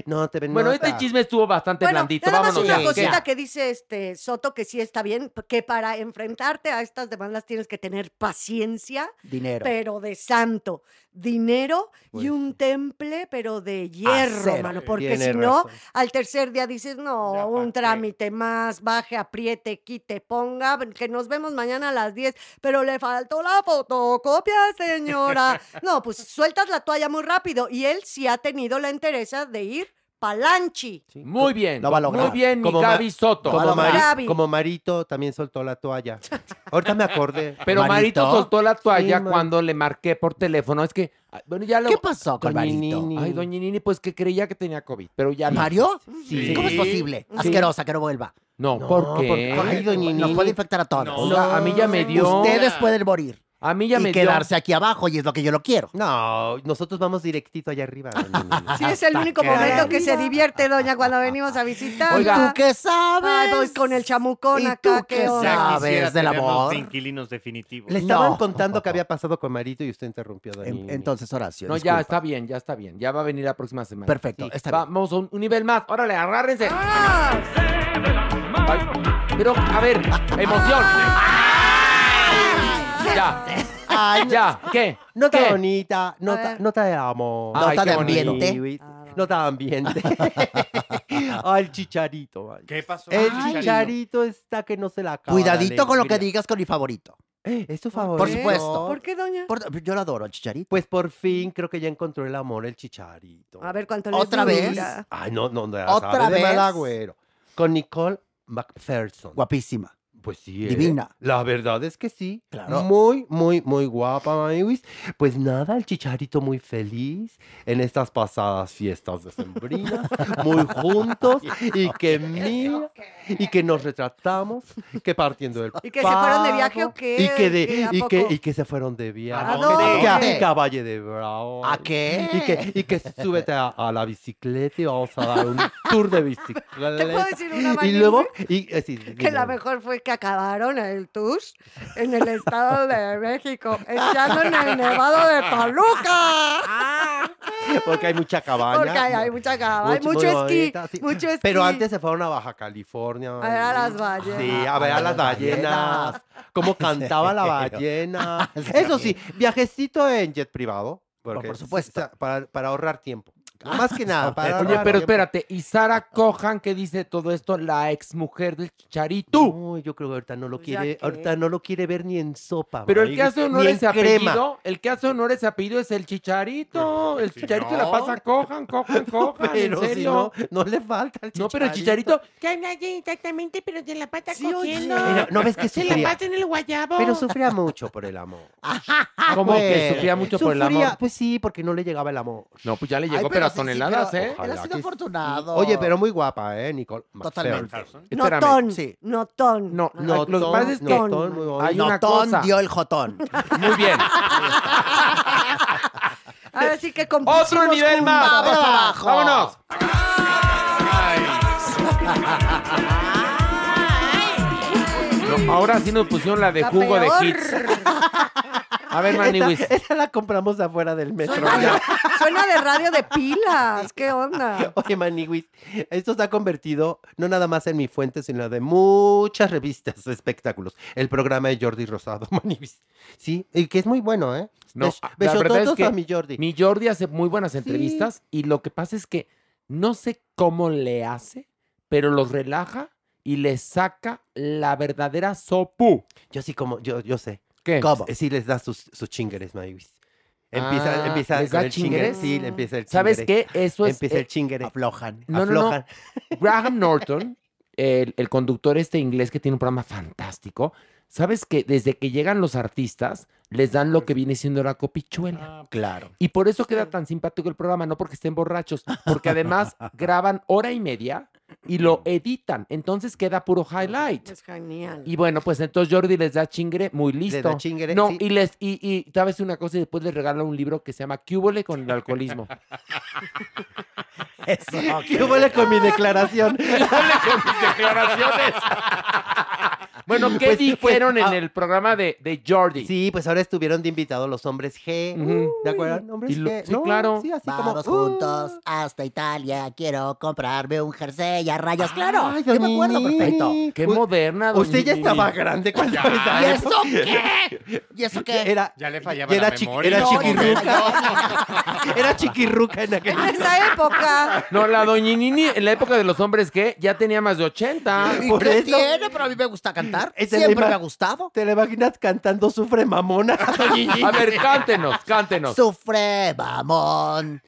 No, TV Bueno, Notas. este chisme estuvo bastante Bueno, blandito. nada más Vámonos. una cosita ¿Qué? que dice este Soto que sí está bien, que para enfrentarte a estas demandas tienes que tener paciencia, Dinero. pero de santo, dinero Pues y un temple, pero de hierro, Acero. mano, porque si no, al tercer día dices, no, Ya, ¿pa' un trámite más, baje, apriete, quite, ponga, que nos vemos mañana a las 10, pero le faltó la fotocopia, señora. No, pues sueltas la toalla muy rápido y él sí ha tenido la entereza de ir palanchi. Sí. Muy bien. Lo va a lograr. Muy bien, mi Como ma- Gaby Soto. Como, lograr. Mari- Gaby. como Marito también soltó la toalla. Ahorita me acordé. Pero Marito, Marito. soltó la toalla Sí, cuando le marqué por teléfono. Es que, ah, bueno, ya lo... ¿Qué pasó con Doña Marito? Nini. Ay, doña Nini, pues que creía que tenía COVID, pero ya no. ¿Mario? Sí. ¿Cómo es posible? Asquerosa, que no vuelva. No, No, ¿por qué? porque- Ay, doña Nos Nini. puede infectar a todos. A mí ya me dio... Ustedes pueden morir. A mí ya y me dio... quedarse aquí abajo, y es lo que yo lo quiero. No, nosotros vamos directito allá arriba. Sí, es el único momento que se divierte, doña, cuando venimos a visitar. Oiga. ¿Tú qué sabes? Ay, pues con el chamucón ¿Y acá, tú qué sabes del amor? de inquilinos definitivos. Le estaban No. contando que había pasado con Marito y usted interrumpió, doña En- entonces, Horacio. No, ya está bien, ya está bien. Ya va a venir la próxima semana. Perfecto, Sí. está bien. Vamos a un, un nivel más. Órale, agárrense. Ay, pero, a ver, emoción. Ya, Ay, ya, ¿qué? Nota ¿Qué? bonita, nota, ver. nota de amor. Ay, Nota qué de bonito. ambiente. Nota de ambiente. Ay, el chicharito. ay. ¿Qué pasó? El Ay. chicharito está que no se la acaba. Cuidadito con lo que digas. con mi favorito. ¿Es tu favorito? Por supuesto. ¿Por qué, doña? Por- yo lo adoro, el chicharito. Pues por fin creo que ya encontró el amor el chicharito. A ver cuánto le ¿Otra vez? dura. Ay, no, no, no. ¿Otra ¿Otra vez? De vez? agüero. Con Nicole McPherson. Guapísima. Pues sí. ¿eh? Divina. La verdad es que sí. Claro. Muy, muy, muy guapa, Maywis. Pues nada, el chicharito muy feliz en estas pasadas fiestas decembrinas, muy juntos y que mira, y que nos retratamos, que partiendo del ¿Y que se fueron de viaje o qué? Y que, de- ¿Qué, a y que, poco? y que se fueron de viaje. ¿A dónde? Que a, que a Valle de Bravo. ¿A qué? Y que, y que súbete a, a la bicicleta y vamos a dar un tour de bicicleta. ¿Te puedo decir una Y luego, y, eh, sí, Que la mejor fue que acabaron el tour en el Estado de México, echando en el Nevado de Toluca. Porque hay mucha cabaña. Porque hay, hay mucha cama, hay Mucho- mucho esquí, bonita, sí. mucho esquí. Pero antes se fueron a Baja California. A ver a las ballenas. Sí, a ver a las ballenas. Cómo cantaba la ballena. Eso sí, viajecito en jet privado. Porque, por supuesto. o sea, Para, para ahorrar tiempo. Más que nada. Para Oye, pero espérate, ¿y Sara Cohan qué dice todo esto? La exmujer del Chicharito. Uy, yo creo que ahorita no lo Pues quiere, que- ahorita no lo quiere ver ni en sopa. Pero el que hace honor ni a en ese crema. apellido, el que hace honor a ese apellido es el Chicharito. El Chicharito no. la pasa cojan, cojan, cojan, Pero en si serio. no, no le falta el No, pero el Chicharito, exactamente, pero de la pata cogiendo. Pero, ¿no ves que Se la pasa en el guayabo. Pero sufría mucho por el amor. ¿cómo que Pues, sufría mucho por el amor? Pues sí, porque no le llegaba el amor. No, pues ya le Ay, llegó, pero sí, toneladas, pero ¿eh? Él ha sido afortunado. Oye, pero muy guapa, ¿eh, Nicole? Totalmente. Espérame. Notón, Sí. notón. No, No, lo que pasa es que notón, muy bonito. hay una Notón cosa. dio el jotón. Muy bien. Ahora sí que Otro nivel más. Vamos abajo. Vámonos. No, ahora sí nos pusieron la de La jugo de hits. A ver, Maniwis. Esa, esa la compramos afuera del metro. Suena de, suena de radio de pilas. ¿Qué onda? Oye, Maniwis, esto se ha convertido no nada más en mi fuente, sino de muchas revistas de espectáculos. El programa de Jordi Rosado, Maniwis. Sí, y que es muy bueno, ¿eh? No, Bes- la verdad es que a mi Jordi. mi Jordi hace muy buenas entrevistas y lo que pasa es que no sé cómo le hace, pero los relaja y le saca la verdadera sopu. Yo sí, como, yo, yo sé. ¿Qué? ¿Cómo? Sí les da sus, sus chingueres. Empieza, Ah, empieza ¿les con da el chinguere. chingueres? Sí, le empieza el ¿Sabes chingere. qué? Eso es... Empieza eh, el chingere. Aflojan. No, no, no. Aflojan. Graham Norton, el, el conductor este inglés que tiene un programa fantástico, ¿sabes que desde que llegan los artistas les dan lo que viene siendo la copichuela? Claro. Y por eso queda tan simpático el programa, no porque estén borrachos, porque además graban hora y media y lo editan, entonces queda puro highlight. Es genial. Y bueno, pues entonces Jordi les da chingre muy listo. da chingre, no, sí. y les y, y sabes una cosa y después les regala un libro que se llama Cúbole con el alcoholismo. Eso. ¿Qué huele con mi declaración? con mis declaraciones. Bueno, ¿qué Pues, dijeron pues, en ah, el programa de, de Jordi? Sí, pues ahora estuvieron de invitados los hombres G. ¿De acuerdo? Hombres Y lo- G. sí, No, claro. Sí, así Vamos como. uh, juntos hasta Italia. Quiero comprarme un jersey a rayas. Claro. Ay, yo me acuerdo perfecto. Qué Uy, moderna. doña Usted ya estaba grande cuando ¿Y eso qué? ¿Y eso qué? Era, Ya le fallaba era, la chiqui- memoria. era No, no me chiquirruca. era chiquirruca en aquel En esa época. No, la doña Nini en la época de los hombres que ya tenía más de 80. ¿Y por qué eso- tiene? Pero a mí me gusta cantar. La Siempre me ha gustado. ¿Te la imaginas cantando Sufre Mamona? A ver, cántenos, cántenos. Sufre, mamón.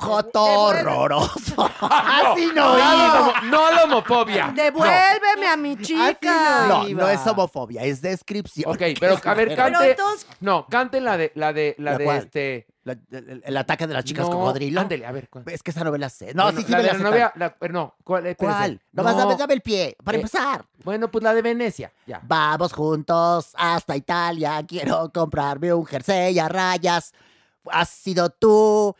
Joto horroroso. Así no no, iba. homo- no la homofobia. Devuélveme a mi chica. No, no es homofobia, es descripción. Ok, pero a ver, Pero cante. entonces- No, cante la de la de la ¿La de cuál? este. La- el, el ataque de las chicas no, cocodrilo. Ándele, a ver. ¿cuál? Es que esa novela sé. No, Bueno, sí, sí la me de la la sé novia, la- no, ¿cuál? Espérese. ¿Cuál? Nomás No. dame, dame el pie, para Eh, empezar. Bueno, pues la de Venecia, ya. Vamos juntos hasta Italia. Quiero comprarme un jersey a rayas. Has sido tú.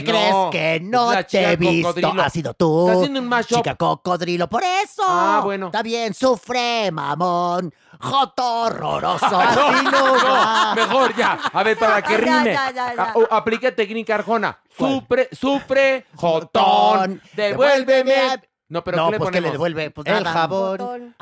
¿Qué No, crees que no la te he visto? cocodrilo. Has sido tú. Está haciendo un mashup. Chica cocodrilo, por eso. Ah, bueno. Está bien, sufre, mamón. Joto horroroso. No, mejor ya. A ver, para que rime. ya, ya, ya. Ah, oh, aplique técnica Arjona. Sufre, sufre, jotón. Devuélveme. No, pero no, ¿qué le pues que le ponemos? devuelve. Pues El nada. jabón.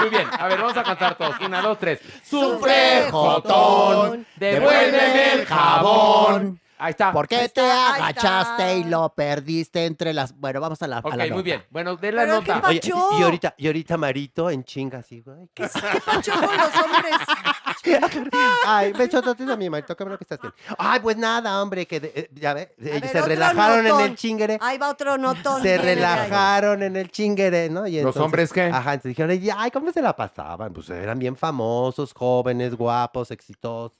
Muy bien. A ver, vamos a cantar todos. Una, dos, tres. Sufre, jotón. Devuélveme el jabón. Ahí está. ¿Por qué te está, ahí agachaste y está. lo perdiste entre las... Bueno, vamos a la, a Ok, muy bien. Bueno, de la Pero nota. ¿qué Oye, Pacho. y ahorita, y ahorita Marito en chinga así, güey. ¿Qué pacho con los hombres? Ay, besototes a mi Marito, qué bueno que estás bien. Ay, pues nada, hombre, que de- eh, ya ve, eh, A ver, se relajaron en el chingere. Ahí va otro notón. Se relajaron en el chinguere, ¿no? Y ¿Los hombres qué? Ajá, entonces dijeron, "Ay, ay, ¿cómo se la pasaban? Pues eran bien famosos, jóvenes, guapos, exitosos.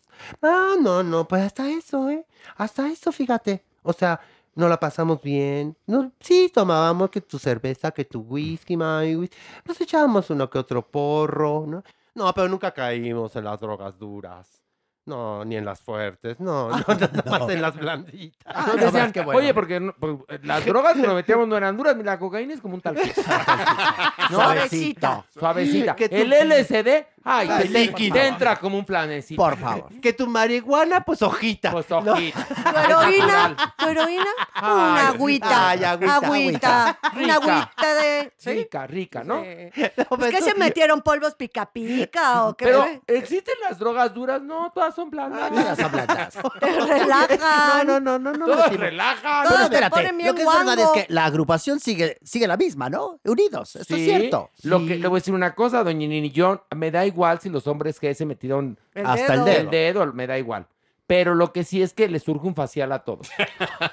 No, no, no, pues hasta eso, ¿eh? Hasta eso, fíjate. O sea, no la pasamos bien. No, sí, tomábamos que tu cerveza, que tu whisky, my. Nos echábamos uno que otro porro, ¿no? No, pero nunca caímos en las drogas duras. No, ni en las fuertes, no, no, nada más en las blanditas. Ah, decían, Oye, porque no- pues, las drogas que nos metíamos no eran duras, la cocaína es como un tal. Suavecita. Suavecita. Que tú- El LSD, ay, Ay, te, te- líquido. te entra como un flanecito. Por favor. Que tu marihuana, pues hojita. Pues hojita. Tu heroína, tu heroína, una agüita, ay, agüita, una agüita de... ¿sí? Rica, rica, ¿no? Sí. Pues que se metieron polvos pica pica o qué? Pero, ¿existen las drogas duras? No, todas son blandas. Todas son blandas. Te relajan. No, no, no, no, no. Todas no. relajan. Todas ponen bien lo que es verdad es que la agrupación sigue, sigue la misma, ¿no? Unidos, esto Sí, es cierto. Lo que, le voy a decir una cosa, doña Nini, yo me da igual si los hombres que se metieron El Hasta el dedo. el dedo, me da igual. Pero lo que sí es que les surge un facial a todos.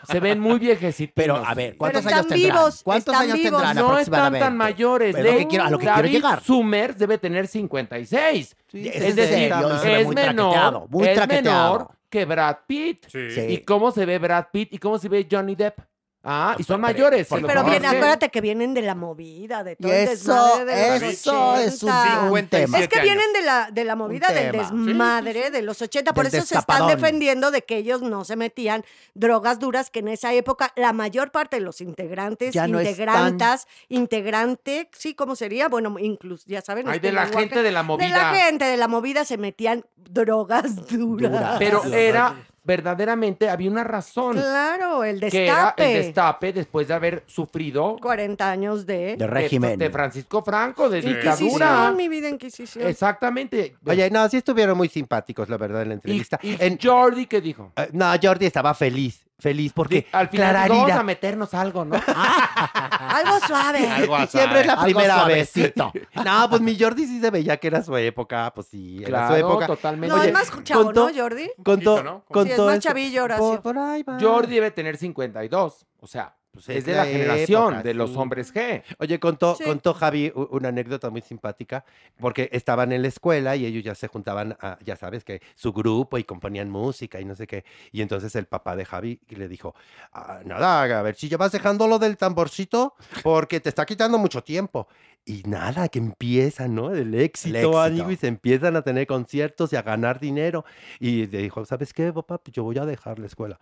Se ven muy viejecitos. Pero, a ver, ¿cuántos años están tendrán? vivos, ¿Quántos están años vivos. tendrán no están tan mayores. Pero lo de- que quiero- a lo que quiero llegar. Summers debe tener 56. Sí, Es es decir, serio, es muy menor, muy es menor que Brad Pitt. Sí. Sí. ¿Y cómo se ve Brad Pitt? ¿Y cómo se ve Johnny Depp? Ah, y son mayores. los Pero bien, acuérdate que vienen de la movida, de todo el eso, desmadre de los eso es un, 80. un tema. Es que vienen de la, de la movida del desmadre de los 80, por Del eso se están defendiendo de que ellos no se metían drogas duras, que en esa época la mayor parte de los integrantes, Ya no integrantas, integrante, sí, ¿cómo sería? Bueno, incluso, ya saben. Ay, este de la lenguaje, gente de la De movida. la gente de la movida se metían drogas duras. Duras. Pero era, verdaderamente, había una razón. Claro, el Que era destape. el destape después de haber sufrido 40 años de... De régimen. de Francisco Franco, de dictadura. mi vida Inquisición. Exactamente. Oye, no, sí estuvieron muy simpáticos, la verdad, en la entrevista. y En- Jordi, ¿qué dijo? eh, no, Jordi estaba feliz, feliz, porque Al final vamos a meternos algo, ¿no? Algo suave. Algo así. Siempre es la Algo primera vez. No, pues mi Jordi sí se veía que era su época, pues sí, era Claro, su época. totalmente. No, Oye, es más chavo, contó- ¿no, Jordi? Contó, poquito, ¿no? Sí, es contó más chavillo, Horacio. Por, por ahí va. Jordi debe tener 52. O sea, Pues es es de la la generación época, de los sí. hombres G. Oye, contó, Sí. contó Javi una anécdota muy simpática, porque estaban en la escuela y ellos ya se juntaban, a, ya sabes, que su grupo y componían música y no sé qué. Y entonces el papá de Javi le dijo, "Ah, nada, a ver si ya vas dejando lo del tamborcito, porque te está quitando mucho tiempo. Y nada, que empiezan, ¿no? El éxito, éxito. amigo, y se empiezan a tener conciertos y a ganar dinero. Y le dijo, ¿sabes qué, papá? Pues yo voy a dejar la escuela.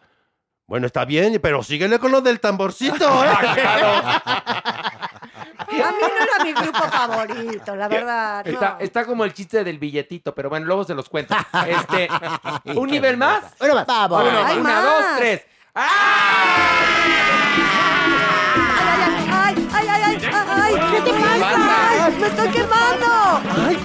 Bueno, está bien, pero síguele con lo del tamborcito, ¿eh? A mí no era mi grupo favorito, la verdad. no. Está, está como el chiste del billetito, pero bueno, luego se los cuento. Este, ¿Un nivel más? Uno más. Vamos. Uno, Hay una, más. dos, tres. ¡Ay, ay, ay, ay, ay, ay, ay! ¿Qué te pasa? ¡Ay, ¡Me estoy quemando! ¡Ay,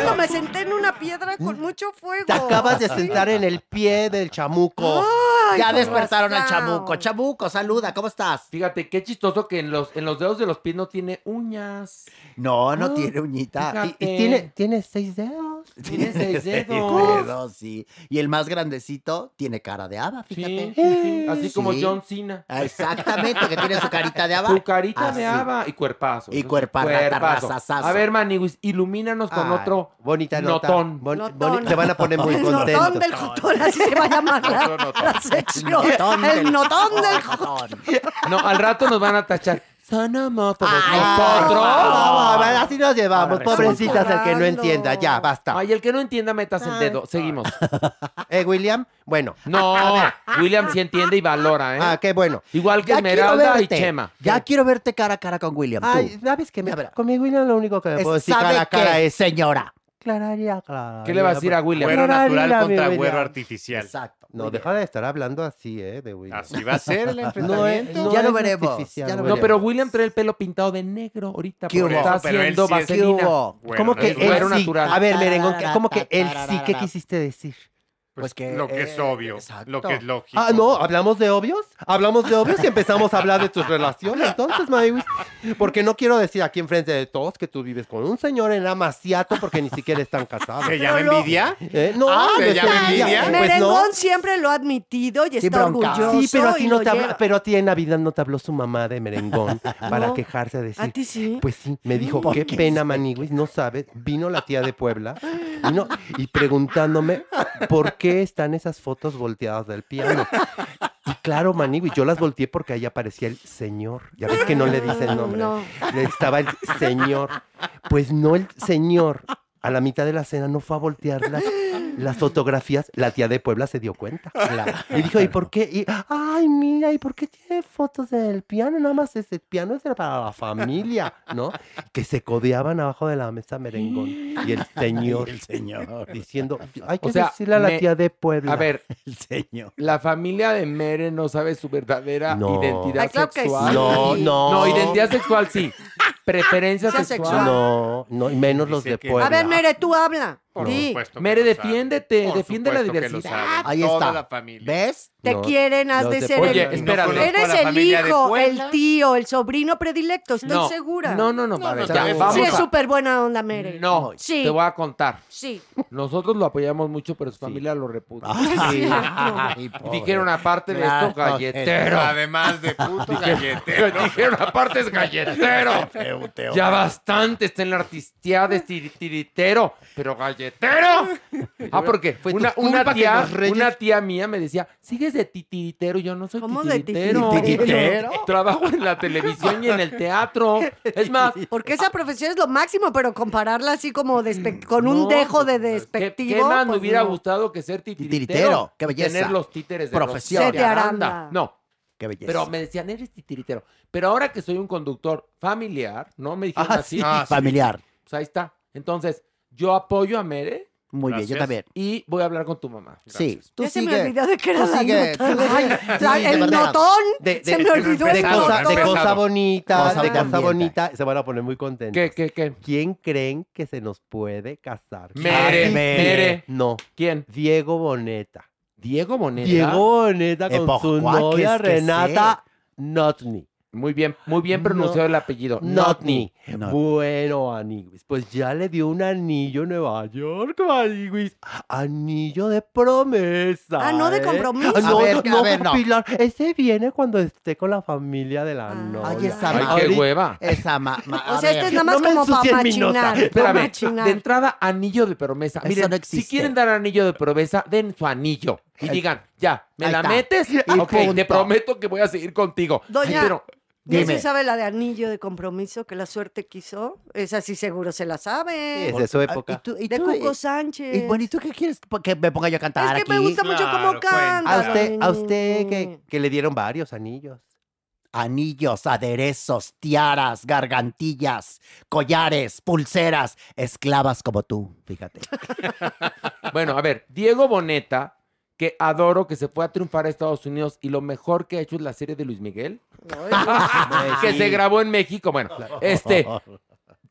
Pilar! Me senté en una piedra con mucho fuego. Te acabas de sentar en el pie del chamuco. Ay, Ya despertaron al chamuco. Chamuco, saluda, ¿cómo estás? Fíjate, qué chistoso que en los, en los dedos de los pies no tiene uñas. No, no Ah, tiene uñita. fíjate. Y, y tiene, tiene seis dedos. Tiene seis Seis dedos. dedos, sí. Y el más grandecito tiene cara de haba, fíjate. sí, sí, Así como Sí. John Cena. Ah, Exactamente, que tiene su carita de haba. Su carita Así. de haba y cuerpazo. Y cuerpazo. razazazazo. A ver, Maniwis, ilumínanos con Ay, otro bonita nota. notón. Bon- Notón. boni- se van a poner muy El notón del jotón, así se va a llamar la, la sección. Notón el notón del jotón. No, al rato nos van a tachar. Son homófobos. Ay, nosotros. Vamos, a ver, así nos llevamos. Ahora. Pobrecitas el que no entienda. Ya, basta. Ay, el que no entienda, metas el dedo. Seguimos. ¿Eh, William? Bueno. No, William sí entiende y valora, ¿eh? Ah, qué bueno. Igual que Ya quiero Esmeralda y verte. Chema. Ya quiero verte cara a cara con William. tú. Ay, ¿sabes qué? Con mi William lo único que me Es- puedo decir ¿sabe cara a cara qué, es... señora? Clararía, Clara. ¿Qué le vas a decir a William? Güero natural mi contra güero artificial. Exacto. No, deja de estar hablando así, ¿eh? De William. Así va a ser el No, es- enfrentamiento. no Ya lo veremos, artificial, ya lo No, pero William trae el pelo pintado de negro ahorita ¿Qué porque hubo? está haciendo sí ¿Cómo que él sí? natural. A ver, merengón, ¿qué- ¿cómo que él sí? ¿Qué quisiste decir? Pues, Pues que, lo que es eh, obvio, exacto. lo que es lógico. Ah, no, ¿hablamos de obvios? ¿Hablamos de obvios y empezamos a hablar de tus relaciones? Entonces, Maywis, porque no quiero decir aquí enfrente de todos que tú vives con un señor en Amaciato porque ni siquiera están casados. ¿Se llama envidia? ¿Eh? No, Ah, ¿se llama envidia? Pues no. Merengón siempre lo ha admitido y está orgulloso. Sí, pero a ti no te habla- pero a ti en Navidad no te habló su mamá de merengón para No. quejarse de decir. ¿A ti sí? Pues sí, me dijo, ¿Por qué qué? pena, Maniguis, no sabes. Vino la tía de Puebla vino, y preguntándome por qué están esas fotos volteadas del piano. Y claro, Maniguis, yo las volteé porque ahí aparecía el señor. Ya ves que no le dice el nombre. No. Estaba el señor. Pues no el señor. A la mitad de la cena no fue a voltearlas las fotografías, la tía de Puebla se dio cuenta. Y dijo, ¿y por qué? Y, ay, mira, ¿y por qué tiene fotos del piano? Nada más ese piano es para la familia, ¿no? Que se codeaban abajo de la mesa merengón. Y el señor, El señor. diciendo, hay que O sea, decirle a la me- tía de Puebla. A ver, El señor. la familia de Mere no sabe su verdadera No. identidad Ay, claro que sexual. sí. No, no. No, identidad sexual sí. Preferencia Sea sexual. sexual. No, no, y menos los de que- Puebla. A ver, Mere, tú habla. Por Di. supuesto Mere, defiéndete, Por defiende la diversidad. Ahí Toda está. la familia. ¿Ves? Te No, quieren, has de de ser Oye, el... espérame. a Eres el hijo, el tío, el sobrino predilecto, estoy no, segura. No, no, no, No, a ver, no, ya, no, vamos Sí, es súper buena onda, Mere. No, Sí. te voy a contar. Sí. Nosotros lo apoyamos mucho, pero su familia lo repudia. Ay, Y pobre. Dijeron aparte de esto, galletero. Además de puto galletero. Dijeron aparte es galletero. Ya bastante está en la artisteada de tiri- tiritero, pero galletero. Ah, porque Fue una, una tía, una tía mía me decía, sigues de titiritero, yo no soy ¿Cómo de titiritero. titiritero? Trabajo en la televisión y en el teatro. Es más, Porque esa profesión es lo máximo, pero compararla así como despe- con un dejo de ¿qué- despectivo. ¿Qué, más me pues hubiera no. gustado que ser titiritero? Titiritero, qué belleza. Tener los títeres de Profesión. Sete Aranda. Aranda. No, Qué belleza. pero me decían, eres titiritero. Pero ahora que soy un conductor familiar, ¿no? Me dijeron Ah, así. sí, Ah, sí. familiar. Pues ahí está. Entonces, yo apoyo a Mere Muy bien, yo también. y voy a hablar con tu mamá. Sí, tú Ya se me sigue. olvidó de que era la sigue. nota. Ay, La- sí, de el verdad. notón. De, de- se me olvidó de el cosa, notón. de cosa bonita, Cosa de de cosa bonita, se van a poner muy contentos. ¿Qué, qué, qué? ¿Quién creen que se nos puede casar? Mere, Ay, Mere. Mere. No, ¿Quién? Diego Boneta. Diego Boneta. Diego Boneta con por su cuál novia Renata Notni. Muy bien, muy bien pronunciado el apellido. Notni. No. Bueno, Aniguis, pues ya le dio un anillo en Nueva York, Aniguis. Anillo de promesa. Ah, no de ¿eh? compromiso. Ah, no, A ver, no, a ver, no. Pilar, ese viene cuando esté con la familia de la Ah. novia. Ay, esa Ay, qué hueva. Esa ma, ma- O a sea, esto es nada más no me como para machinar. Espérame, machinar. de entrada, anillo de promesa. Eso Miren, no si quieren dar anillo de promesa, den su anillo. Y digan, ya, ¿me ahí la está. metes? Y ok, te prometo que voy a seguir contigo. Doña- Ay, pero, ¿Ya se sabe la de anillo de compromiso que la suerte quiso? Esa sí seguro se la sabe. Es de su Ah, época. ¿Y tú, y de tú, Cuco Sánchez. y bueno, ¿y tú qué quieres que me ponga yo a cantar es que aquí? me gusta mucho cómo canta. A usted, a que, que le dieron varios anillos. Anillos, aderezos, tiaras, gargantillas, collares, pulseras, esclavas como tú, fíjate. bueno, a ver, Diego Boneta, que adoro, que se fue a triunfar a Estados Unidos y lo mejor que ha hecho es la serie de Luis Miguel, que se grabó en México. Bueno, este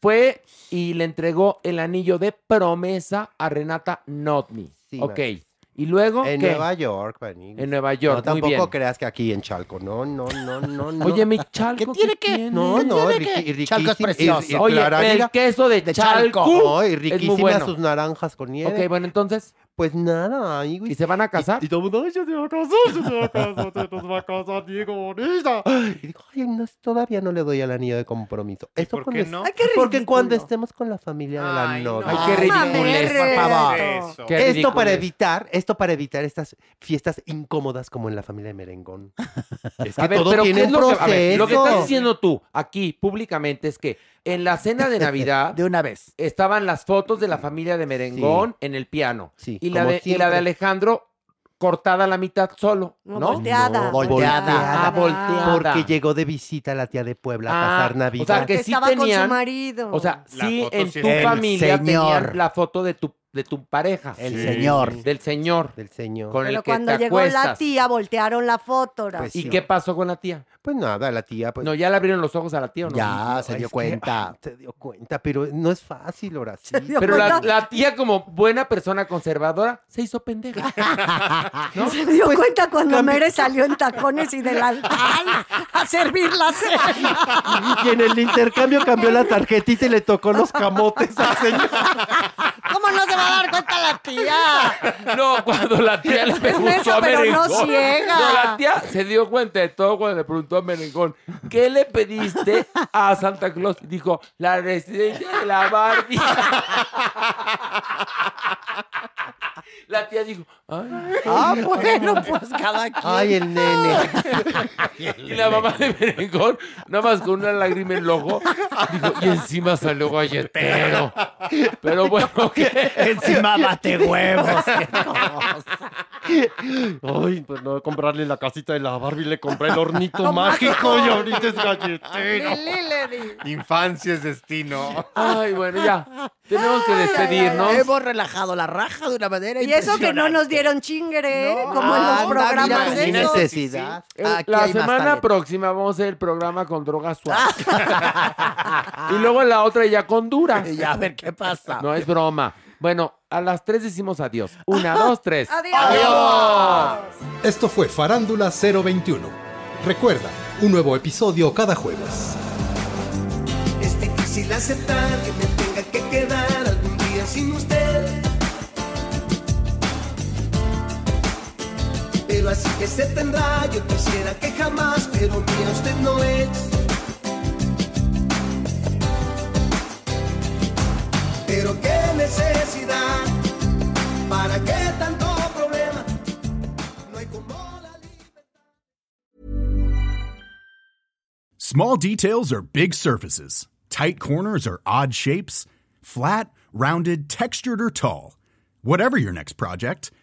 fue y le entregó el anillo de promesa a Renata Notni. Sí, ok. man. Y luego, En ¿qué? Nueva York. En Nueva York, No, muy tampoco bien. creas que aquí en Chalco. No, no, no, no. no. Oye, mi chalco. ¿Qué tiene que- tiene? No, ¿qué no, tiene riqui- que- y Chalco es precioso. y- y Oye, Clara, el mira, queso de, de Chalco. Chalco. no, y es muy riquísimas bueno. sus naranjas con nieve. Ok, bueno, entonces, Pues nada, güey. ¿y se van a casar? Y, y todo el mundo, ay, yo se va a casar, yo se va a casar, se nos va a casar Diego Bonita. Y digo, ay, no, todavía no le doy el anillo de compromiso. Eso por qué no? Ay, qué Porque ridículo. cuando estemos con la familia de la Ay, novia. Ay, qué ridiculez, por favor. Esto ridículo para evitar, esto para evitar estas fiestas incómodas como en la familia de Merengón. Es que A ver, todo pero tiene ¿qué es lo que, a ver, lo que estás diciendo tú aquí públicamente es que en la cena de Navidad De una vez. estaban las fotos de la familia de Merengón en el piano Sí, y la, de, y la de. Alejandro cortada a la mitad solo, No, ¿no? volteada. No, volteada. Ah, volteada. Porque llegó de visita la tía de Puebla a Ah, pasar Navidad. o sea, Que sí estaba con su marido. O sea, La sí en sí tu familia señor. tenían la foto de tu de tu pareja, El Sí. señor. del señor del señor. con Pero el que cuando te llegó la tía, voltearon la fotografía. Pues ¿Y sí. qué pasó con la tía? Pues nada, la tía, pues. No, ya le abrieron los ojos a la tía, ¿o no? Ya, se dio es que, cuenta. ay, se dio cuenta, pero no es fácil, ahora sí. dio Pero la, tía, como buena persona conservadora, se hizo pendeja. ¿no? Se dio Pues, cuenta cuando Mere salió en tacones y delantal a servir la cena. Y en el intercambio cambió la tarjetita y le tocó los camotes al señor. ¿Cómo no se va a dar cuenta la tía? No, cuando la tía le preguntó menso, a pero no ciega. No, la tía se dio cuenta de todo cuando le preguntó a Merengón, ¿qué le pediste a Santa Claus? Dijo, la residencia de la Barbie. La tía dijo, ay. Ah, bueno, pues cada quien. Ay, el nene. Y la mamá de Merengón, nada más con una lágrima en el ojo, dijo, y encima salió galletero. Pero bueno, ¿qué? Encima bate huevos. qué Ay, pues no comprarle la casita de la Barbie, le compré el hornito mágico y ahorita es galletero. Infancia es destino. Ay, bueno, ya. Tenemos que despedirnos. Hemos relajado la raja de una manera Y eso que no nos dieron chingere, ¿eh? como en los anda, programas mira, de sin esos. necesidad. Aquí la semana próxima vamos a hacer el programa con drogas suaves. y luego la otra ya con duras. Y a ver qué pasa. No es broma. Bueno, a las tres decimos adiós. Una, dos, tres. Adiós. Esto fue Farándula 021. Recuerda, un nuevo episodio cada jueves. Es difícil aceptar que me tenga que quedar Así que se tendrá, yo quisiera que jamás, pero mía usted no es. Pero qué necesidad, para qué tanto problema. No hay como la Small details are big surfaces. Tight corners are odd shapes. Flat, rounded, textured, or tall. Whatever your next project,